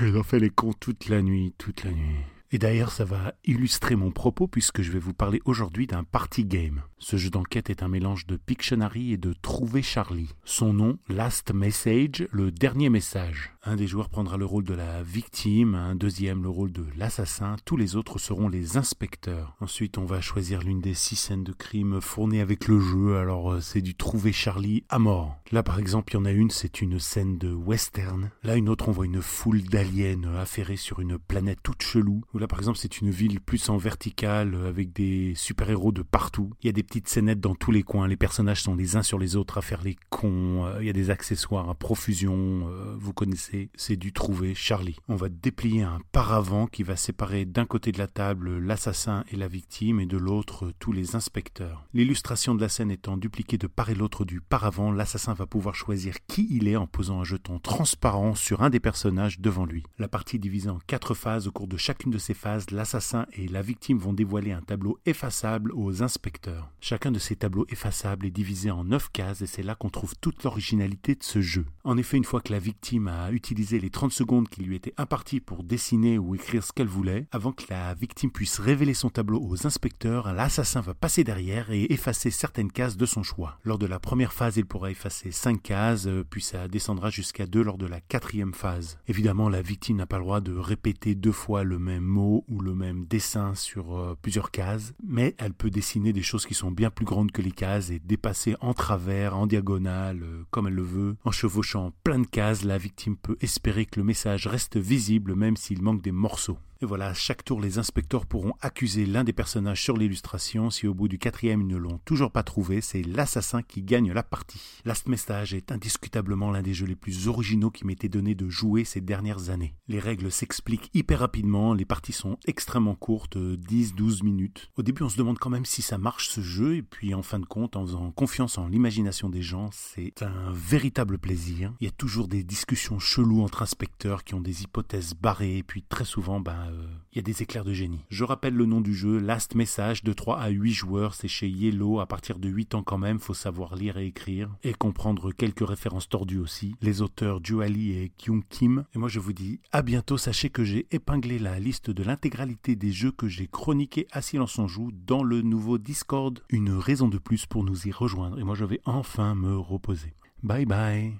ils ont fait les cons toute la nuit, toute la nuit. Et d'ailleurs, ça va illustrer mon propos puisque je vais vous parler aujourd'hui d'un party game. Ce jeu d'enquête est un mélange de Pictionary et de Trouver Charlie. Son nom, Last Message, le dernier message. Un des joueurs prendra le rôle de la victime, un deuxième le rôle de l'assassin, tous les autres seront les inspecteurs. Ensuite, on va choisir l'une des six scènes de crime fournies avec le jeu, alors euh, c'est du Trouver Charlie à mort. Là, par exemple, il y en a une, c'est une scène de western. Là, une autre, on voit une foule d'aliens affairés sur une planète toute chelou. Là, par exemple, c'est une ville plus en verticale avec des super-héros de partout. Il y a des petites scénettes dans tous les coins. Les personnages sont les uns sur les autres à faire les cons. Euh, il y a des accessoires à profusion. Euh, vous connaissez, c'est du trouver Charlie. On va déplier un paravent qui va séparer d'un côté de la table l'assassin et la victime et de l'autre tous les inspecteurs. L'illustration de la scène étant dupliquée de part et l'autre du paravent, l'assassin va pouvoir choisir qui il est en posant un jeton transparent sur un des personnages devant lui. La partie est divisée en quatre phases. Au cours de chacune de ces phases, l'assassin et la victime vont dévoiler un tableau effaçable aux inspecteurs. Chacun de ces tableaux effaçables est divisé en 9 cases et c'est là qu'on trouve toute l'originalité de ce jeu. En effet, une fois que la victime a utilisé les 30 secondes qui lui étaient imparties pour dessiner ou écrire ce qu'elle voulait, avant que la victime puisse révéler son tableau aux inspecteurs, l'assassin va passer derrière et effacer certaines cases de son choix. Lors de la première phase, il pourra effacer 5 cases, euh, puis ça descendra jusqu'à 2 lors de la quatrième phase. Évidemment, la victime n'a pas le droit de répéter deux fois le même mot ou le même dessin sur euh, plusieurs cases, mais elle peut dessiner des choses qui sont bien plus grandes que les cases et dépasser en travers, en diagonale, euh, comme elle le veut. En chevauchant plein de cases, la victime peut espérer que le message reste visible même s'il manque des morceaux. Et voilà, à chaque tour, les inspecteurs pourront accuser l'un des personnages sur l'illustration. Si au bout du quatrième, ils ne l'ont toujours pas trouvé, c'est l'assassin qui gagne la partie. Last Message est indiscutablement l'un des jeux les plus originaux qui m'était donné de jouer ces dernières années. Les règles s'expliquent hyper rapidement, les parties sont extrêmement courtes, 10-12 minutes. Au début, on se demande quand même si ça marche ce jeu, et puis en fin de compte, en faisant confiance en l'imagination des gens, c'est un véritable plaisir. Il y a toujours des discussions cheloues entre inspecteurs qui ont des hypothèses barrées, et puis très souvent, ben, il euh, y a des éclairs de génie. Je rappelle le nom du jeu, Last Message, de 3 à 8 joueurs, c'est chez Yellow, à partir de 8 ans quand même, faut savoir lire et écrire, et comprendre quelques références tordues aussi. Les auteurs Juali et Kyung Kim. Et moi je vous dis à bientôt, sachez que j'ai épinglé la liste de l'intégralité des jeux que j'ai chroniqués à Silence en Joue dans le nouveau Discord. Une raison de plus pour nous y rejoindre, et moi je vais enfin me reposer. Bye bye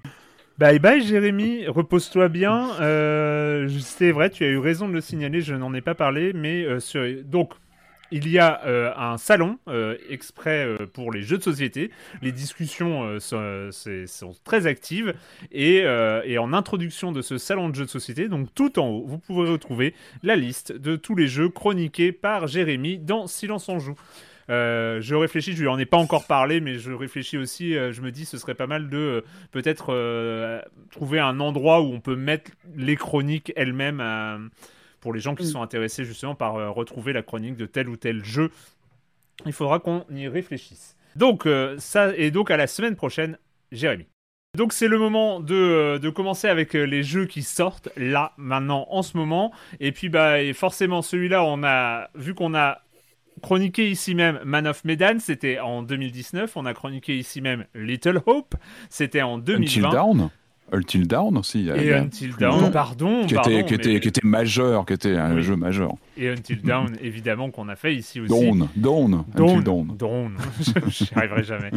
Bye bye Jérémy, repose-toi bien. Euh, c'est vrai, tu as eu raison de le signaler, je n'en ai pas parlé, mais euh, donc il y a euh, un salon exprès pour les jeux de société. Les discussions sont, très actives et, et, en introduction de ce salon de jeux de société, donc tout en haut, vous pouvez retrouver la liste de tous les jeux chroniqués par Jérémy dans Silence en joue. Euh, je réfléchis, je lui en ai pas encore parlé, mais je réfléchis aussi, euh, je me dis ce serait pas mal de euh, peut-être trouver un endroit où on peut mettre les chroniques elles-mêmes pour les gens qui mm. sont intéressés justement par retrouver la chronique de tel ou tel jeu. Il faudra qu'on y réfléchisse. Donc ça et donc à la semaine prochaine, Jérémy. Donc c'est le moment de, de, commencer avec les jeux qui sortent là maintenant en ce moment et puis bah forcément celui-là on a vu qu'on a chroniqué ici même Man of Medan, c'était en 2019. On a chroniqué ici même Little Hope, c'était en 2020. Until Dawn Until Dawn aussi. Et Until Dawn, pardon. Qui, pardon, était, qui, était, qui était majeur, qui était un jeu majeur. Et Until Dawn, évidemment, qu'on a fait ici aussi. Dawn, Dawn, Until Dawn. Dawn, j'y arriverai jamais.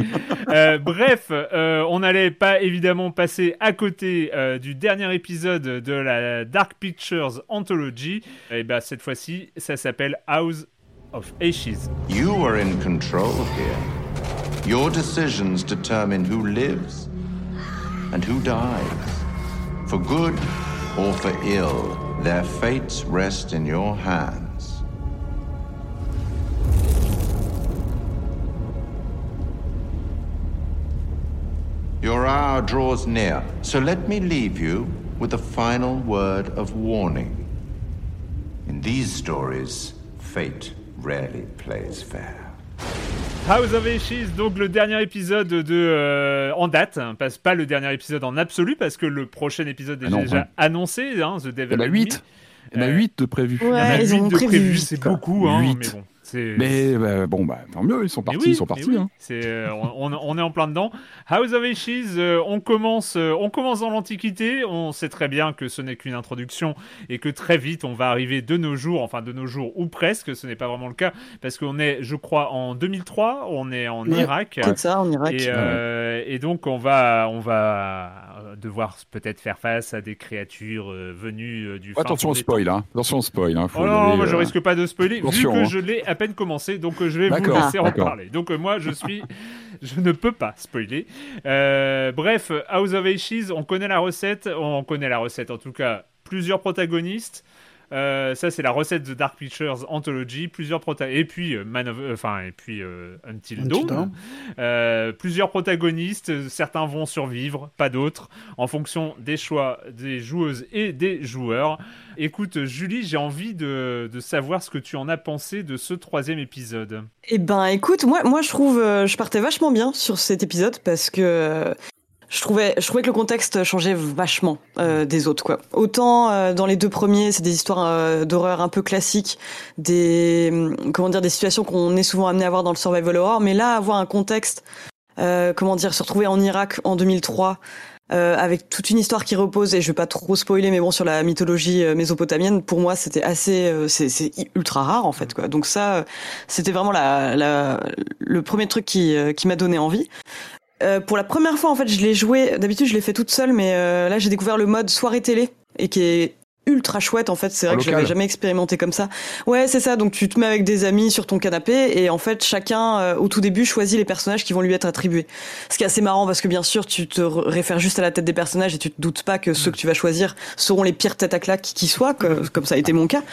euh, bref, euh, on n'allait pas évidemment passer à côté euh, du dernier épisode de la Dark Pictures Anthology. Et bah, cette fois-ci, ça s'appelle House of Ashes. You are in control here. Your decisions determine who lives and who dies. For good or for ill, their fates rest in your hands. Your hour draws near, so let me leave you with a final word of warning. In these stories, fate rarely plays fair. House of Ashes, donc le dernier épisode de euh, en date, hein, passe pas le dernier épisode en absolu parce que le prochain épisode est Ah non, déjà ouais. annoncé, hein, The Devil Il y en a in 8. Me. Il y en a Euh, 8 de prévus. Ouais, Il y en a ils ont huit de prévus, c'est beaucoup, hein, Huit. mais bon. Mais bah, bon, bah, tant mieux, ils sont partis, oui, ils sont partis. oui, hein. c'est, euh, on, est en plein dedans. House of Ashes, euh, on commence, euh, on commence dans l'Antiquité. On sait très bien que ce n'est qu'une introduction et que très vite on va arriver de nos jours, enfin de nos jours ou presque. Ce n'est pas vraiment le cas parce qu'on est, je crois, en 2003. On est en Ouais, Irak. C'est ça, en Irak. Et, euh, et donc on va, on va devoir peut-être faire face à des créatures euh, venues euh, du. Attention au spoil, hein. Attention au spoil. Hein. Faut Oh non, aller, moi je risque pas de spoiler attention, vu que hein. je l'ai à peine commencé, donc euh, je vais vous laisser en parler. Donc euh, moi je suis, je ne peux pas spoiler. Euh, bref, House of Ashes, on connaît la recette, on connaît la recette en tout cas, plusieurs protagonistes. Euh, ça c'est la recette de Dark Pictures Anthology, plusieurs prota et puis euh, Man of, euh, enfin et puis euh, Until, Until Dawn. Dawn. Euh, plusieurs protagonistes, certains vont survivre, pas d'autres, en fonction des choix des joueuses et des joueurs. Écoute, Julie, j'ai envie de, de savoir ce que tu en as pensé de ce troisième épisode. Eh ben, écoute, moi, moi, je trouve, euh, je partais vachement bien sur cet épisode parce que euh, je trouvais, je trouvais que le contexte changeait vachement euh, des autres, quoi. Autant euh, dans les deux premiers, c'est des histoires euh, d'horreur un peu classiques, des, hum, comment dire, des situations qu'on est souvent amené à voir dans le survival horror, mais là, avoir un contexte, euh, comment dire, se retrouver en Irak en 2003. euh, avec toute une histoire qui repose et je vais pas trop spoiler mais bon sur la mythologie euh, mésopotamienne pour moi c'était assez c'est ultra rare en fait quoi donc ça c'était vraiment la, la, le premier truc qui, qui m'a donné envie. Euh, pour la première fois, en fait, je l'ai joué. D'habitude, je l'ai fait toute seule, mais euh, là, j'ai découvert le mode soirée télé et qui est ultra chouette. En fait, c'est vrai En que l'avais jamais expérimenté comme ça. Ouais, c'est ça. Donc, tu te mets avec des amis sur ton canapé et en fait, chacun euh, au tout début choisit les personnages qui vont lui être attribués. Ce qui est assez marrant parce que bien sûr, tu te réfères juste à la tête des personnages et tu te doutes pas que ceux que tu vas choisir seront les pires têtes à claque qui soient, que- comme ça a été mon cas.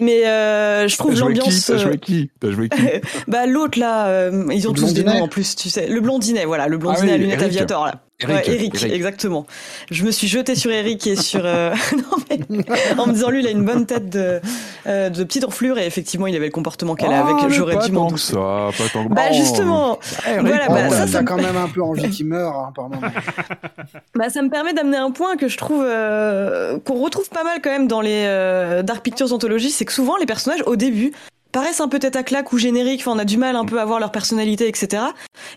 Mais euh, je trouve T'as joué qui l'ambiance. T'as euh, joué qui T'as joué qui bah l'autre là, euh, ils ont Le tous des blondinet noms en plus, tu sais. Le blondinet, voilà, le blondinet Ah à oui, lunettes Eric. aviator là. Eric, Ouais, Eric, Eric. exactement. Je me suis jetée sur Eric et sur euh, non, mais, en me disant lui il a une bonne tête de euh, de petite enflure et effectivement il avait le comportement qu'elle a Ah, avec. J'aurais dû m'en tant que douter. ça, pas tant que Bah Bon, justement, Eric, voilà, bah, Oh, ça, ça t'as me- quand même un peu envie qu'il meure hein, par moment. Bah, ça me permet d'amener un point que je trouve euh, qu'on retrouve pas mal quand même dans les euh, Dark Pictures Anthology, c'est que souvent les personnages au début paraissent un peu tête à claque ou génériques, enfin on a du mal un peu à voir leur personnalité, etc.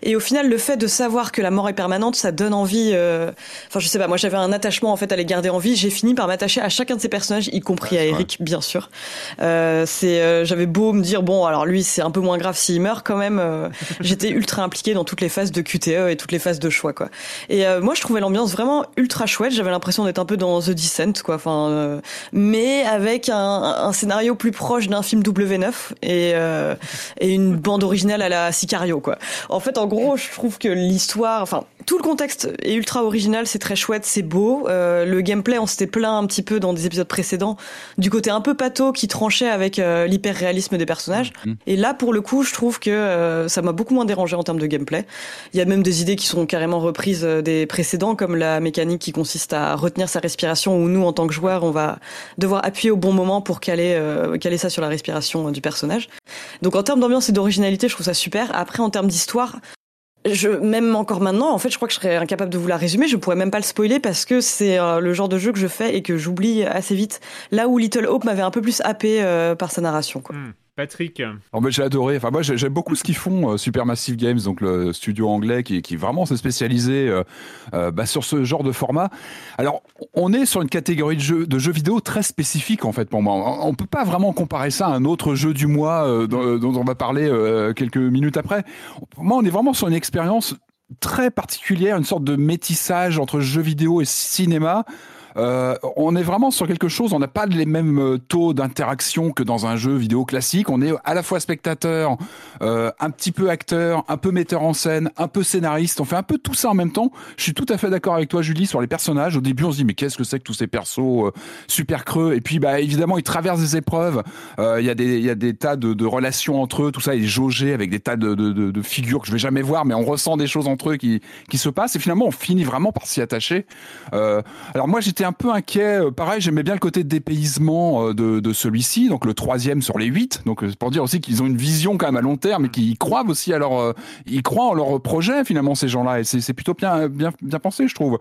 Et au final, le fait de savoir que la mort est permanente, ça donne envie. euh, Enfin, je sais pas, moi j'avais un attachement en fait à les garder en vie. J'ai fini par m'attacher à chacun de ces personnages, y compris Ouais, à Eric, bien sûr. Euh, c'est, euh, j'avais beau me dire bon, alors lui c'est un peu moins grave s'il meurt quand même. euh, J'étais ultra impliquée dans toutes les phases de QTE et toutes les phases de choix quoi. Et euh, moi, je trouvais l'ambiance vraiment ultra chouette. J'avais l'impression d'être un peu dans The Descent, quoi. Enfin, euh, mais avec un, un scénario plus proche d'un film W9 et euh, et une bande originale à la Sicario, quoi. En fait, en gros, je trouve que l'histoire, enfin, tout le contexte est ultra original. C'est très chouette, c'est beau. Euh, le gameplay, on s'était plaint un petit peu dans des épisodes précédents du côté un peu pato qui tranchait avec euh, l'hyper réalisme des personnages. Mhm. Et là, pour le coup, je trouve que euh, ça m'a beaucoup moins dérangé en termes de gameplay. Il y a même des idées qui sont carrément reprises euh, des précédents, comme la mécanique qui consiste à retenir sa respiration, où nous, en tant que joueurs, on va devoir appuyer au bon moment pour caler, euh, caler ça sur la respiration du personnage. Donc en termes d'ambiance et d'originalité, je trouve ça super. Après, en termes d'histoire, je, même encore maintenant, en fait, je crois que je serais incapable de vous la résumer. Je pourrais même pas le spoiler parce que c'est euh, le genre de jeu que je fais et que j'oublie assez vite. Là où Little Hope m'avait un peu plus happé euh, par sa narration. Quoi. Hmm. Patrick. Oh, j'ai adoré. Enfin, moi, j'aime beaucoup ce qu'ils font, euh, Supermassive Games, donc le studio anglais qui, qui vraiment s'est spécialisé euh, euh, bah, sur ce genre de format. Alors, on est sur une catégorie de jeux, de vidéo très spécifique, en fait, pour moi. On, ne peut pas vraiment comparer ça à un autre jeu du mois dont, dont, on va parler quelques minutes après. Pour moi, on est vraiment sur une expérience très particulière, une sorte de métissage entre jeux vidéo et cinéma. Euh, on est vraiment sur quelque chose, on n'a pas les mêmes euh, taux d'interaction que dans un jeu vidéo classique. On est à la fois spectateur, euh, un petit peu acteur, un peu metteur en scène, un peu scénariste. On fait un peu tout ça en même temps. Je suis tout à fait d'accord avec toi, Julie, sur les personnages. Au début, on se dit mais qu'est-ce que c'est que tous ces persos euh, super creux? Et puis, bah évidemment, ils traversent des épreuves. Euh, il y a des y a des tas de, de, relations entre eux. Tout ça est jaugé avec des tas de, de, de, figures que je vais jamais voir, mais on ressent des choses entre eux qui qui se passent. Et finalement, on finit vraiment par s'y attacher. alors moi, j'étais un peu inquiet. Euh, pareil, j'aimais bien le côté dépaysement euh, de, celui-ci, donc le troisième sur les huit. Donc euh, pour dire aussi qu'ils ont une vision quand même à long terme et qu'ils croient aussi à leur, ils croient en leur projet finalement ces gens-là. Et c'est plutôt bien, bien, bien pensé, je trouve.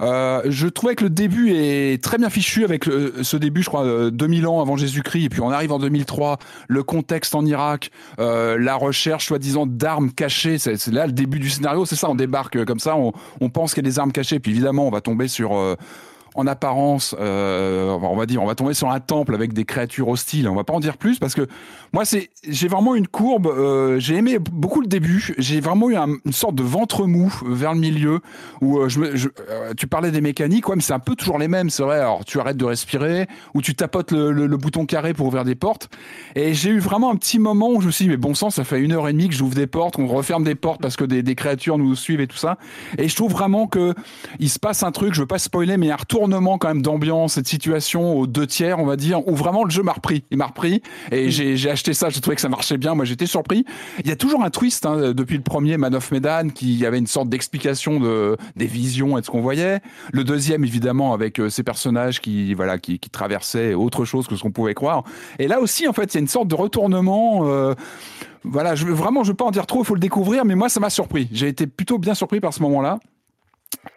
Je trouvais que le début est très bien fichu avec ce début, je crois, 2000 ans avant Jésus-Christ, et puis on arrive en 2003, le contexte en Irak, la recherche soi-disant d'armes cachées, c'est là le début du scénario, c'est ça, on débarque comme ça, on pense qu'il y a des armes cachées, puis évidemment on va tomber sur en apparence, euh, on va dire, on va tomber sur un temple avec des créatures hostiles. On va pas en dire plus parce que moi, c'est, j'ai vraiment une courbe. Euh, j'ai aimé beaucoup le début. J'ai vraiment eu une sorte de ventre mou vers le milieu où euh, euh, tu parlais des mécaniques, ouais, mais c'est un peu toujours les mêmes. C'est vrai. Alors, tu arrêtes de respirer ou tu tapotes le, bouton carré pour ouvrir des portes. Et j'ai eu vraiment un petit moment où je me suis dit, mais bon sang, ça fait une heure et demie que j'ouvre des portes, qu'on referme des portes parce que des, des, créatures nous suivent et tout ça. Et je trouve vraiment que il se passe un truc. Je veux pas spoiler, mais un retour quand même d'ambiance et de situation aux deux tiers, on va dire, où vraiment le jeu m'a repris. Il m'a repris et j'ai acheté ça. J'ai trouvé que ça marchait bien. Moi, j'étais surpris. Il y a toujours un twist hein, depuis le premier Man of Medan qui avait une sorte d'explication de des visions et de ce qu'on voyait. Le deuxième, évidemment, avec euh, ces personnages qui voilà qui, qui traversaient autre chose que ce qu'on pouvait croire. Et là aussi, en fait, il y a une sorte de retournement. Euh, voilà, je, vraiment, je veux pas en dire trop, il faut le découvrir, mais moi, ça m'a surpris. J'ai été plutôt bien surpris par ce moment-là.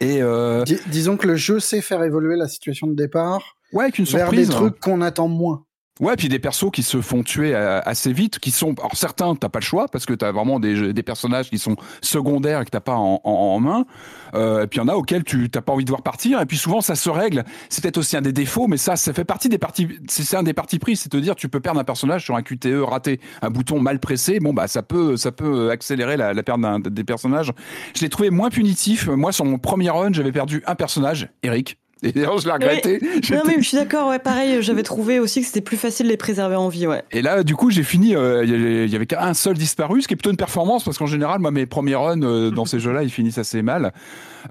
Et euh... disons que le jeu sait faire évoluer la situation de départ. Ouais, avec une vers surprise. des trucs qu'on attend moins. Ouais, puis des persos qui se font tuer euh, assez vite, qui sont, alors certains t'as pas le choix parce que t'as vraiment des, des personnages qui sont secondaires et que t'as pas en, en, main. Euh, et puis il y en a auxquels tu t'as pas envie de voir partir. Et puis souvent ça se règle. C'est peut-être aussi un des défauts, mais ça, ça fait partie des parties. C'est un des parties pris, c'est de dire tu peux perdre un personnage sur un QTE raté, un bouton mal pressé. Bon bah ça peut, ça peut accélérer la, la perte des personnages. Je l'ai trouvé moins punitif. Moi sur mon premier run, j'avais perdu un personnage, Eric et je l'ai regretté. non, mais je suis d'accord, ouais, pareil, j'avais trouvé aussi que c'était plus facile de les préserver en vie, ouais. Et là, du coup, j'ai fini, euh, il y avait qu'un seul disparu, ce qui est plutôt une performance, parce qu'en général, moi, mes premiers runs euh, dans ces jeux-là, ils finissent assez mal.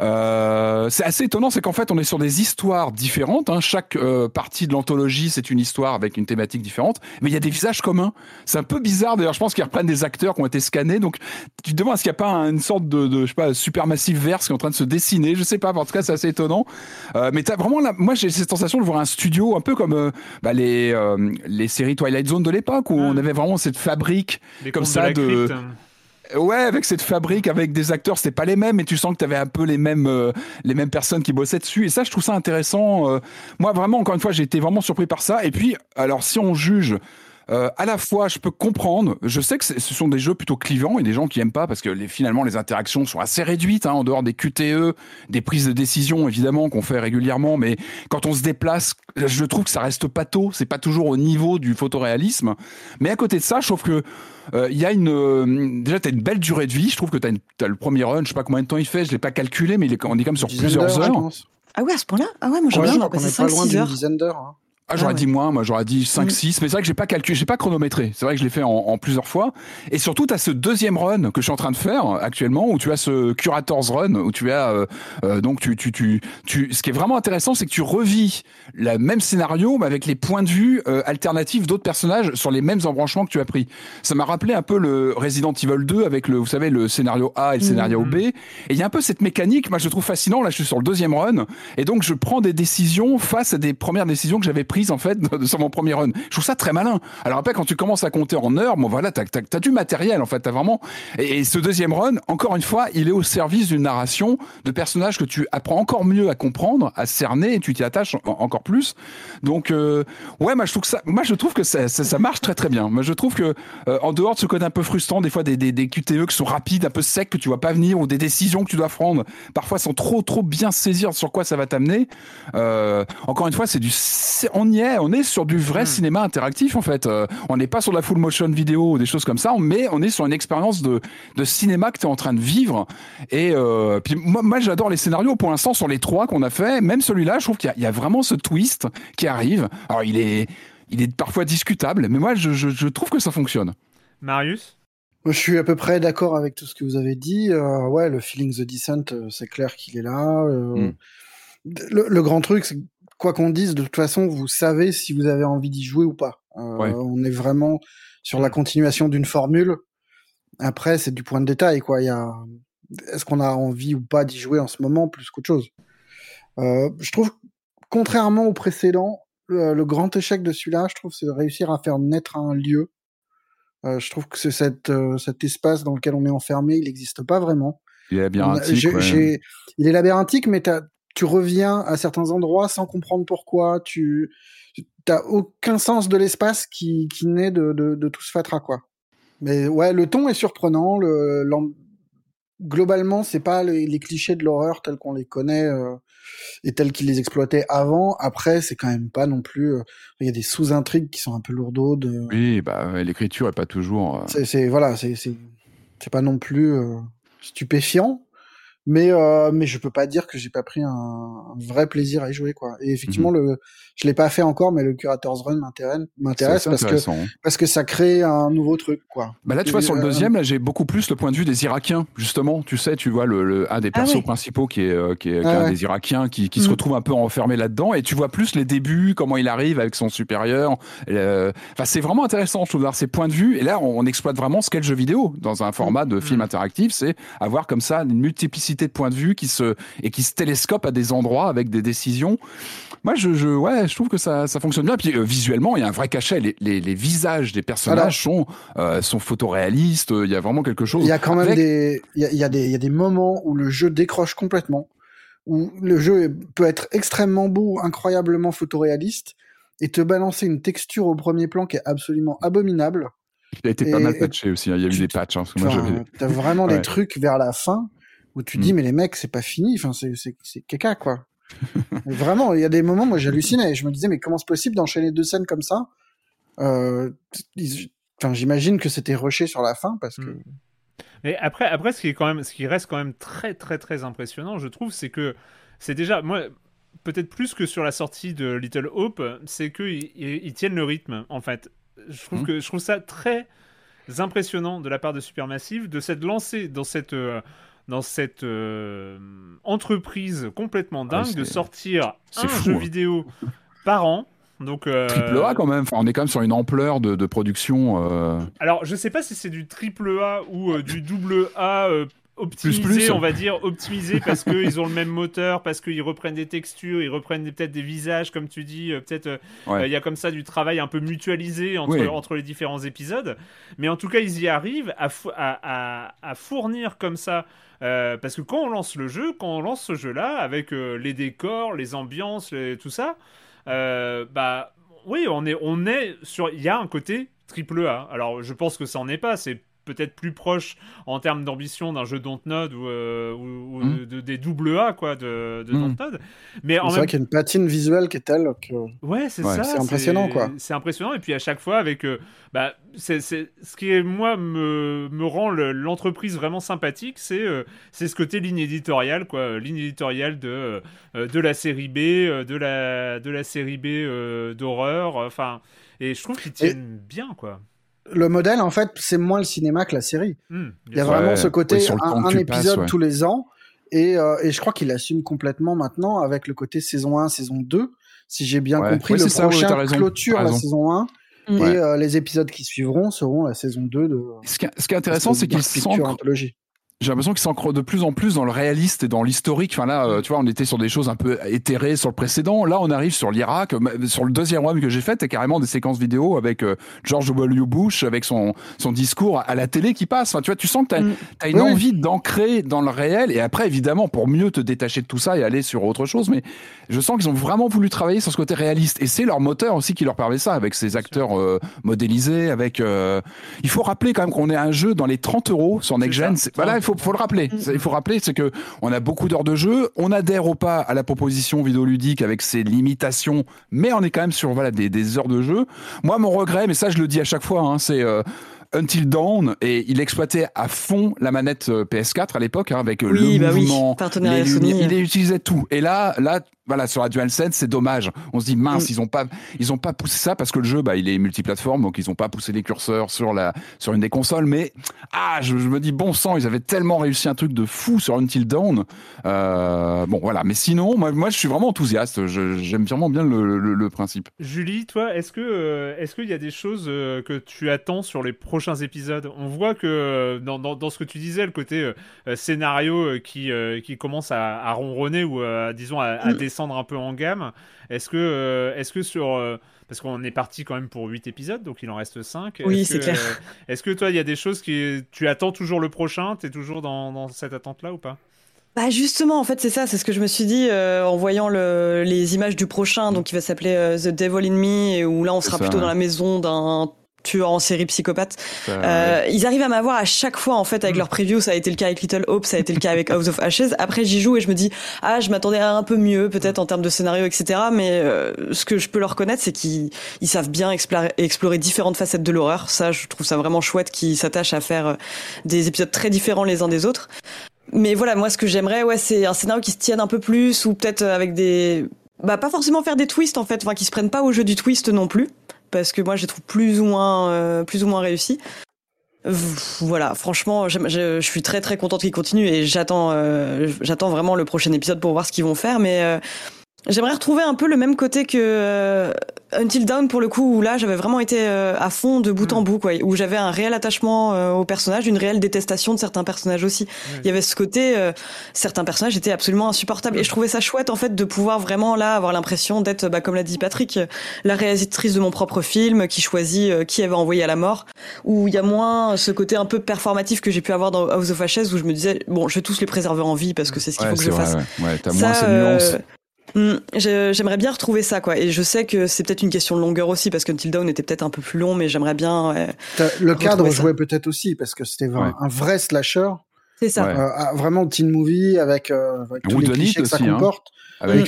Euh, c'est assez étonnant, c'est qu'en fait, on est sur des histoires différentes. Hein. Chaque euh, partie de l'anthologie, c'est une histoire avec une thématique différente, mais il y a des visages communs. C'est un peu bizarre. D'ailleurs, je pense qu'ils reprennent des acteurs qui ont été scannés. Donc, tu te demandes est-ce qu'il n'y a pas une sorte de, de, je sais pas, supermassive verse qui est en train de se dessiner? Je sais pas. En tout cas, c'est assez étonnant. Euh, mais t'as vraiment, moi, j'ai cette sensation de voir un studio un peu comme euh, bah, les les séries Twilight Zone de l'époque où on avait vraiment cette fabrique comme ça de. Ouais, avec cette fabrique, avec des acteurs, c'était pas les mêmes, mais tu sens que tu avais un peu les mêmes, euh, les mêmes personnes qui bossaient dessus. Et ça, je trouve ça intéressant. Euh, moi, vraiment, encore une fois, j'ai été vraiment surpris par ça. Et puis, alors, si on juge. Euh, à la fois, je peux comprendre. Je sais que ce sont des jeux plutôt clivants et des gens qui aiment pas parce que les, finalement les interactions sont assez réduites hein, en dehors des QTE, des prises de décision évidemment qu'on fait régulièrement. Mais quand on se déplace, je trouve que ça reste pâteau. C'est pas toujours au niveau du photoréalisme. Mais à côté de ça, je trouve que euh, il y a une euh, déjà t'as une belle durée de vie. Je trouve que t'as une- t'as le premier run. Je sais pas combien de temps il fait. Je l'ai pas calculé, mais il est, on est quand même sur plusieurs heures. Ah ouais, à ce point-là? Ah ouais, moi j'ai Ouais, l'impression je crois qu'on passer est pas loin 5-6 d'une heures. dizaine d'heures. hein. Ah, j'aurais Ah ouais. dit moins, moi j'aurais dit Mm. 5, 6, mais c'est vrai que j'ai pas calculé, j'ai pas chronométré. C'est vrai que je l'ai fait en, en plusieurs fois. Et surtout, tu as ce deuxième run que je suis en train de faire actuellement, où tu as ce Curator's Run, où tu as euh, euh, donc tu, tu, tu, tu, ce qui est vraiment intéressant, c'est que tu revis le même scénario, mais avec les points de vue euh, alternatifs d'autres personnages sur les mêmes embranchements que tu as pris. Ça m'a rappelé un peu le Resident Evil 2 avec le, vous savez, le scénario A et le scénario B. Et il y a un peu cette mécanique, moi je trouve fascinant. Là, je suis sur le deuxième run, et donc je prends des décisions face à des premières décisions que j'avais prises en fait sur mon premier run. Je trouve ça très malin. Alors après, quand tu commences à compter en heures, bon voilà, t'as as, du matériel en fait, t'as vraiment. Et, ce deuxième run, encore une fois, il est au service d'une narration de personnages que tu apprends encore mieux à comprendre, à cerner, et tu t'y attaches encore plus. Donc euh, ouais, moi je trouve que ça, moi je trouve que ça, ça, marche très très bien. Moi je trouve que euh, en dehors de ce côté un peu frustrant, des fois des, des, des QTE qui sont rapides, un peu secs que tu vois pas venir, ou des décisions que tu dois prendre, parfois sont trop trop bien saisir sur quoi ça va t'amener. Euh, encore une fois, c'est du, on y est, on est sur du vrai hmm. cinéma interactif en fait. Euh, on n'est pas sur la full motion vidéo ou des choses comme ça, mais on est sur une expérience de, de cinéma que tu es en train de vivre. Et euh, puis moi, moi j'adore les scénarios. Pour l'instant, sur les trois qu'on a fait, même celui-là, je trouve qu'il y, y, a vraiment ce twist qui arrive. Alors il est, il est parfois discutable, mais moi je, je, je trouve que ça fonctionne. Marius? Je suis à peu près d'accord avec tout ce que vous avez dit. Euh, ouais, le feeling the descent, c'est clair qu'il est là. Euh, mm. le, grand truc, c'est quoi qu'on dise, de toute façon, vous savez si vous avez envie d'y jouer ou pas. On est vraiment sur la continuation d'une formule. Après, c'est du point de détail, quoi. Il y a, est-ce qu'on a envie ou pas d'y jouer en ce moment plus qu'autre chose? Je trouve, contrairement au précédent, le, grand échec de celui-là, je trouve, c'est de réussir à faire naître un lieu euh, je trouve que c'est cette, euh, cet espace dans lequel on est enfermé, il n'existe pas vraiment. Il est labyrinthique. Il est labyrinthique, mais tu reviens à certains endroits sans comprendre pourquoi. Tu n'as aucun sens de l'espace qui, qui naît de, de, de, tout ce fatras, quoi. Mais ouais, le ton est surprenant. Le, globalement, c'est pas les, clichés de l'horreur tels qu'on les connaît euh, et tels qu'ils les exploitaient avant. Après, c'est quand même pas non plus. Euh, il y a des sous-intrigues qui sont un peu lourdes. Oui, bah l'écriture est pas toujours. Euh, c'est voilà, c'est c'est pas non plus stupéfiant, mais euh, mais je peux pas dire que j'ai pas pris un, un, vrai plaisir à y jouer quoi. Et effectivement mhm. le je l'ai pas fait encore mais le curator's run m'intéresse parce que hein. parce que ça crée un nouveau truc quoi. Bah là tu vois sur le euh, deuxième là j'ai beaucoup plus le point de vue des Irakiens justement, tu sais, tu vois le, le un des ah persos principaux qui est euh, qui est, qui est un des Irakiens qui, qui se mhm. retrouve un peu enfermé là-dedans et tu vois plus les débuts, comment il arrive avec son supérieur. Enfin c'est vraiment intéressant je trouve ces points de vue et là on, on exploite vraiment ce qu'est le jeu vidéo dans un format de mhm. film interactif, c'est avoir comme ça une multiplicité de points de vue qui se et qui se télescope à des endroits avec des décisions. Moi, je, je ouais, je trouve que ça, ça fonctionne bien. Puis euh, visuellement, il y a un vrai cachet. Les, les, les visages des personnages sont euh, sont photoréalistes. Il y a vraiment quelque chose. Il y a quand même des il y a, y a, des il y a des moments où le jeu décroche complètement, où le jeu peut être extrêmement beau, incroyablement photoréaliste, et te balancer une texture au premier plan qui est absolument abominable. Il a été pas mal patché aussi. Hein. Il y a eu des patchs. Hein, T'as vraiment des trucs vers la fin où tu dis mm. mais les mecs c'est pas fini, enfin c'est c'est caca quoi. Vraiment, il y a des moments moi j'hallucinais, je me disais mais comment c'est possible d'enchaîner deux scènes comme ça? Euh, Enfin j'imagine que c'était rushé sur la fin parce que. Mm. Mais après, après, ce qui est quand même, ce qui reste quand même très, très, très impressionnant, je trouve, c'est que c'est déjà, moi, peut-être plus que sur la sortie de Little Hope, c'est qu'ils ils, tiennent le rythme. En fait, je trouve mm. que je trouve ça très impressionnant de la part de Supermassive de s'être lancé dans cette euh, dans cette euh, entreprise complètement ah dingue de sortir un jeu hein. vidéo par an. Donc, euh, Triple A quand même, on est quand même sur une ampleur de, production. Euh. Alors je sais pas si c'est du triple A ou du double A optimisé, on va dire, optimisé parce qu'ils ont le même moteur, parce qu'ils reprennent des textures, ils reprennent peut-être des visages, comme tu dis, peut-être il y a comme ça du travail un peu mutualisé entre, entre les différents épisodes. Mais en tout cas, ils y arrivent à, à, à fournir comme ça euh, parce que quand on lance le jeu, quand on lance ce jeu-là, avec euh, les décors, les ambiances, tout ça, euh, bah oui, on est, on est sur. Il y a un côté triple A. Alors je pense que ça n'en est pas. C'est peut-être plus proche en termes d'ambition d'un jeu Dontnod ou, euh, ou, hmm. de, des double A quoi de, de mmh. Dontnod. Mais c'est vrai qu'il y a une patine visuelle qui est telle que ouais c'est ça c'est impressionnant quoi. C'est impressionnant et puis à chaque fois avec euh, bah c'est ce qui moi me, me rend l'entreprise vraiment sympathique c'est euh, c'est ce côté ligne éditoriale quoi ligne éditoriale de de la série B de la de la série B d'horreur enfin et je trouve qu'ils tiennent bien quoi le modèle, en fait, c'est moins le cinéma que la série. Hmm, il y a vraiment ce côté, un, épisode tous les ans. Et, euh, et je crois qu'il assume complètement maintenant avec le côté saison 1, saison 2. Si j'ai bien compris, le prochain clôture la saison 1. Et euh, les épisodes qui suivront seront la saison 2 de. Ce qui, est intéressant, c'est qu'ils sentent. J'ai l'impression qu'ils s'ancrent de plus en plus dans le réaliste et dans l'historique. Enfin là, euh, tu vois, on était sur des choses un peu éthérées sur le précédent. Là, on arrive sur l'Irak. Euh, sur le deuxième one que j'ai fait, c'est carrément des séquences vidéo avec euh, George W. Bush, avec son, son discours à la télé qui passe. Enfin, tu vois, tu sens que tu as, mm. une envie d'ancrer dans le réel. Et après, évidemment, pour mieux te détacher de tout ça et aller sur autre chose. Mais je sens qu'ils ont vraiment voulu travailler sur ce côté réaliste. Et c'est leur moteur aussi qui leur permet ça, avec ces acteurs modélisés. Avec, il faut rappeler quand même qu'on est un jeu dans les 30 euros sur Next Gen. Voilà, faut, faut le rappeler. Mm. Il faut rappeler, c'est que on a beaucoup d'heures de jeu, on adhère ou pas à la proposition vidéoludique avec ses limitations, mais on est quand même sur voilà des, des heures de jeu. Moi, mon regret, mais ça je le dis à chaque fois, hein, c'est euh, Until Dawn et il exploitait à fond la manette euh, PS4 à l'époque hein, avec euh, le bah mouvement, il utilisait tout. Et là, là, voilà, sur la DualSense, c'est dommage. On se dit mince, mm. ils ont pas, ils ont pas poussé ça parce que le jeu, bah, il est multiplateforme, donc ils ont pas poussé les curseurs sur la, sur une des consoles. Mais ah, je, me dis bon sang, ils avaient tellement réussi un truc de fou sur Until Dawn. Euh, bon, voilà. Mais sinon, moi, moi, je suis vraiment enthousiaste. J'aime vraiment bien le, le, principe. Julie, toi, est-ce que, euh, est-ce qu'il y a des choses euh, que tu attends sur les prochains épisodes On voit que dans, dans, dans, ce que tu disais, le côté scénario qui, qui commence à, à ronronner ou disons à, à mm descendre un peu en gamme. Est-ce que, euh, est-ce que sur. Euh, parce qu'on est parti quand même pour 8 épisodes, donc il en reste 5. Oui, c'est clair. Euh, est-ce que toi, il y a des choses qui. Tu attends toujours le prochain? Tu es toujours dans, dans cette attente-là ou pas? Bah justement, en fait, c'est ça, c'est ce que je me suis dit en voyant le, les images du prochain, donc qui va s'appeler The Devil in Me, et où là on sera plutôt dans la maison d'un tueurs en série psychopathe. Euh, ils arrivent à m'avoir à chaque fois en fait avec mm. leur preview. Ça a été le cas avec Little Hope, ça a été le cas avec House of Ashes. Après j'y joue et je me dis ah je m'attendais à un peu mieux peut-être en termes de scénario etc. Mais euh, ce que je peux leur connaître c'est qu'ils savent bien explorer, explorer différentes facettes de l'horreur. Ça je trouve ça vraiment chouette qu'ils s'attachent à faire euh, des épisodes très différents les uns des autres. Mais voilà moi ce que j'aimerais ouais c'est un scénario qui se tienne un peu plus ou peut-être avec des bah pas forcément faire des twists en fait, enfin qui se prennent pas au jeu du twist non plus parce que moi je les trouve plus ou moins euh, plus ou moins réussis. Voilà, franchement, je, je, suis très très contente qu'ils continuent et j'attends euh, j'attends vraiment le prochain épisode pour voir ce qu'ils vont faire. Mais euh, J'aimerais retrouver un peu le même côté que euh, Until Dawn pour le coup où là j'avais vraiment été euh, à fond de bout en mm. bout quoi, où j'avais un réel attachement euh, au personnage, une réelle détestation de certains personnages aussi. Il y avait ce côté certains personnages étaient absolument insupportables et je trouvais ça chouette en fait de pouvoir vraiment là avoir l'impression d'être bah, comme l'a dit Patrick, la réalisatrice de mon propre film qui choisit qui avait envoyé à la mort où il y a moins ce côté un peu performatif que j'ai pu avoir dans House of Ashes où je me disais bon, je vais tous les préserver en vie parce que c'est ce qu'il faut que je fasse. Ouais, ouais t'as moins nuances. Mm, j'aimerais bien retrouver ça, quoi. Et je sais que c'est peut-être une question de longueur aussi, parce que Until Dawn était peut-être un peu plus long, mais j'aimerais bien. le cadre jouait peut-être aussi, parce que c'était un vrai slasher. C'est ça. Euh, vraiment teen movie avec, euh, avec tous les clichés que ça hein. comporte. Avec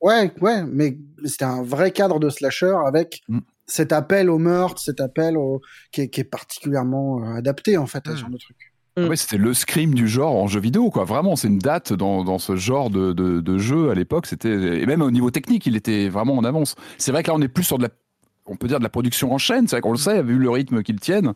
Ouais, ouais, mais c'était un vrai cadre de slasher avec mm. cet appel au meurtre, cet appel au... qui, est, particulièrement euh, adapté en fait à ce mm. genre de truc. Mm. Ouais, c'était le scream du genre en jeu vidéo, quoi. Vraiment, c'est une date dans, dans ce genre de, de, de jeu à l'époque. C'était et même au niveau technique, il était vraiment en avance. C'est vrai que là, on est plus sur de la on peut dire de la production en chaîne, c'est vrai qu'on le sait, vu le rythme qu'ils tiennent.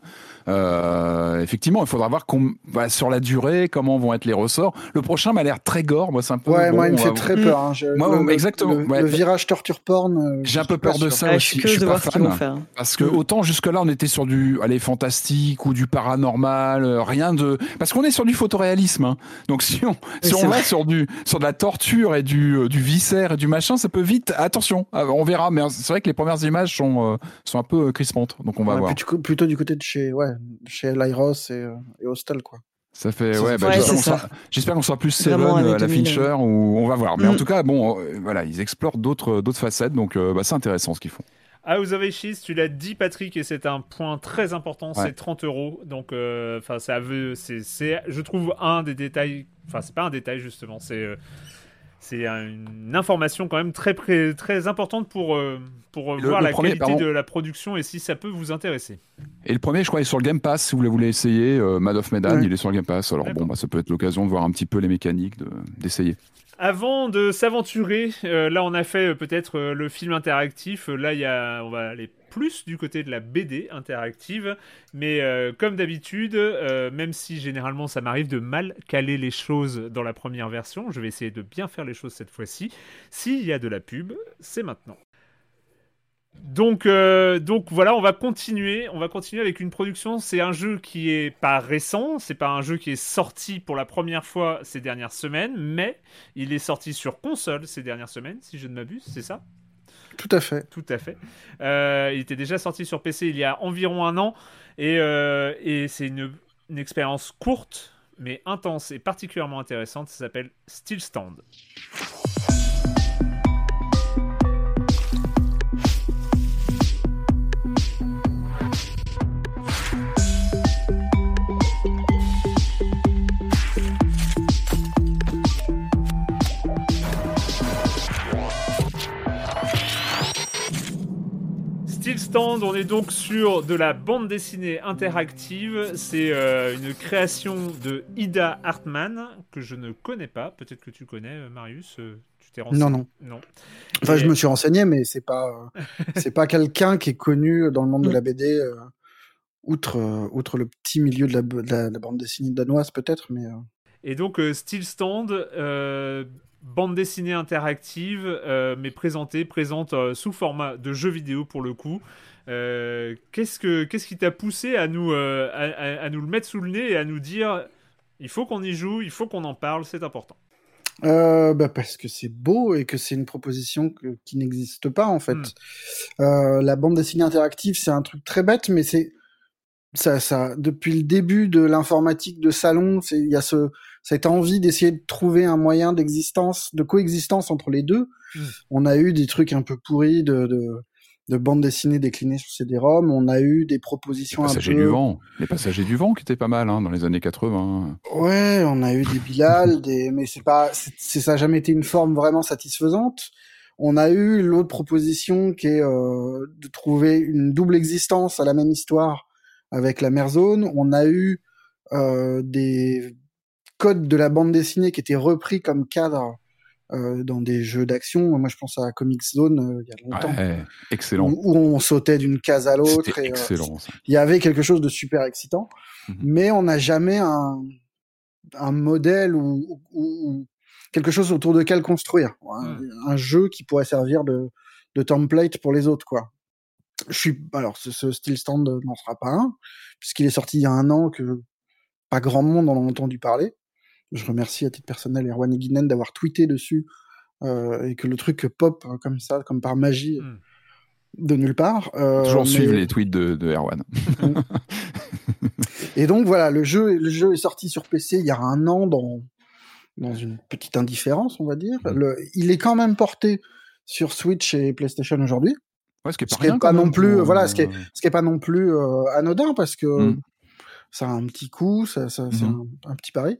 Euh, effectivement, il faudra voir bah, sur la durée comment vont être les ressorts. Le prochain m'a l'air très gore, moi c'est un peu. Ouais, moi il me fait très peur. Hein. Moi, le, exactement. Le, virage torture porn. Euh, J'ai un peu peur de ça aussi. Je, suis pas fan. Parce que autant jusque là on était sur du, allez fantastique ou du paranormal, euh, rien de. Parce qu'on est sur du photoréalisme. Hein. Donc si on si on va sur du sur de la torture et du du viscère et du machin, ça peut vite. Attention, on verra. Mais c'est vrai que les premières images sont euh, sont, un peu euh, crispantes. Donc on va voir. Plutôt, du côté de chez, ouais, chez Lyros et, euh, et Hostel, quoi. Ça fait, ouais, bah, j'espère qu'on sera plus Seven à la Fincher, ou on va voir. Mais en mm. tout cas, bon, voilà, ils explorent d'autres, d'autres facettes, donc bah, c'est intéressant ce qu'ils font. House of Ashes, tu l'as dit Patrick, et c'est un point très important, c'est 30 euros. Donc, enfin, ça veut, c'est, je trouve un des détails, enfin, c'est pas un détail justement, c'est c'est une information quand même très, très importante pour, euh, pour voir la qualité de la production et si ça peut vous intéresser. Et le premier, je crois, est sur le Game Pass. Si vous voulez essayer, euh, Mad of Medan, il est sur le Game Pass. Alors bon, bah, ça peut être l'occasion de voir un petit peu les mécaniques, d'essayer. Avant de s'aventurer, euh, là on a fait peut-être le film interactif. Là, il y a, on va aller plus du côté de la BD interactive. Mais euh, comme d'habitude, euh, même si généralement ça m'arrive de mal caler les choses dans la première version, je vais essayer de bien faire les choses cette fois-ci. S'il y a de la pub, c'est maintenant. Donc, euh, donc voilà, on va continuer. On va continuer avec une production. C'est un jeu qui est pas récent. C'est pas un jeu qui est sorti pour la première fois ces dernières semaines, mais il est sorti sur console ces dernières semaines, si je ne m'abuse. C'est ça? Tout à fait. Tout à fait. Euh, il était déjà sorti sur PC il y a environ un an, et, euh, c'est une, expérience courte, mais intense et particulièrement intéressante. Ça s'appelle Still Stand. Stand, on est donc sur de la bande dessinée interactive. C'est euh, une création de Ida Hartmann que je ne connais pas. Peut-être que tu connais, euh, Marius. euh, Tu t'es renseigné? Non, non. Non. Enfin, Et- je me suis renseigné, mais c'est pas, c'est pas quelqu'un qui est connu dans le monde de la BD, euh, outre, euh, outre le petit milieu de la, de la- de la bande dessinée danoise peut-être, mais. Et donc, Still Stand, bande dessinée interactive, euh, mais présentée, présente euh, sous format de jeu vidéo pour le coup. Euh, qu'est-ce, que, qu'est-ce qui t'a poussé à nous, à, nous le mettre sous le nez et à nous dire il faut qu'on y joue, il faut qu'on en parle, c'est important bah parce que c'est beau et que c'est une proposition que- qui n'existe pas en fait. Hmm. La bande dessinée interactive, c'est un truc très bête, mais c'est ça, ça depuis le début de l'informatique de salon, il y a ce cette envie d'essayer de trouver un moyen d'existence, de coexistence entre les deux. Hmm. On a eu des trucs un peu pourris de de, de bande dessinée déclinée sur CD-ROM. On a eu des Les propositions un passagers peu du vent. Les passagers du vent qui étaient pas mal hein, dans les années 80. Ouais, on a eu des Bilal, des, mais c'est pas, c'est, c'est- ça a jamais été une forme vraiment satisfaisante. On a eu l'autre proposition qui est euh, de trouver une double existence à la même histoire avec la mère zone. On a eu euh, des codes de la bande dessinée qui étaient repris comme cadre euh, dans des jeux d'action. Moi, je pense à Comic Zone euh, il y a longtemps. Ouais, excellent. Où, où on sautait d'une case à l'autre. Et, euh, excellent. il y avait quelque chose de super excitant, Mhm. mais on n'a jamais un, un modèle ou, quelque chose autour de quel construire. Un, un jeu qui pourrait servir de, de template pour les autres, quoi. Je suis, alors, ce, ce Steel Stand n'en sera pas un, puisqu'il est sorti il y a un an que pas grand monde en a entendu parler. Je remercie à titre personnel Erwan Eguinen d'avoir tweeté dessus euh, et que le truc pop euh, comme ça, comme par magie, Mm. de nulle part. Euh, Toujours mais- suivre les tweets de, de Erwan. Et donc voilà, le jeu, le jeu est sorti sur PC il y a un an dans, dans une petite indifférence, on va dire. Le, il est quand même porté sur Switch et PlayStation aujourd'hui. Ouais, ce qui est Ce pas est non plus, pour, voilà, ce qui est, ce qui est pas non plus euh, anodin parce que Mm. Ça a un petit coût, ça, ça, c'est Mhm. un, un petit pari.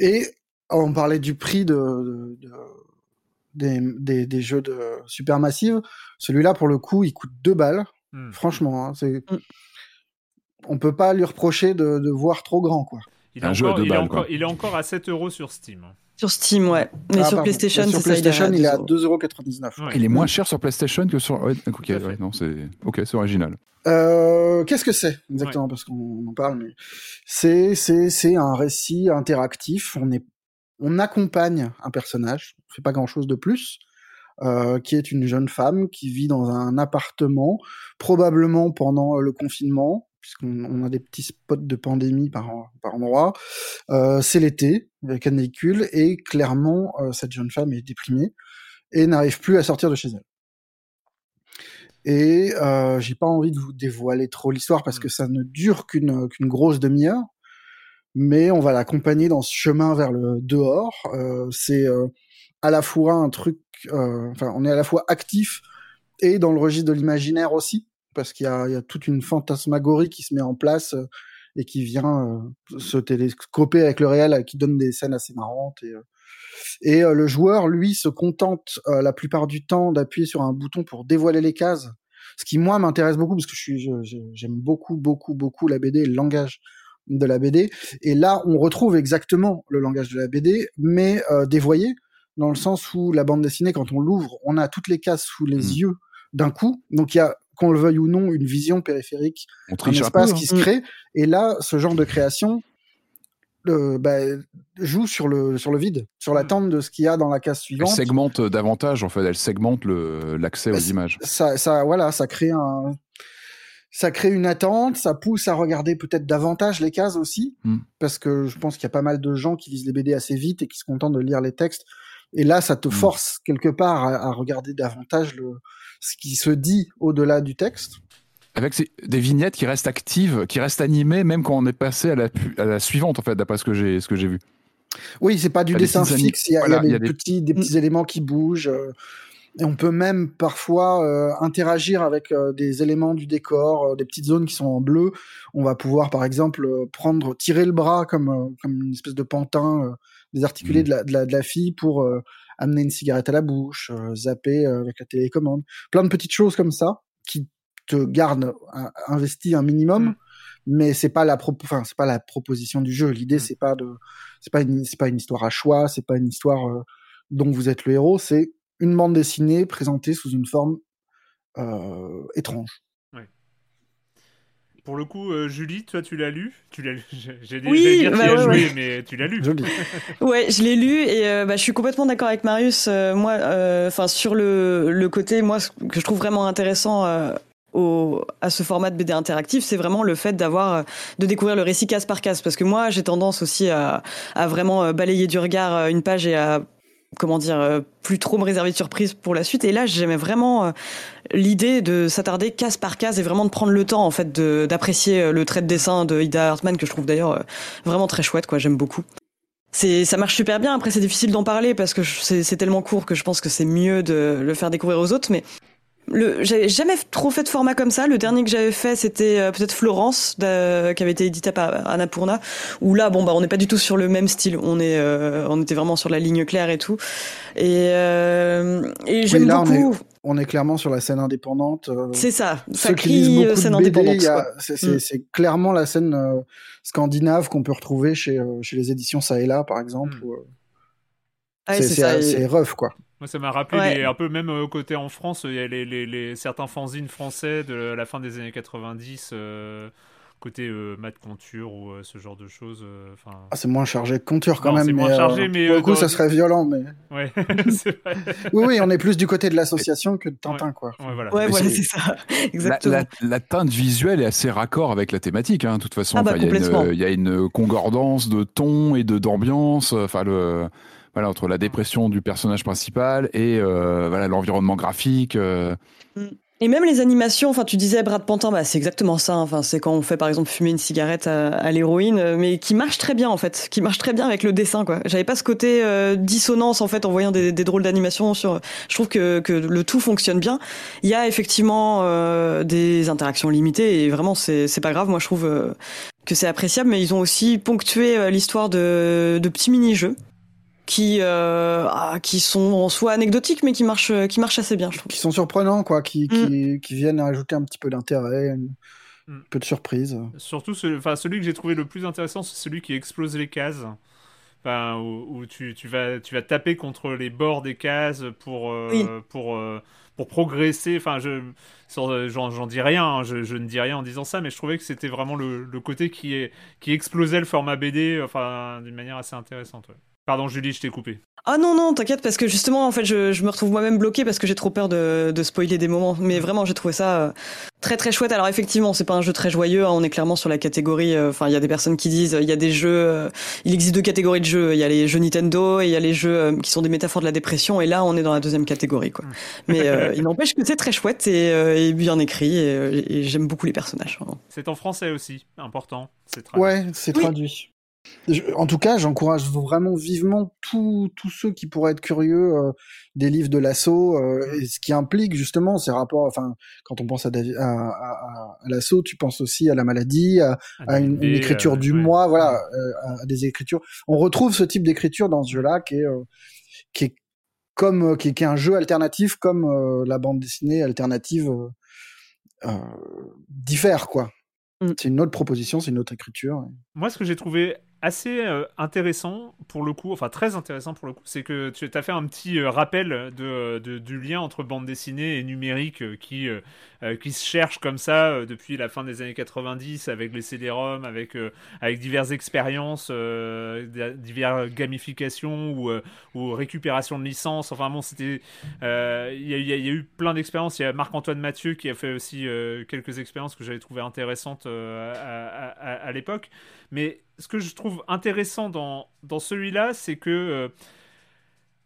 Et on parlait du prix de, de- de- des, des, des jeux de Supermassive. Celui-là, pour le coup, il coûte deux balles. Hmm. Franchement, hein, c'est, Mm. on peut pas lui reprocher de, de voir trop grand, quoi. Il est, Un jeu à deux il, est balles, encore, quoi. il est encore à 7 euros sur Steam. Sur Steam, ouais. Mais Ah, sur pardon. PlayStation, sur c'est ça, il est à PlayStation, il est à 2 euros. 2,99€. Ouais. Il est moins cher sur PlayStation que sur. Ouais, ok, ouais, non, c'est ok, c'est original. Euh, qu'est-ce que c'est exactement parce qu'on en parle mais c'est c'est c'est un récit interactif on est on accompagne un personnage on fait pas grand chose de plus euh, qui est une jeune femme qui vit dans un appartement probablement pendant le confinement puisqu'on on a des petits spots de pandémie par par endroit euh, c'est l'été avec la canicule et clairement euh, cette jeune femme est déprimée et n'arrive plus à sortir de chez elle et euh, j'ai pas envie de vous dévoiler trop l'histoire parce que ça ne dure qu'une qu'une grosse demi-heure. Mais on va l'accompagner dans ce chemin vers le dehors. Euh, c'est à la fois un truc, enfin, on est à la fois actif et dans le registre de l'imaginaire aussi, parce qu'il y a, il y a toute une fantasmagorie qui se met en place euh, et qui vient euh, se télescoper avec le réel, euh, qui donne des scènes assez marrantes. Et, et le joueur, lui, se contente la plupart du temps d'appuyer sur un bouton pour dévoiler les cases. Ce qui, moi, m'intéresse beaucoup parce que je suis, j'aime beaucoup, beaucoup, beaucoup la BD et le langage de la BD. Et là, on retrouve exactement le langage de la BD, mais dévoyé, dans le sens où la bande dessinée, quand on l'ouvre, on a toutes les cases sous les Mhm. yeux d'un coup. Donc, il y a, qu'on le veuille ou non, une vision périphérique On un triche un peu. espace hein. qui se crée. Et là, ce genre de création, le, bah, joue sur le, sur le vide, sur l'attente de ce qu'il y a dans la case Elle suivante. segmente davantage, en fait. Elle segmente l'accès aux Bah, images. ça, ça, voilà, ça crée un, ça crée une attente, ça pousse à regarder peut-être davantage les cases aussi, Mm. parce que je pense qu'il y a pas mal de gens qui lisent les BD assez vite et qui se contentent de lire les textes. Et là, ça te Mm. force quelque part à, à regarder davantage le, ce qui se dit au-delà du texte. Avec des vignettes qui restent actives, qui restent animées, même quand on est passé à la, pu- à la suivante, en fait, d'après ce que j'ai vu. Oui, c'est pas du des dessin fixe, il y a, voilà, il y a il y a des, petits, des petits éléments qui bougent. euh, et on peut même parfois euh, interagir avec euh, des éléments du décor, des petites zones qui sont en bleu. On va pouvoir, par exemple, prendre, tirer le bras comme, comme une espèce de pantin désarticulé Mhm. de, la, de, la, de la fille pour amener une cigarette à la bouche, euh, zapper euh, avec la télécommande. Plein de petites choses comme ça qui te gardent investi un minimum. Mhm. Mais c'est pas la enfin c'est pas la proposition du jeu. L'idée Mhm. c'est pas de c'est pas une c'est pas une histoire à choix, c'est pas une histoire euh, dont vous êtes le héros, c'est une bande dessinée présentée sous une forme euh, étrange. Pour le coup, euh, Julie, toi, tu l'as lu? Tu l'as lu J'ai dit Oui, dire bah tu ouais, joué, ouais. mais tu l'as lu. Joli. Ouais, je l'ai lu et euh, bah, je suis complètement d'accord avec Marius. Euh, moi, enfin sur le, le côté, moi, ce que je trouve vraiment intéressant euh, au, à ce format de BD interactif, c'est vraiment le fait d'avoir de découvrir le récit case par case. Parce que moi, j'ai tendance aussi à, à vraiment balayer du regard une page et à comment dire euh, plus trop me réserver de surprise pour la suite. Et là, j'aimais vraiment euh, l'idée de s'attarder case par case et vraiment de prendre le temps en fait d'apprécier euh, le trait de dessin de Ida Hartman que je trouve d'ailleurs vraiment très chouette. Quoi, j'aime beaucoup c'est ça marche super bien après c'est difficile d'en parler parce que c'est tellement court que je pense que c'est mieux de le faire découvrir aux autres mais le j'avais jamais trop fait de format comme ça le dernier que j'avais fait c'était euh, peut-être Florence qui avait été édité par Annapurna où là bon bah on n'est pas du tout sur le même style on est euh, on était vraiment sur la ligne claire et tout et euh, et j'aime là, on est- beaucoup On est clairement sur la scène indépendante. c'est ça ça ceux qui lisent scène BD, indépendante a- c'est c'est- Mm. c'est clairement la scène euh, scandinave qu'on peut retrouver chez, chez les éditions ça et là, par exemple. Mm. où, Ah, c'est c'est ça, et- c'est- c'est rough, quoi. Moi, ça m'a rappelé Ouais. les- un peu, même euh, côté en France, il y a les, les- les- certains fanzines français de la fin des années 90, euh, côté euh, Matt Conture ou euh, ce genre de choses. euh, Enfin, Ah, c'est moins chargé que Conture quand Non, même. c'est moins mais, euh, chargé, mais, Pour euh, le coup, dans- ça serait violent, mais. ouais, vrai. Oui, oui, on est plus du côté de l'association que de Tintin, quoi. Ouais, voilà. ouais voilà c'est- c'est ça La, exactement la- la teinte visuelle est assez raccord avec la thématique, hein, de toute façon. Ah bah, Enfin, il y a une- complètement. Il y, a une concordance de ton et de d'ambiance. Enfin, le voilà entre la dépression du personnage principal et euh, voilà l'environnement graphique. euh. Et même les animations, enfin tu disais Brad Pantin, bah c'est exactement ça. Enfin c'est quand on fait par exemple fumer une cigarette à, l'héroïne, euh, mais qui marche très bien en fait, qui marche très bien avec le dessin quoi. J'avais pas ce côté dissonance en fait en voyant des, des drôles d'animation sur. Je trouve que, que le tout fonctionne bien. Il y a effectivement des interactions limitées et vraiment c'est pas grave. Moi je trouve que c'est appréciable, mais ils ont aussi ponctué l'histoire de, de petits mini-jeux qui euh, ah, qui sont en soi anecdotiques mais qui marchent qui marchent assez bien je trouve. Qui sont surprenants, quoi, qui, Mm. qui, qui viennent ajouter un petit peu d'intérêt, un Mm. peu de surprise. Surtout, ce- enfin, celui que j'ai trouvé le plus intéressant, c'est celui qui explose les cases. Enfin, où, où tu, tu vas, tu vas taper contre les bords des cases pour, euh, Oui. pour, euh, pour progresser. Enfin, je, j'en, j'en dis rien, hein, je, je ne dis rien en disant ça, mais je trouvais que c'était vraiment le, le côté qui, est, qui explosait le format BD, enfin, d'une manière assez intéressante. ouais. Pardon, Julie, je t'ai coupé. Ah non, non, t'inquiète, parce que justement, en fait, je, je me retrouve moi-même bloqué parce que j'ai trop peur de, de spoiler des moments. Mais vraiment, j'ai trouvé ça euh, très très chouette. Alors effectivement, c'est pas un jeu très joyeux, hein, on est clairement sur la catégorie, euh, enfin, il y a des personnes qui disent, il y a des jeux, euh, il existe deux catégories de jeux. Il y a les jeux Nintendo et il y a les jeux euh, qui sont des métaphores de la dépression. Et là, on est dans la deuxième catégorie, quoi. Mais euh, il n'empêche que c'est très chouette et, euh, et bien écrit et, et j'aime beaucoup les personnages. C'est en français aussi, important. C'est traduit. Ouais, c'est Oui. traduit. Je- en tout cas, j'encourage vraiment vivement tous ceux qui pourraient être curieux euh, des livres de l'assaut, euh, et ce qui implique justement ces rapports. Enfin, quand on pense à, Davi- à, à- à- à l'assaut, tu penses aussi à la maladie, à, une, écriture euh, du ouais. mois, voilà, euh, à, des écritures. On retrouve ce type d'écriture dans ce jeu-là, qui est qui est comme qui, est, qui est un jeu alternatif, comme la bande dessinée alternative diffère, quoi. Mm. C'est une autre proposition, c'est une autre écriture. Moi, ce que j'ai trouvé assez euh, intéressant pour le coup, enfin très intéressant pour le coup, c'est que tu as fait un petit euh, rappel de, du lien entre bande dessinée et numérique euh, qui, qui se cherche comme ça depuis la fin des années 90 avec les CD-ROM, avec, avec diverses expériences, diverses gamifications ou, ou récupération de licences. Enfin bon, c'était. Il y, a eu plein d'expériences. Il y a Marc-Antoine Mathieu qui a fait aussi quelques expériences que j'avais trouvées intéressantes à, à l'époque. Mais ce que je trouve intéressant dans, dans celui-là, c'est que euh,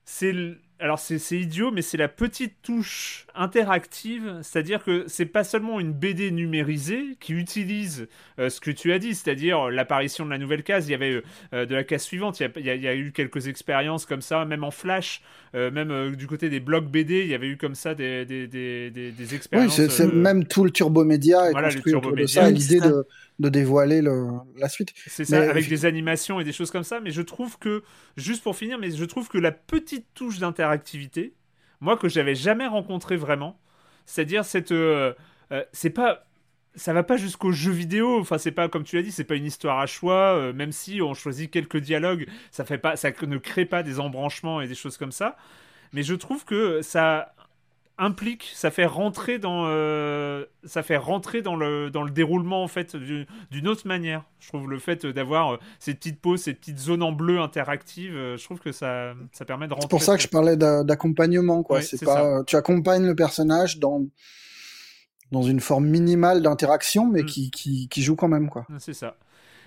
c'est alors c'est idiot, mais c'est la petite touche interactive, c'est-à-dire que c'est pas seulement une BD numérisée qui utilise euh, ce que tu as dit, c'est-à-dire l'apparition de la nouvelle case. Il y avait euh, de la case suivante, il y, a, eu quelques expériences comme ça, même en Flash, même du côté des blogs BD, il y avait eu comme ça des, des, des, des expériences. Oui, c'est même tout le turbo média est construit autour de ça, l'idée de de dévoiler le, la suite. C'est ça, avec des animations et des choses comme ça. Mais je trouve que, juste pour finir, mais je trouve que la petite touche d'interactivité, moi que j'avais jamais rencontré vraiment, c'est-à-dire cette, euh, euh, c'est pas ça va pas jusqu'au jeu vidéo. Enfin, c'est pas comme tu l'as dit, c'est pas une histoire à choix. Euh, même si on choisit quelques dialogues, ça fait pas, ça ne crée pas des embranchements et des choses comme ça. Mais je trouve que ça implique, ça fait rentrer dans, euh, ça fait rentrer dans le, dans le déroulement en fait d'une autre manière. Je trouve le fait d'avoir euh, ces petites pauses, ces petites zones en bleu interactives, euh, je trouve que ça, ça permet de rentrer. C'est pour ça que je parlais d'accompagnement, quoi. c'est pas, tu accompagnes le personnage dans dans une forme minimale d'interaction, mais mm. qui, qui, qui joue quand même, quoi. C'est ça.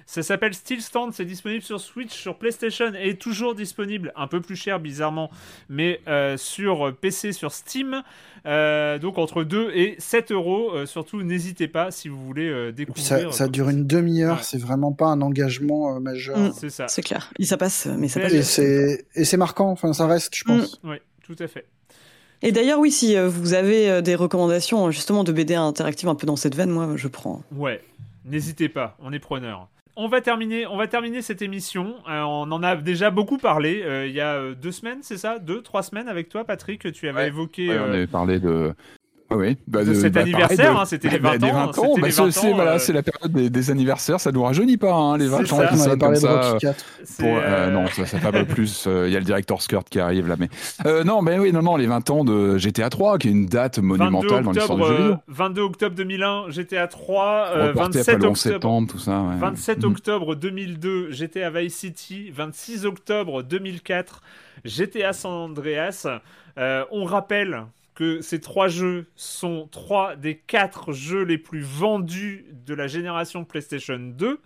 Ça s'appelle Still Stand, c'est disponible sur Switch, sur PlayStation et toujours disponible, un peu plus cher bizarrement, mais euh, sur PC, sur Steam. Euh, donc entre 2 et 7 euros. Euh, surtout, n'hésitez pas si vous voulez découvrir. Ça, dure une demi-heure, c'est vraiment pas un engagement majeur. Mm. c'est ça. C'est clair. ça passe, mais ça passe. Et c'est marquant, enfin ça reste, je pense. Mm. Oui, tout à fait. Et d'ailleurs, oui, si vous avez des recommandations justement de BD interactives un peu dans cette veine, moi je prends. Ouais, n'hésitez pas, on est preneur on va terminer, on va terminer cette émission. Euh, on en a déjà beaucoup parlé euh, il y a euh, deux semaines, c'est ça, deux, trois semaines avec toi, Patrick. Tu avais évoqué. on avait parlé de oui, bah de, cet bah, anniversaire, hein, c'était les 20 bah, ans. 20 ans, bah, c'est voilà, euh, la période des, des, anniversaires, ça nous rajeunit pas, hein, les 20 ans. Ça, on parlé ça, de pour, euh, euh... non, ça, ça fait pas plus. Euh, il y a le directeur Skirt qui arrive là, mais euh, non, ben oui, non, non, les 20 ans de GTA 3, qui est une date monumentale dans l'histoire du jeu vidéo. 22 octobre 2001, GTA 3, 27 octobre, septembre, tout ça. Ouais. 27 mm. octobre 2002, GTA Vice City, 26 octobre 2004, GTA San Andreas. on rappelle que ces trois jeux sont trois des quatre jeux les plus vendus de la génération PlayStation 2.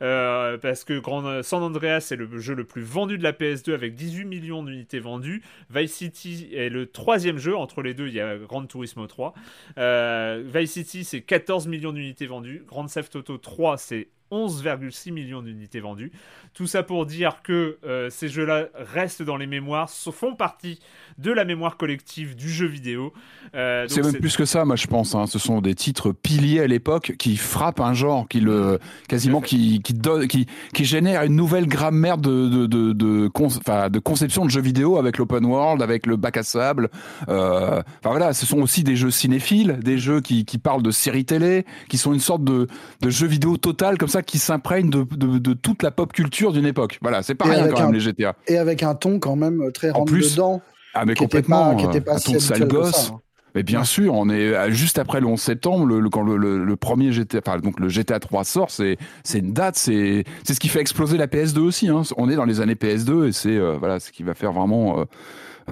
Euh, parce que Grand San Andreas est le jeu le plus vendu de la PS2 avec 18 millions d'unités vendues. Vice City est le troisième jeu. Entre les deux, il y a Grand Turismo 3. Euh, Vice City, c'est 14 millions d'unités vendues. Grand Theft Auto 3, c'est 11,6 millions d'unités vendues. Tout ça pour dire que euh, ces jeux-là restent dans les mémoires, font partie de la mémoire collective du jeu vidéo. Euh, c'est même plus que ça, moi je pense. Hein. Ce sont des titres piliers à l'époque qui frappent un genre, qui le quasiment qui qui, donne, qui qui génère une nouvelle grammaire de de de, de, de conception de jeux vidéo avec l'open world, avec le bac à sable. Euh, voilà, ce sont aussi des jeux cinéphiles, des jeux qui qui parlent de séries télé, qui sont une sorte de de jeu vidéo total comme ça qui s'imprègne de, de, de toute la pop culture d'une époque. Voilà, c'est pas rien quand même les GTA. Et avec un ton quand même très rentre dedans. Ah mais complètement, qui était pas, qui était pas un si ton sale gosse. Hein. Mais bien sûr, on est euh, juste après le 11 septembre, le, quand le, le, premier GTA, enfin donc le GTA 3 sort, c'est c'est une date, c'est c'est ce qui fait exploser la PS2 aussi. Hein. On est dans les années PS2 et c'est euh, voilà ce qui va faire vraiment euh,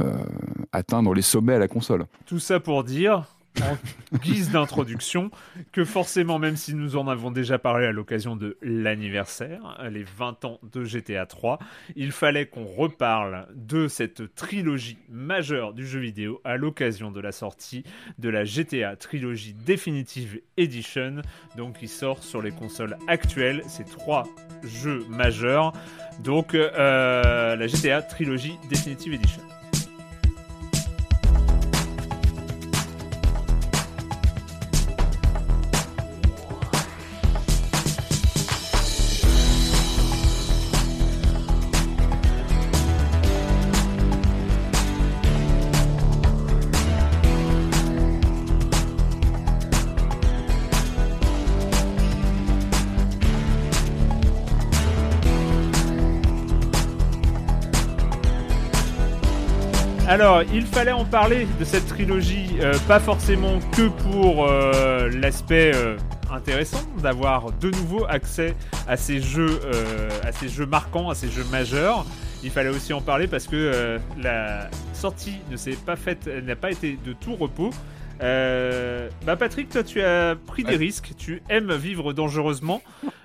euh, atteindre les sommets à la console. Tout ça pour dire en guise d'introduction que forcément, même si nous en avons déjà parlé à l'occasion de l'anniversaire, les 20 ans de GTA 3, il fallait qu'on reparle de cette trilogie majeure du jeu vidéo à l'occasion de la sortie de la GTA Trilogy Definitive Edition, donc qui sort sur les consoles actuelles, ces trois jeux majeurs, donc euh, la GTA Trilogy Definitive Edition. Alors, il fallait en parler de cette trilogie, euh, pas forcément que pour euh, l'aspect euh, intéressant d'avoir de nouveau accès à ces jeux, à ces jeux marquants, à ces jeux majeurs. Il fallait aussi en parler parce que la sortie ne s'est pas faite, n'a pas été de tout repos. bah Patrick, toi tu as pris des risques, tu aimes vivre dangereusement.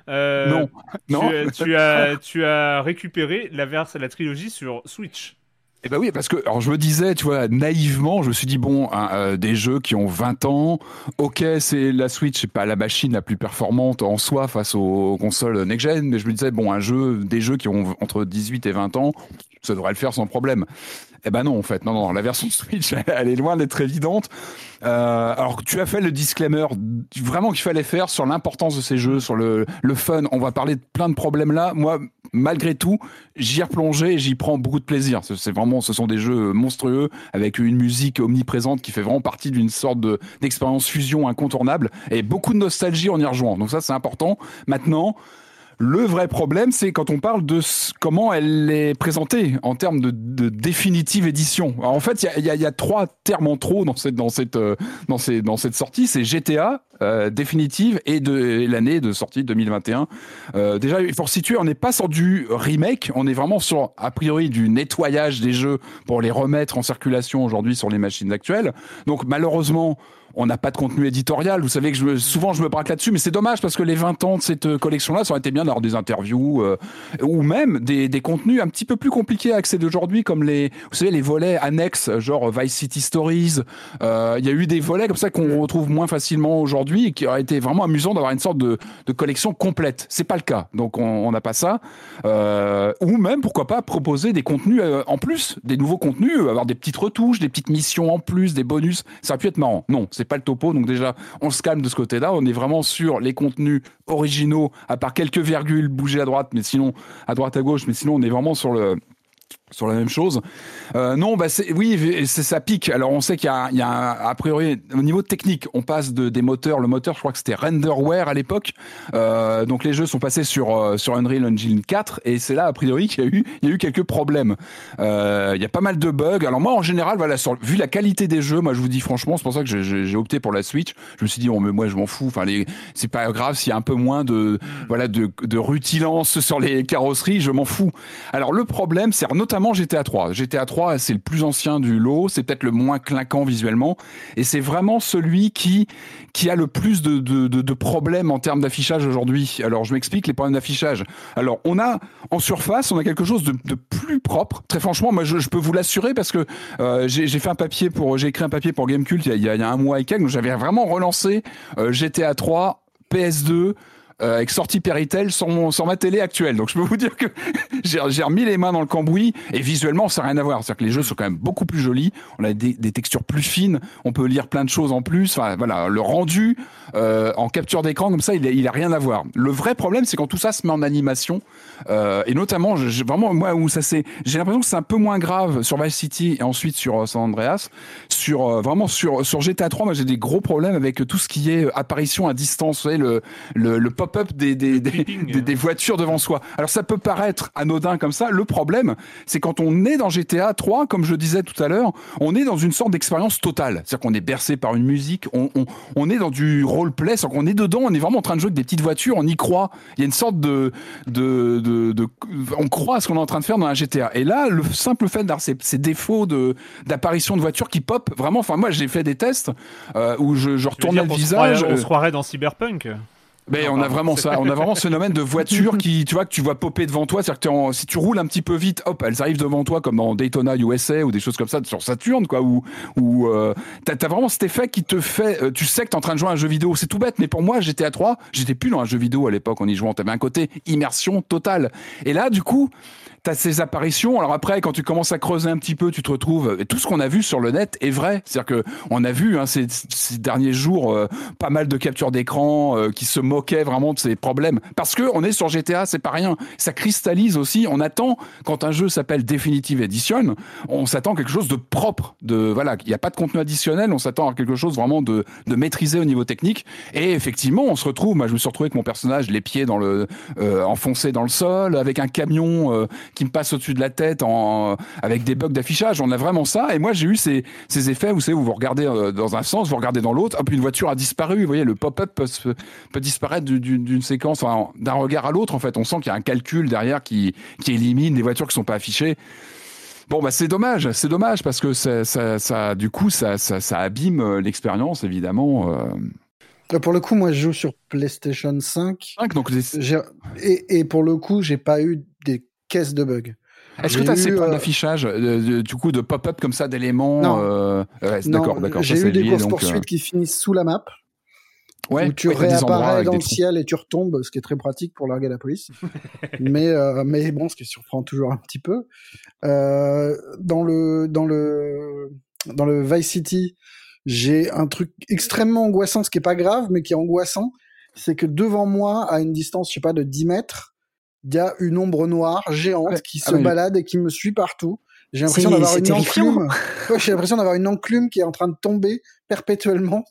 non, non. Tu, as, tu as récupéré la, la trilogie sur Switch. Eh ben oui, parce que alors je me disais, tu vois, naïvement, je me suis dit bon, euh, des jeux qui ont 20 ans, ok, c'est la Switch, c'est pas la machine la plus performante en soi face aux consoles next-gen, mais je me disais bon, un jeu, des jeux qui ont entre 18 et 20 ans, ça devrait le faire sans problème. Eh ben non, en fait, non, non, la version Switch, elle est loin d'être évidente. Euh, alors, tu as fait le disclaimer vraiment qu'il fallait faire sur l'importance de ces jeux, sur le, le fun. On va parler de plein de problèmes là. Moi, malgré tout, j'y ai replongé et j'y prends beaucoup de plaisir. C'est vraiment, ce sont des jeux monstrueux avec une musique omniprésente qui fait vraiment partie d'une sorte d'expérience fusion incontournable et beaucoup de nostalgie en y rejoint. Donc ça, c'est important. Maintenant, le vrai problème, c'est quand on parle de comment elle est présentée en termes de, définitive édition. en fait, il y a, trois termes en trop dans cette, dans cette, euh, dans cette sortie. C'est GTA euh, définitive et de l'année de sortie 2021. Euh, déjà, pour situer, on n'est pas sur du remake, on est vraiment sur a priori du nettoyage des jeux pour les remettre en circulation aujourd'hui sur les machines actuelles. Donc malheureusement, on n'a pas de contenu éditorial. Vous savez que je souvent je me braque là-dessus, mais c'est dommage parce que les 20 ans de cette euh, collection-là, ça aurait été bien d'avoir des interviews euh, ou même des, des, contenus un petit peu plus compliqués à accéder aujourd'hui, comme les, vous savez, les volets annexes, genre Vice City Stories. Euh, il y a eu des volets comme ça qu'on retrouve moins facilement aujourd'hui et qui auraient été vraiment amusant d'avoir une sorte de, de collection complète. C'est pas le cas, donc on n'a pas ça. ou même, pourquoi pas, proposer des contenus en plus, des nouveaux contenus, avoir des petites retouches, des petites missions en plus, des bonus. Ça aurait pu être marrant. Non, c'est pas le topo. Donc déjà, on se calme de ce côté-là. On est vraiment sur les contenus originaux, à part quelques virgules bougées à droite, mais sinon à droite à gauche, mais sinon on est vraiment sur le sur la même chose. Euh, non, bah oui, c'est ça pique. Alors on sait qu'il y a, il y a a priori au niveau technique, on passe de des moteurs. Le moteur, je crois que c'était Renderware à l'époque. Euh, donc les jeux sont passés sur euh, sur Unreal Engine 4 et c'est là a priori qu'il y a eu il y a eu quelques problèmes. Il y a pas mal de bugs. Alors moi en général, vu la qualité des jeux, moi je vous dis franchement, c'est pour ça que j'ai opté pour la Switch. Je me suis dit, oh, mais moi je m'en fous. Enfin, c'est pas grave s'il y a un peu moins de voilà de de rutilance sur les carrosseries, je m'en fous. Alors le problème, c'est notamment GTA 3. GTA 3, c'est le plus ancien du lot, c'est peut-être le moins clinquant visuellement, et c'est vraiment celui qui qui a le plus de, de, problèmes en termes d'affichage aujourd'hui. Alors je m'explique les problèmes d'affichage. Alors on a en surface, on a quelque chose de, plus propre. Très franchement, moi je, peux vous l'assurer parce que euh, j'ai fait un papier pour, j'ai écrit un papier pour Gamecult il y a, il y a un mois et quelques, j'avais vraiment relancé GTA 3, PS2 euh, avec sortie Péritel sur, sur ma télé actuelle. Donc je peux vous dire que j'ai remis les mains dans le cambouis et visuellement ça n'a rien à voir. C'est-à-dire que les jeux sont quand même beaucoup plus jolis. On a des, textures plus fines. On peut lire plein de choses en plus. Enfin voilà, le rendu euh, en capture d'écran comme ça, il il a rien à voir. Le vrai problème, c'est quand tout ça se met en animation euh, et notamment, vraiment moi où ça c'est, j'ai l'impression que c'est un peu moins grave sur Vice City et ensuite sur San Andreas. Sur vraiment sur sur GTA 3, moi j'ai des gros problèmes avec tout ce qui est apparition à distance. Vous savez le le, le pop-up des, des, des, des, voitures devant soi. Alors ça peut paraître anodin comme ça. Le problème, c'est quand on est dans GTA 3, comme je disais tout à l'heure, on est dans une sorte d'expérience totale. C'est-à-dire qu'on est bercé par une musique, on, on, on est dans du roleplay, c'est-à-dire qu'on est dedans, on est vraiment en train de jouer avec des petites voitures, on y croit. Il y a une sorte de, de, de, de on croit à ce qu'on est en train de faire dans un GTA. Et là, le simple fait d'avoir ces, ces, défauts d'apparition de voitures qui pop, vraiment. Enfin, moi, j'ai fait des tests euh, où je, je retournais le visage. on se croirait dans Cyberpunk? Mais on a vraiment ça, on a vraiment ce phénomène de voitures qui, tu vois, que tu vois popper devant toi, c'est-à-dire que si tu roules un petit peu vite, hop, elles arrivent devant toi comme dans Daytona USA ou des choses comme ça sur Saturn, quoi, où, où euh, t'as as vraiment cet effet qui te fait, euh, tu sais que t'es en train de jouer à un jeu vidéo, c'est tout bête, mais pour moi, j'étais à 3, j'étais plus dans un jeu vidéo à l'époque en y jouant, t'avais un côté immersion totale. Et là, du coup, t'as ces apparitions. Alors après, quand tu commences à creuser un petit peu, tu te retrouves. Et tout ce qu'on a vu sur le net est vrai. C'est-à-dire que on a vu hein, ces, derniers jours euh, pas mal de captures d'écran euh, qui se moquait vraiment de ces problèmes. Parce que on est sur GTA, c'est pas rien. Ça cristallise aussi. On attend quand un jeu s'appelle Definitive Edition, on s'attend à quelque chose de propre. De voilà, il n'y a pas de contenu additionnel. On s'attend à quelque chose vraiment de, de maîtrisé au niveau technique. Et effectivement, on se retrouve. Moi, je me suis retrouvé avec mon personnage, les pieds dans le euh, enfoncés dans le sol, avec un camion euh, qui me passe au-dessus de la tête, en, avec des bugs d'affichage. On a vraiment ça. Et moi, j'ai eu ces, ces effets. Vous savez, où vous regardez euh, dans un sens, vous regardez dans l'autre. Hop, une voiture a disparu. Vous voyez, le pop-up peut, peut, disparaître d'une séquence, d'un regard à l'autre. En fait, on sent qu'il y a un calcul derrière qui, qui élimine les voitures qui sont pas affichées. Bon, bah c'est dommage, c'est dommage parce que ça, ça, ça, du coup, ça, ça, ça abîme euh, l'expérience, évidemment. Euh. Pour le coup, moi, je joue sur PlayStation 5. 5 donc et, et pour le coup, j'ai pas eu des caisses de bugs. Est-ce que tu as ces points euh, d'affichage, du coup, de pop-up comme ça, d'éléments Non, d'accord, d'accord. J'ai eu des courses poursuites qui finissent sous la map. Ouais, où tu réapparais dans le ciel et tu retombes, ce qui est très pratique pour larguer la police. mais, euh, mais bon, ce qui surprend toujours un petit peu. Euh, dans le dans le dans le Vice City, j'ai un truc extrêmement angoissant, ce qui est pas grave, mais qui est angoissant, c'est que devant moi, à une distance, je sais pas, de 10 mètres, il y a une ombre noire géante qui ah se balade et qui me suit partout. J'ai l'impression d'avoir une enclume. j'ai l'impression d'avoir une enclume qui est en train de tomber perpétuellement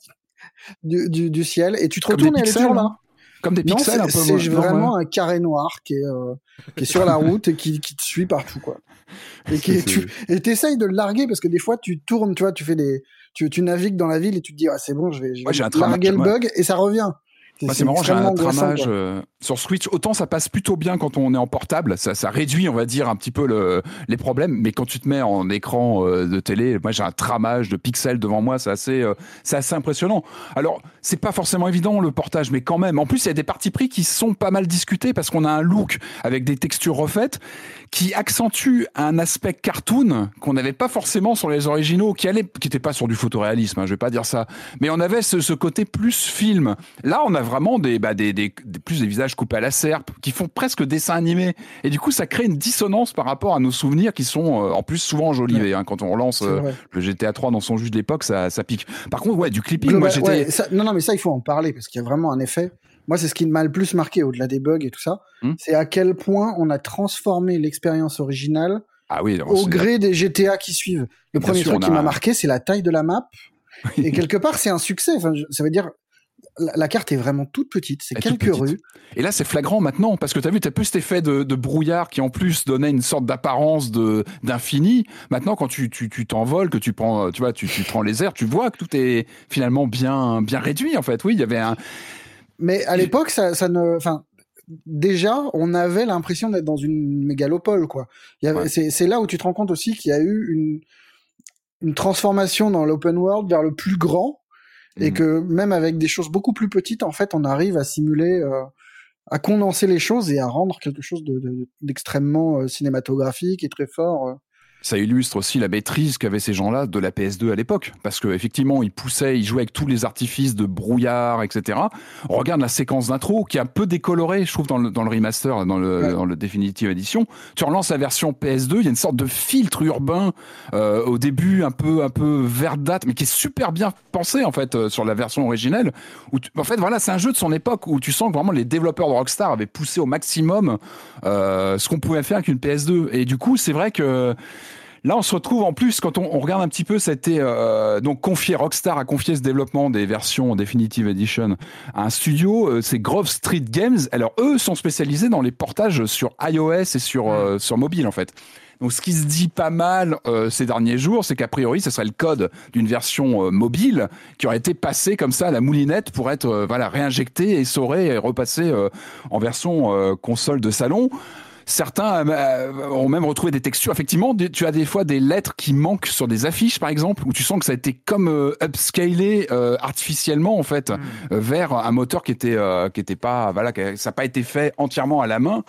du, du, ciel et tu te retournes et elle est toujours là. Comme des pixels un peu. C'est vraiment un carré noir qui est, euh, qui est sur la route et qui, qui te suit partout quoi. Et qui tu et t'essayes de le larguer parce que des fois tu tournes, tu vois, tu fais des tu, tu navigues dans la ville et tu te dis ah c'est bon, je vais, je vais larguer le bug et ça revient. C'est marrant, j'ai un tramage euh, sur Switch. Autant ça passe plutôt bien quand on est en portable, ça, ça réduit, on va dire, un petit peu le, les problèmes. Mais quand tu te mets en écran euh, de télé, moi j'ai un tramage de pixels devant moi, c'est assez, euh, c'est assez impressionnant. Alors c'est pas forcément évident le portage, mais quand même. En plus, il y a des parties pris qui sont pas mal discutés parce qu'on a un look avec des textures refaites qui accentue un aspect cartoon qu'on n'avait pas forcément sur les originaux, qui allait, qui n'était pas sur du photoréalisme. Hein, je vais pas dire ça, mais on avait ce, ce côté plus film. Là, on a vraiment des, bah, des, des, plus des visages coupés à la serpe, qui font presque dessin animé. Et du coup, ça crée une dissonance par rapport à nos souvenirs qui sont euh, en plus souvent enjolivés. Hein, quand on relance euh, le GTA 3 dans son juge d'époque, ça, ça pique. Par contre, ouais, du clipping, moi j'étais. non, non, mais ça, il faut en parler parce qu'il y a vraiment un effet. Moi, c'est ce qui m'a le plus marqué au-delà des bugs et tout ça. Hmm. C'est à quel point on a transformé l'expérience originale ah oui, au gré des GTA qui suivent. Le premier truc qui m'a marqué, c'est la taille de la map. et quelque part, c'est un succès. Enfin, ça veut dire la, carte est vraiment toute petite, c'est quelques rues. Et là, c'est flagrant maintenant, parce que tu as vu, tu as plus cet effet de, brouillard qui en plus donnait une sorte d'apparence d'infini. Maintenant, quand tu t'envoles, que tu prends, tu vois, tu, tu prends les airs, tu vois que tout est finalement bien bien réduit en fait. Oui, il y avait un. Mais à l'époque, ça, ça ne, enfin, déjà, on avait l'impression d'être dans une mégalopole, quoi. C'est là où tu te rends compte aussi qu'il y a eu une, une transformation dans l'open world vers le plus grand et mhm. que même avec des choses beaucoup plus petites, en fait, on arrive à simuler, euh, à condenser les choses et à rendre quelque chose d'extrêmement de, euh, cinématographique et très fort. Ça illustre aussi la maîtrise qu'avaient ces gens-là de la PS2 à l'époque. Parce qu'effectivement, ils poussaient, ils jouaient avec tous les artifices de brouillard, etc. On regarde la séquence d'intro qui est un peu décolorée, je trouve, dans le, dans le remaster, dans le, dans le Definitive Edition. Tu relances la version PS2, il y a une sorte de filtre urbain euh, au début, un peu, un peu verdâtre, mais qui est super bien pensé, en fait, euh, sur la version originelle. Où en fait, voilà, c'est un jeu de son époque où tu sens que vraiment les développeurs de Rockstar avaient poussé au maximum euh, ce qu'on pouvait faire avec une PS2. Et du coup, c'est vrai que Là, on se retrouve en plus quand on, regarde un petit peu, c'était euh, donc confié Rockstar a confié ce développement des versions Definitive Edition à un studio, euh, c'est Grove Street Games. Alors eux sont spécialisés dans les portages sur iOS et sur euh, sur mobile en fait. Donc, ce qui se dit pas mal ces derniers jours, c'est qu'a priori, ce serait le code d'une version mobile qui aurait été passé comme ça à la moulinette pour être voilà réinjecté et saurait et repassé en version console de salon. Certains euh, ont même retrouvé des textures. Effectivement, tu as des fois des lettres qui manquent sur des affiches, par exemple, où tu sens que ça a été comme euh, upscalé euh, artificiellement en fait hmm. vers un moteur qui était qui était pas voilà, ça n'a pas été fait entièrement à la main.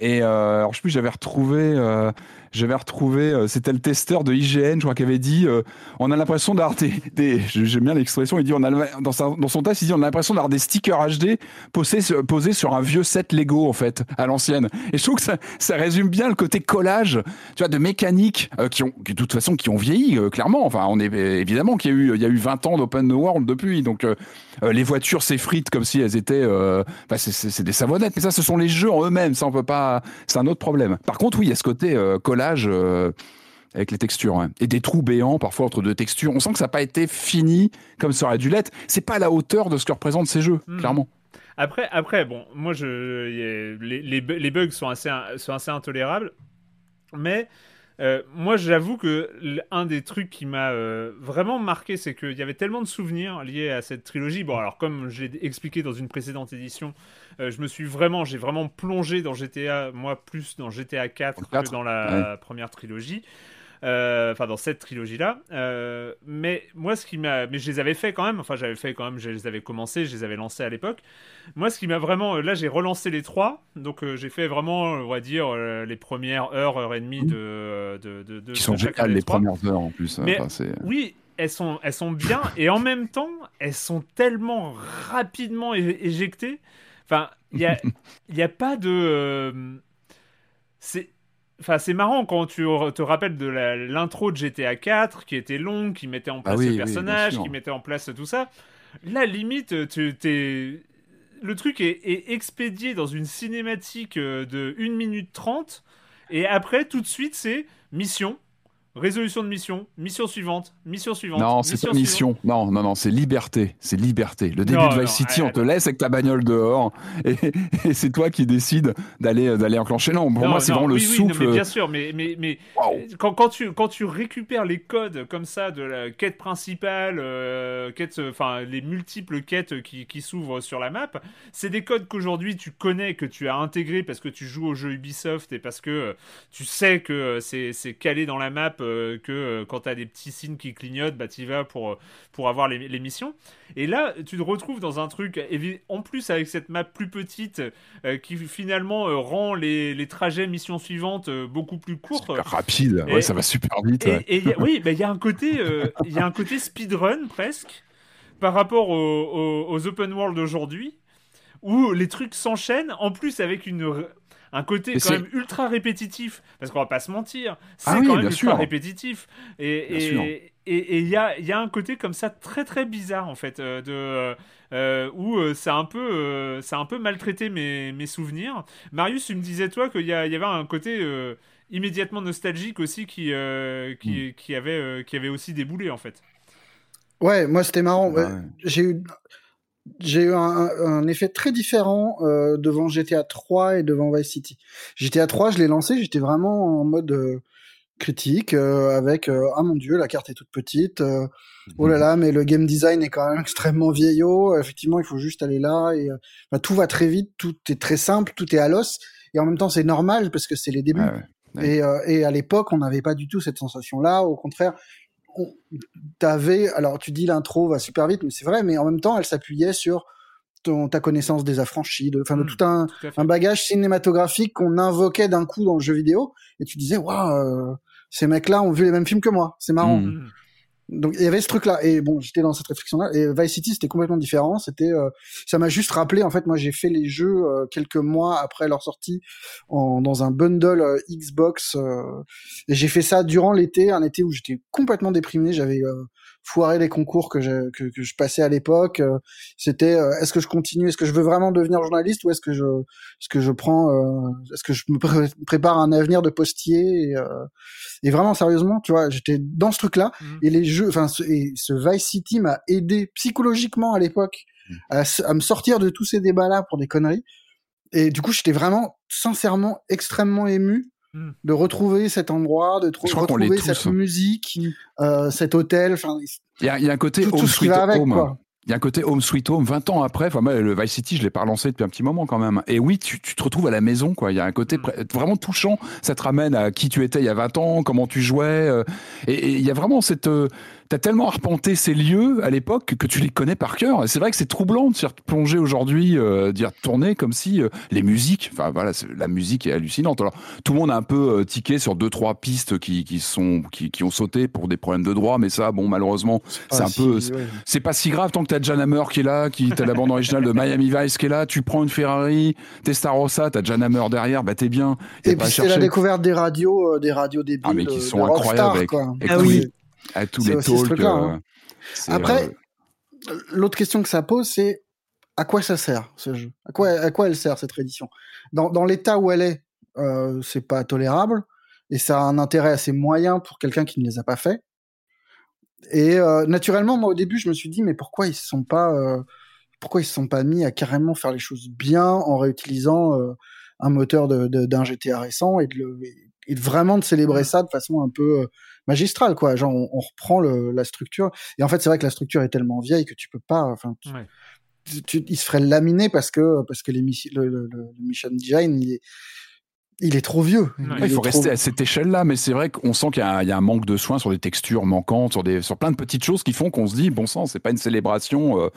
Et euh, alors, je sais plus, j'avais retrouvé, euh, j'avais retrouvé, euh, c'était le testeur de IGN, je crois, qui avait dit, euh, on a l'impression d'avoir des, j'aime bien l'expression, il dit, on a dans, sa- dans son test, il dit, on a l'impression d'avoir des stickers HD posés, posés sur un vieux set Lego, en fait, à l'ancienne. Et je trouve que ça, ça résume bien le côté collage, tu vois, de mécaniques euh, qui ont, de toute façon, qui ont vieilli, clairement. Enfin, on est évidemment qu'il y a eu, il y a eu 20 ans d'open world depuis, donc les voitures s'effritent comme si elles étaient, enfin, c'est- des savonnettes, mais ça, ce sont les jeux en eux-mêmes, ça on peut pas, c'est un autre problème. Par contre, oui, il y a ce côté collage. Euh, avec les textures hein. et des trous béants parfois entre deux textures. On sent que ça n'a pas été fini comme ça aurait dû l'être. C'est pas à la hauteur de ce que représentent ces jeux, Hmm. clairement. Après, après, bon, moi, je, les, les, bu- les bugs sont assez, sont assez intolérables, mais euh, moi, j'avoue que un des trucs qui m'a euh, vraiment marqué, c'est qu'il y avait tellement de souvenirs liés à cette trilogie. Bon, alors comme j'ai expliqué dans une précédente édition, euh, je me suis vraiment, j'ai vraiment plongé dans GTA, moi plus dans GTA 4 Dans le 4, que dans la première trilogie. Euh, enfin dans cette trilogie là mais moi ce qui m'a mais je les avais fait quand même. Enfin j'avais fait quand même je les avais commencé je les avais lancés à l'époque. Moi ce qui m'a vraiment euh, là j'ai relancé les trois. Donc euh, j'ai fait vraiment on va dire euh, les premières heures heure et demie de de, de, de Qui sont géniales les premières heures en plus. Mais- Enfin, c'est- oui elles sont elles sont bien. Et en même temps elles sont tellement rapidement éjectées. Enfin il y a il y a pas de euh, c'est Enfin, c'est marrant quand tu te rappelles de l'intro de GTA 4 qui était longue, qui mettait en place Ah oui, le personnage, qui mettait en place tout ça. Là, limite, tu t'es. Le truc est, est expédié dans une cinématique euh, de 1 minute 30, et après, tout de suite, c'est mission, résolution de mission, mission suivante, mission suivante. Non, c'est pas mission. Non, non, non, c'est liberté. C'est liberté. Le début Non, de Vice City, on te laisse avec ta bagnole dehors et, et c'est toi qui décides d'aller d'aller enclencher. Non, pour Non, moi, c'est vraiment le oui, oui, non, souffle. mais bien sûr, mais, mais, mais quand, quand, tu, quand tu récupères les codes comme ça de la quête principale, euh, quête, enfin les multiples quêtes qui, qui s'ouvrent sur la map, c'est des codes qu'aujourd'hui tu connais, que tu as intégrés parce que tu joues au jeu Ubisoft et parce que tu sais que c'est calé dans la map, euh, que euh, quand tu as des petits signes qui clignotent, bah tu vas pour, euh, pour avoir les, les missions. Et là, tu te retrouves dans un truc, en plus avec cette map plus petite, euh, qui finalement rend les, les trajets mission suivante euh, beaucoup plus courts. Super rapide. Et- ouais, ça va super vite. Et, ouais. et a- oui, bah, il y a un côté, il y a un côté speedrun presque par rapport au- au- aux open world d'aujourd'hui, où les trucs s'enchaînent, en plus avec une un côté Mais quand c'est- même ultra répétitif, parce qu'on va pas se mentir, c'est Ah oui, quand même ultra sûr. répétitif. Et Bien et- sûr. et et il y a, il y a un côté comme ça très très bizarre en fait, euh, de euh, où euh, ça a un peu, euh, ça a un peu maltraité mes, mes souvenirs. Marius, tu me disais toi qu'il y, avait un côté euh, immédiatement nostalgique aussi qui, euh, qui, Hmm. qui avait, euh, qui avait aussi déboulé en fait. Ouais, moi c'était marrant. Ouais, J'ai eu, j'ai eu un, un effet très différent euh, devant GTA 3 et devant Vice City. GTA 3, je l'ai lancé, j'étais vraiment en mode euh, critique euh, avec euh, ah mon dieu, la carte est toute petite. euh, oh là là, mais le game design est quand même extrêmement vieillot. Effectivement, il faut juste aller là et euh, enfin, tout va très vite, tout est très simple, tout est à l'os. Et en même temps, c'est normal parce que c'est les débuts. Ouais. Et, euh, et à l'époque, on n'avait pas du tout cette sensation-là. Au contraire, on- t'avais. Alors, tu dis l'intro va super vite, mais c'est vrai. Mais en même temps, elle s'appuyait sur ton, ta connaissance des affranchis, de, enfin, de Mm. tout un, Tout bagage cinématographique qu'on invoquait d'un coup dans le jeu vidéo. Et tu disais, waouh, ces mecs-là ont vu les mêmes films que moi. C'est marrant. Mm. Donc il y avait ce truc là et bon j'étais dans cette réflexion là et Vice City c'était complètement différent. C'était euh, ça m'a juste rappelé en fait moi j'ai fait les jeux euh, quelques mois après leur sortie en, dans un bundle euh, Xbox euh, et j'ai fait ça durant l'été un été où j'étais complètement déprimé. J'avais foiré les concours que je, que, que je passais à l'époque euh, c'était euh, est-ce que je continue est-ce que je veux vraiment devenir journaliste ou est-ce que je est-ce que je prends euh, est-ce que je me pré- prépare un avenir de postier et, et vraiment sérieusement tu vois j'étais dans ce truc là Mhm. et les jeux, enfin, ce, et ce Vice City m'a aidé psychologiquement à l'époque Mm. à, à me sortir de tous ces débats-là pour des conneries. Et du coup, j'étais vraiment, sincèrement, extrêmement ému Mm. de retrouver cet endroit, de retrouver tous. cette musique, euh, cet hôtel, enfin, Il y a, il y a un côté tout, home tout sweet avec, home. quoi. Il y a un côté home sweet home 20 ans après. Enfin, moi, le Vice City, je l'ai pas relancé depuis un petit moment quand même. Et oui, tu, tu te retrouves à la maison, quoi. Il y a un côté Mm. pré- vraiment touchant. Ça te ramène à qui tu étais il y a 20 ans, comment tu jouais. euh, et et il y a vraiment cette. euh, t'as tellement arpenté ces lieux à l'époque que tu les connais par cœur. C'est vrai que c'est troublant de s'y replonger aujourd'hui, euh, d'y retourner comme si euh, les musiques, enfin voilà, la musique est hallucinante. Alors tout le monde a un peu euh, tiqué sur deux trois pistes qui, qui sont qui, qui, ont sauté pour des problèmes de droit, mais ça, bon malheureusement, c'est un peu, c'est pas si grave tant que t'as Jan Hammer qui est là, qui t'as la bande originale de Miami Vice qui est là, tu prends une Ferrari, Testarossa, t'as Jan Hammer derrière, bah t'es bien. Et puis c'est la découverte des radios, des radios débiles, ah, mais qui sont incroyables avec, ah, oui à tous les talks. Hein. Euh, Après, l'autre question que ça pose, c'est à quoi ça sert ce jeu? À quoi, à quoi elle sert cette édition Dans, dans l'état où elle est, euh, c'est pas tolérable et ça a un intérêt assez moyen pour quelqu'un qui ne les a pas fait. Et euh, naturellement, moi au début, je me suis dit mais pourquoi ils se sont pas euh, pourquoi ils se sont pas mis à carrément faire les choses bien en réutilisant euh, un moteur d'un de, d'un GTA récent et de, le, et de vraiment de célébrer ça de façon un peu magistral quoi genre on, reprend le, la structure et en fait c'est vrai que la structure est tellement vieille que tu peux pas enfin tu, il se ferait laminer parce que parce que les, le, le, le, mission design il est il est trop vieux. Il, faut rester à cette échelle-là, mais c'est vrai qu'on sent qu'il y, y, a un manque de soins sur des textures manquantes, sur, des, sur plein de petites choses qui font qu'on se dit, bon sang, c'est pas une célébration. Euh,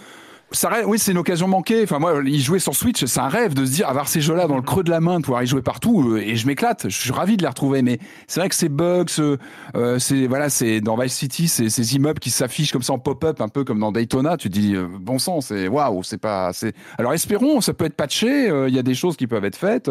ça oui, c'est une occasion manquée. Enfin, moi, y jouer sur Switch, c'est un rêve de se dire avoir ces jeux-là dans le creux de la main, de pouvoir y jouer partout, euh, et je m'éclate. Je suis ravi de les retrouver. Mais c'est vrai que ces bugs, euh, c'est voilà, c'est dans Vice City, ces immeubles qui s'affichent comme ça en pop-up, un peu comme dans Daytona. Tu dis euh, bon sang, c'est waouh, c'est pas. Alors espérons, ça peut être patché. Il y a des choses qui peuvent être faites.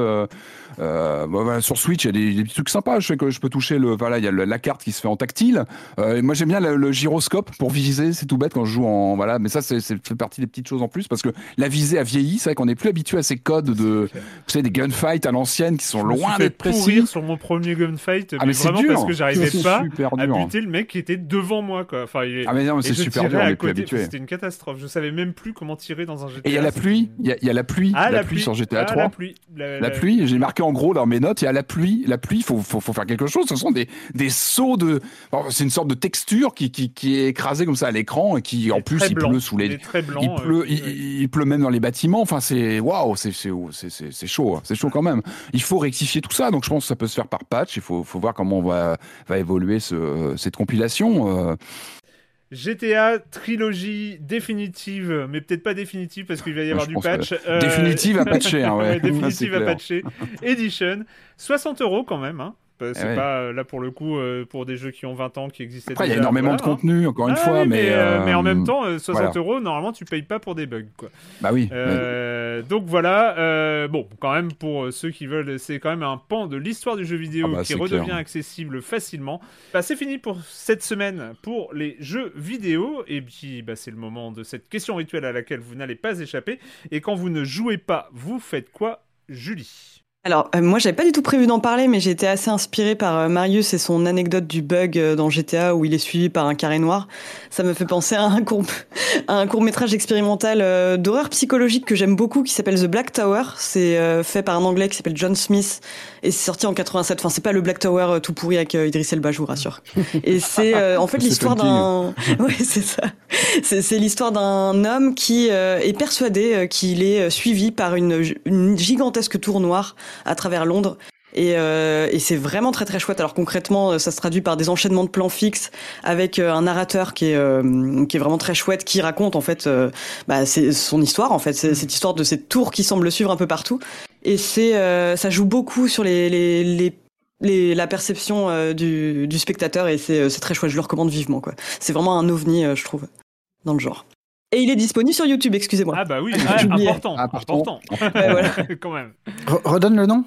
Bah, sur Switch, il y a des, petits trucs sympas. Je sais que je peux toucher le voilà, il y a la carte qui se fait en tactile. moi, j'aime bien le, gyroscope pour viser. C'est tout bête quand je joue en voilà, mais ça, c'est fait partie des petites choses en plus parce que la visée a vieilli. C'est vrai qu'on n'est plus habitué à ces codes de, vous savez, des gunfights à l'ancienne qui sont loin d'être précis. sur mon premier gunfight, ah, mais, vraiment parce que j'arrivais pas à buter le mec qui était devant moi, quoi. Enfin, il Ah, mais non, c'est super dur, on est plus habitué. C'était une catastrophe. Je savais même plus comment tirer dans un GTA. Et il y a la pluie, il y, a la pluie, ah, la, pluie, sur GTA 3. la pluie. La, pluie, j'ai marqué en gros dans mes notes, il y a la pluie. La pluie, faut, faut, faut faire quelque chose. Ce sont des, des sauts de, c'est une sorte de texture qui, qui, qui est écrasée comme ça à l'écran et qui, en plus, il pleut sous les, il pleut, il pleut même dans les bâtiments. Enfin, c'est waouh, c'est c'est chaud, hein. c'est chaud quand même. Il faut rectifier tout ça. Donc, je pense que ça peut se faire par patch. Il faut, faut voir comment on va, va évoluer ce, cette compilation. GTA trilogie définitive, mais peut-être pas définitive parce qu'il va y avoir du patch. Euh... Définitive à patcher, hein, ouais. définitive à patcher. Edition, 60 euros quand même. Hein. C'est eh pas euh, là pour le coup euh, pour des jeux qui ont 20 ans qui existaient Après, il y a énormément de contenu, encore une ah fois, mais, euh, mais, en même temps, 60 euros, normalement, tu payes pas pour des bugs, quoi. Bah oui. Donc voilà. bon, quand même pour ceux qui veulent, c'est quand même un pan de l'histoire du jeu vidéo ah bah, qui redevient accessible facilement. Bah, c'est fini pour cette semaine pour les jeux vidéo. Et puis, bah, c'est le moment de cette question rituelle à laquelle vous n'allez pas échapper. Et quand vous ne jouez pas, vous faites quoi, Julie? Alors, euh, moi, j'avais pas du tout prévu d'en parler, mais j'ai été assez inspirée par euh, Marius et son anecdote du bug euh, dans GTA où il est suivi par un carré noir. Ça me fait penser à un court, un court métrage expérimental d'horreur psychologique que j'aime beaucoup qui s'appelle The Black Tower. C'est fait par un anglais qui s'appelle John Smith et c'est sorti en 87. Enfin, c'est pas le Black Tower tout pourri avec Idriss Elba, je vous rassure. Et c'est en fait l'histoire d'un, ouais, c'est ça. C'est l'histoire d'un homme qui est persuadé qu'il est suivi par une, une gigantesque tour noire à travers Londres. Et, euh, et c'est vraiment très très chouette. Alors concrètement, ça se traduit par des enchaînements de plans fixes avec euh, un narrateur qui est euh, qui est vraiment très chouette, qui raconte en fait euh, bah, c'est son histoire en fait, c'est cette histoire de cette tour qui semble suivre un peu partout. Et c'est ça joue beaucoup sur les, les, les les, la perception du, du, spectateur et c'est très chouette. Je le recommande vivement quoi. C'est vraiment un ovni, je trouve, dans le genre. Et il est disponible sur YouTube, excusez-moi. Ah bah oui, ah, important, important. voilà. Quand même. redonne le nom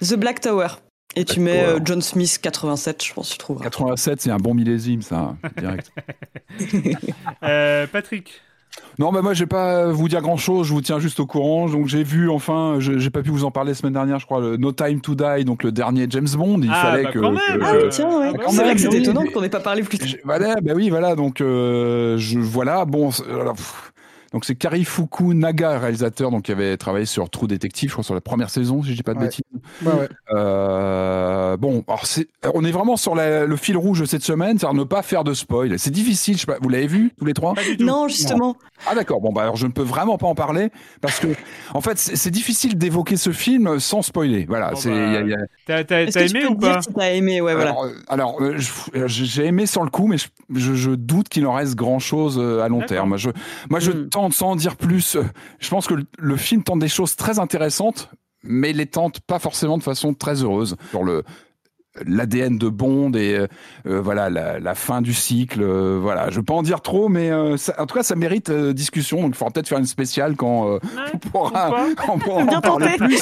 The Black Tower. Et tu mets euh, John Smith 87, je pense que tu trouveras. 87, c'est un bon millésime, ça, direct. euh, Patrick non, bah moi, je vais pas vous dire grand chose. Je vous tiens juste au courant. Donc, j'ai vu, enfin, j'ai pas pu vous en parler la semaine dernière, je crois, le No Time to Die, donc le dernier James Bond. Il ah, fallait bah que. Quand même, ah, tiens, ouais. Ah, c'est vrai que c'est étonnant qu'on n'ait pas parlé plus tôt. Voilà, bah oui, voilà. Donc, euh, je, voilà. Bon, alors, Donc c'est Karifuku Naga, réalisateur, donc qui avait travaillé sur True Detective, je crois sur la première saison, si je dis pas de Ouais. bêtises. Ouais, ouais. Euh, bon, alors c'est, on est vraiment sur la- le fil rouge de cette semaine, c'est-à-dire ne pas faire de spoil. C'est difficile, je sais pas, vous l'avez vu tous les trois? Non, justement. Ah d'accord, bon bah alors je ne peux vraiment pas en parler parce que en fait c'est, c'est difficile d'évoquer ce film sans spoiler. Voilà, Bon, c'est bah, a- il y a- T'as t'as- Est-ce t'as que tu aimé ou pas? si t'as aimé? Ouais, voilà. Alors, euh, alors euh, j'ai aimé sur le coup, mais je, je- je doute qu'il en reste grand chose à long D'accord. terme. Je, moi, je Hmm. tente sans en dire plus. Je pense que le, film tente des choses très intéressantes, mais les tente pas forcément de façon très heureuse. l'ADN de Bond et euh, euh, voilà la, la fin du cycle. euh, voilà, je veux pas en dire trop, mais ça- en tout cas, ça mérite discussion. Donc, il faudra peut-être faire une spéciale quand Ouais, on pourra, on en parler plus.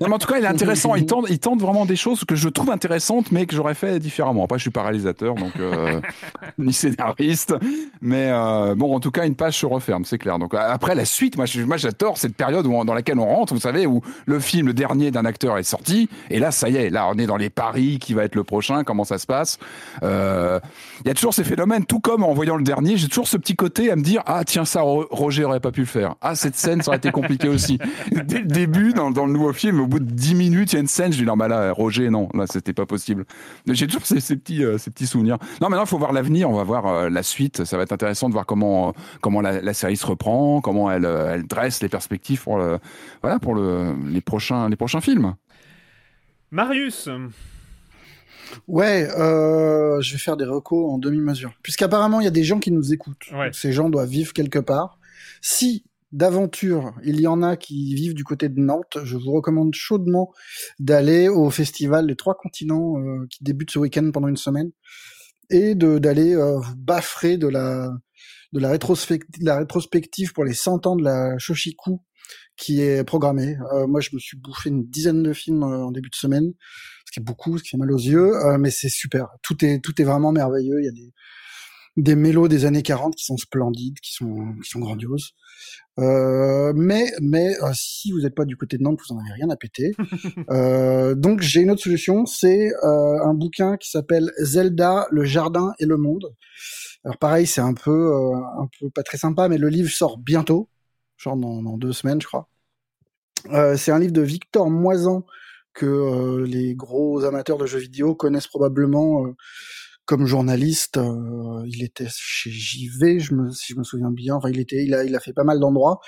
Non, mais en tout cas, il est intéressant. Il tente, il tente vraiment des choses que je trouve intéressantes, mais que j'aurais fait différemment. Après, je suis pas réalisateur, donc ni scénariste. Mais bon, en tout cas, une page se referme, c'est clair. Donc après la suite, moi, j'adore cette période où on- dans laquelle on rentre. Vous savez, où le film, le dernier d'un acteur est sorti, et là, ça y est, là, on est dans les paris, qui va être le prochain, comment ça se passe. Euh, Il y a toujours ces phénomènes, tout comme en voyant le dernier, j'ai toujours ce petit côté à me dire, ah tiens, ça, Ro- Roger aurait pas pu le faire. Ah, cette scène, ça aurait été compliqué aussi. Dès le début, dans, dans le nouveau film, au bout de 10 minutes, il y a une scène, je dis, non, bah là, Roger, non, là, c'était pas possible. J'ai toujours ces, ces petits, euh, ces petits souvenirs. Non, maintenant, il faut voir l'avenir, on va voir euh, la suite. Ça va être intéressant de voir comment, euh, comment la, la série se reprend, comment elle, euh, elle dresse les perspectives pour, le, voilà, pour le, les, prochains, les prochains films. Marius, Ouais, euh, je vais faire des recos en demi-mesure. Puisqu'apparemment, il y a des gens qui nous écoutent. Ouais. Ces gens doivent vivre quelque part. Si d'aventure, il y en a qui vivent du côté de Nantes, je vous recommande chaudement d'aller au festival Les Trois Continents euh, qui débute ce week-end pendant une semaine et de d'aller euh, vous baffrer de la de la, rétrospective, la rétrospective pour les 100 ans de la Shoshiku qui est programmée. Euh, moi, je me suis bouffé une dizaine de films euh, en début de semaine, ce qui est beaucoup, ce qui fait mal aux yeux, euh, mais c'est super. Tout est tout est vraiment merveilleux. Il y a des des mélos des années 40 qui sont splendides, qui sont qui sont grandioses. Euh, mais mais euh, si vous n'êtes pas du côté de Nantes, vous en avez rien à péter. Euh, donc j'ai une autre solution, c'est un bouquin qui s'appelle Zelda, le jardin et le monde. Alors pareil, c'est un peu un peu pas très sympa, mais le livre sort bientôt, genre dans, dans deux semaines, je crois. C'est un livre de Victor Moisan que euh, les gros amateurs de jeux vidéo connaissent probablement euh, comme journaliste. Euh, il était chez JV, si je me souviens bien. Enfin, il était, il a, il a fait pas mal d'endroits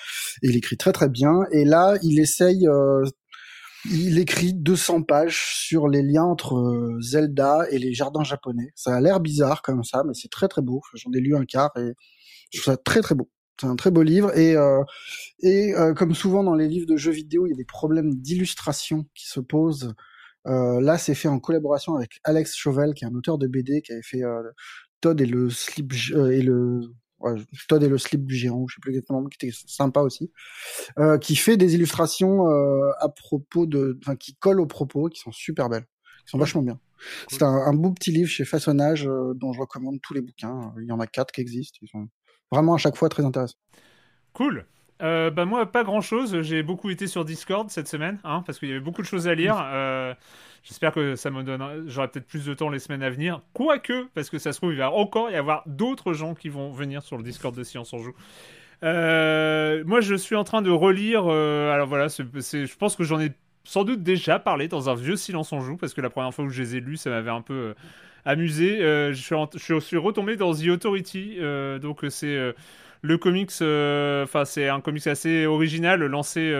il écrit très très bien. Et là, il essaye, euh, il écrit 200 pages sur les liens entre Zelda et les jardins japonais. Ça a l'air bizarre comme ça, mais c'est très très beau. J'en ai lu un quart et je trouve ça très très beau. C'est un très beau livre et euh, et euh, comme souvent dans les livres de jeux vidéo, il y a des problèmes d'illustration qui se posent. Euh, là, c'est fait en collaboration avec Alex Chauvel, qui est un auteur de BD qui avait fait Todd et le slip et le ouais, Todd et le slip géant, je sais plus exactement, qui était sympa aussi, qui fait des illustrations à propos de, enfin qui collent aux propos, qui sont super belles, qui sont vachement bien. C'est un, un beau petit livre chez Façonnage euh, dont je recommande tous les bouquins. Il y en a quatre qui existent. Ils sont vraiment à chaque fois très intéressants. cool. Euh, bah moi, pas grand chose. J'ai beaucoup été sur Discord cette semaine, hein, parce qu'il y avait beaucoup de choses à lire. Euh, J'espère que ça me donne. J'aurai peut-être plus de temps les semaines à venir. Quoique, parce que ça se trouve, il va encore y avoir d'autres gens qui vont venir sur le Discord de Science en Joue. Euh, moi, je suis en train de relire. euh, alors voilà, je pense que j'en ai sans doute déjà parlé dans un vieux Silence en Joue, parce que la première fois où je les ai lus, ça m'avait un peu amusé. Euh, je, suis en- je suis retombé dans The Authority, euh, donc c'est euh, le comics, enfin c'est un comics assez original, lancé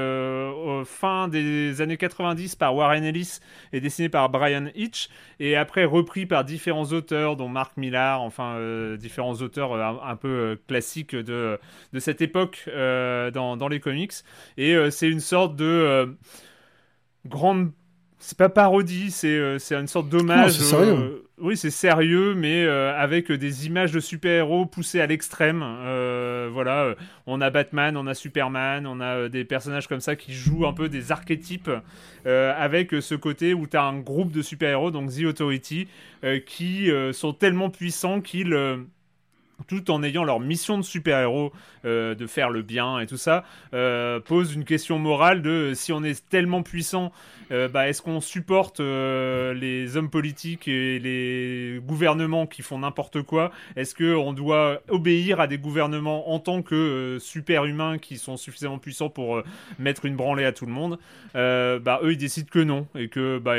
fin des années 90 par Warren Ellis et dessiné par Brian Hitch, et après repris par différents auteurs, dont Mark Millar, enfin différents auteurs un, un peu classiques de, de cette époque dans, dans les comics. Et c'est une sorte de grande c'est pas parodie, c'est euh, une sorte d'hommage. c'est sérieux. euh, oui, c'est sérieux, mais euh, avec des images de super-héros poussées à l'extrême. Euh, voilà, euh, on a Batman, on a Superman, on a euh, des personnages comme ça qui jouent un peu des archétypes euh, avec euh, ce côté où tu as un groupe de super-héros, donc The Authority, euh, qui euh, sont tellement puissants qu'ils euh, tout en ayant leur mission de super-héros de faire le bien et tout ça, pose une question morale de si on est tellement puissant, bah, est-ce qu'on supporte les hommes politiques et les gouvernements qui font n'importe quoi? Est-ce qu'on doit obéir à des gouvernements en tant que super-humains qui sont suffisamment puissants pour mettre une branlée à tout le monde? Bah eux ils décident que non et que bah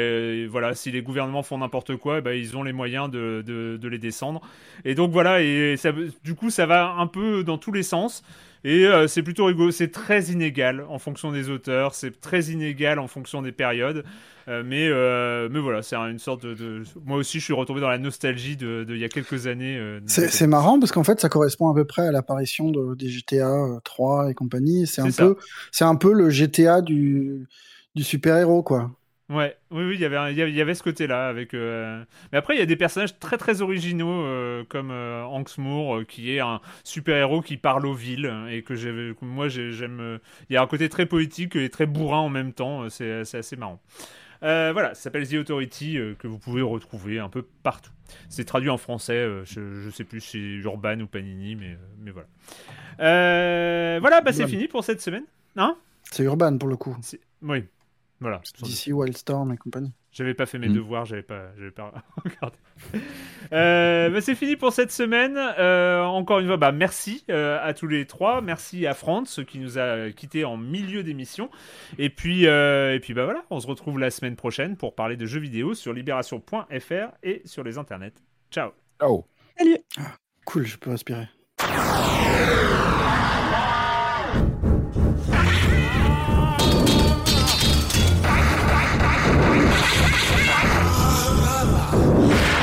voilà si les gouvernements font n'importe quoi, bah, ils ont les moyens de, de, les descendre. Et donc voilà, et ça, du coup, ça va un peu dans tous les sens. Et euh, c'est plutôt rigolo, c'est très inégal en fonction des auteurs, c'est très inégal en fonction des périodes. Euh, mais, euh, mais voilà, c'est une sorte de, Moi aussi, je suis retombé dans la nostalgie de, il y a quelques années. c'est marrant parce qu'en fait, ça correspond à peu près à l'apparition de, des GTA 3 et compagnie. C'est un, peu, un peu le GTA du, du super-héros, quoi. Ouais, oui, oui, il y avait, il y avait ce côté-là avec. Euh, mais après, il y a des personnages très très originaux euh, comme euh, Hanks Moore, qui est un super-héros qui parle aux villes et que j'ai, moi j'aime. Il y a un côté très poétique et très bourrin en même temps. C'est, assez marrant. voilà, ça s'appelle The Authority que vous pouvez retrouver un peu partout. C'est traduit en français, je, je sais plus si Urban ou Panini, mais, mais voilà. voilà, bah, c'est fini pour cette semaine. Hein? C'est Urban pour le coup. Oui. Voilà. D'ici Wildstorm et compagnie. J'avais pas fait mes mm. devoirs, j'avais pas, j'avais pas regardé. Euh, bah, c'est fini pour cette semaine. Euh, encore une fois, bah, merci euh, à tous les trois. Merci à Franz qui nous a quittés en milieu d'émission. Et puis, et puis bah voilà, on se retrouve la semaine prochaine pour parler de jeux vidéo sur libération.fr et sur les internets. Ciao. Ciao. Salut. Ah, cool, je peux respirer. Whoa.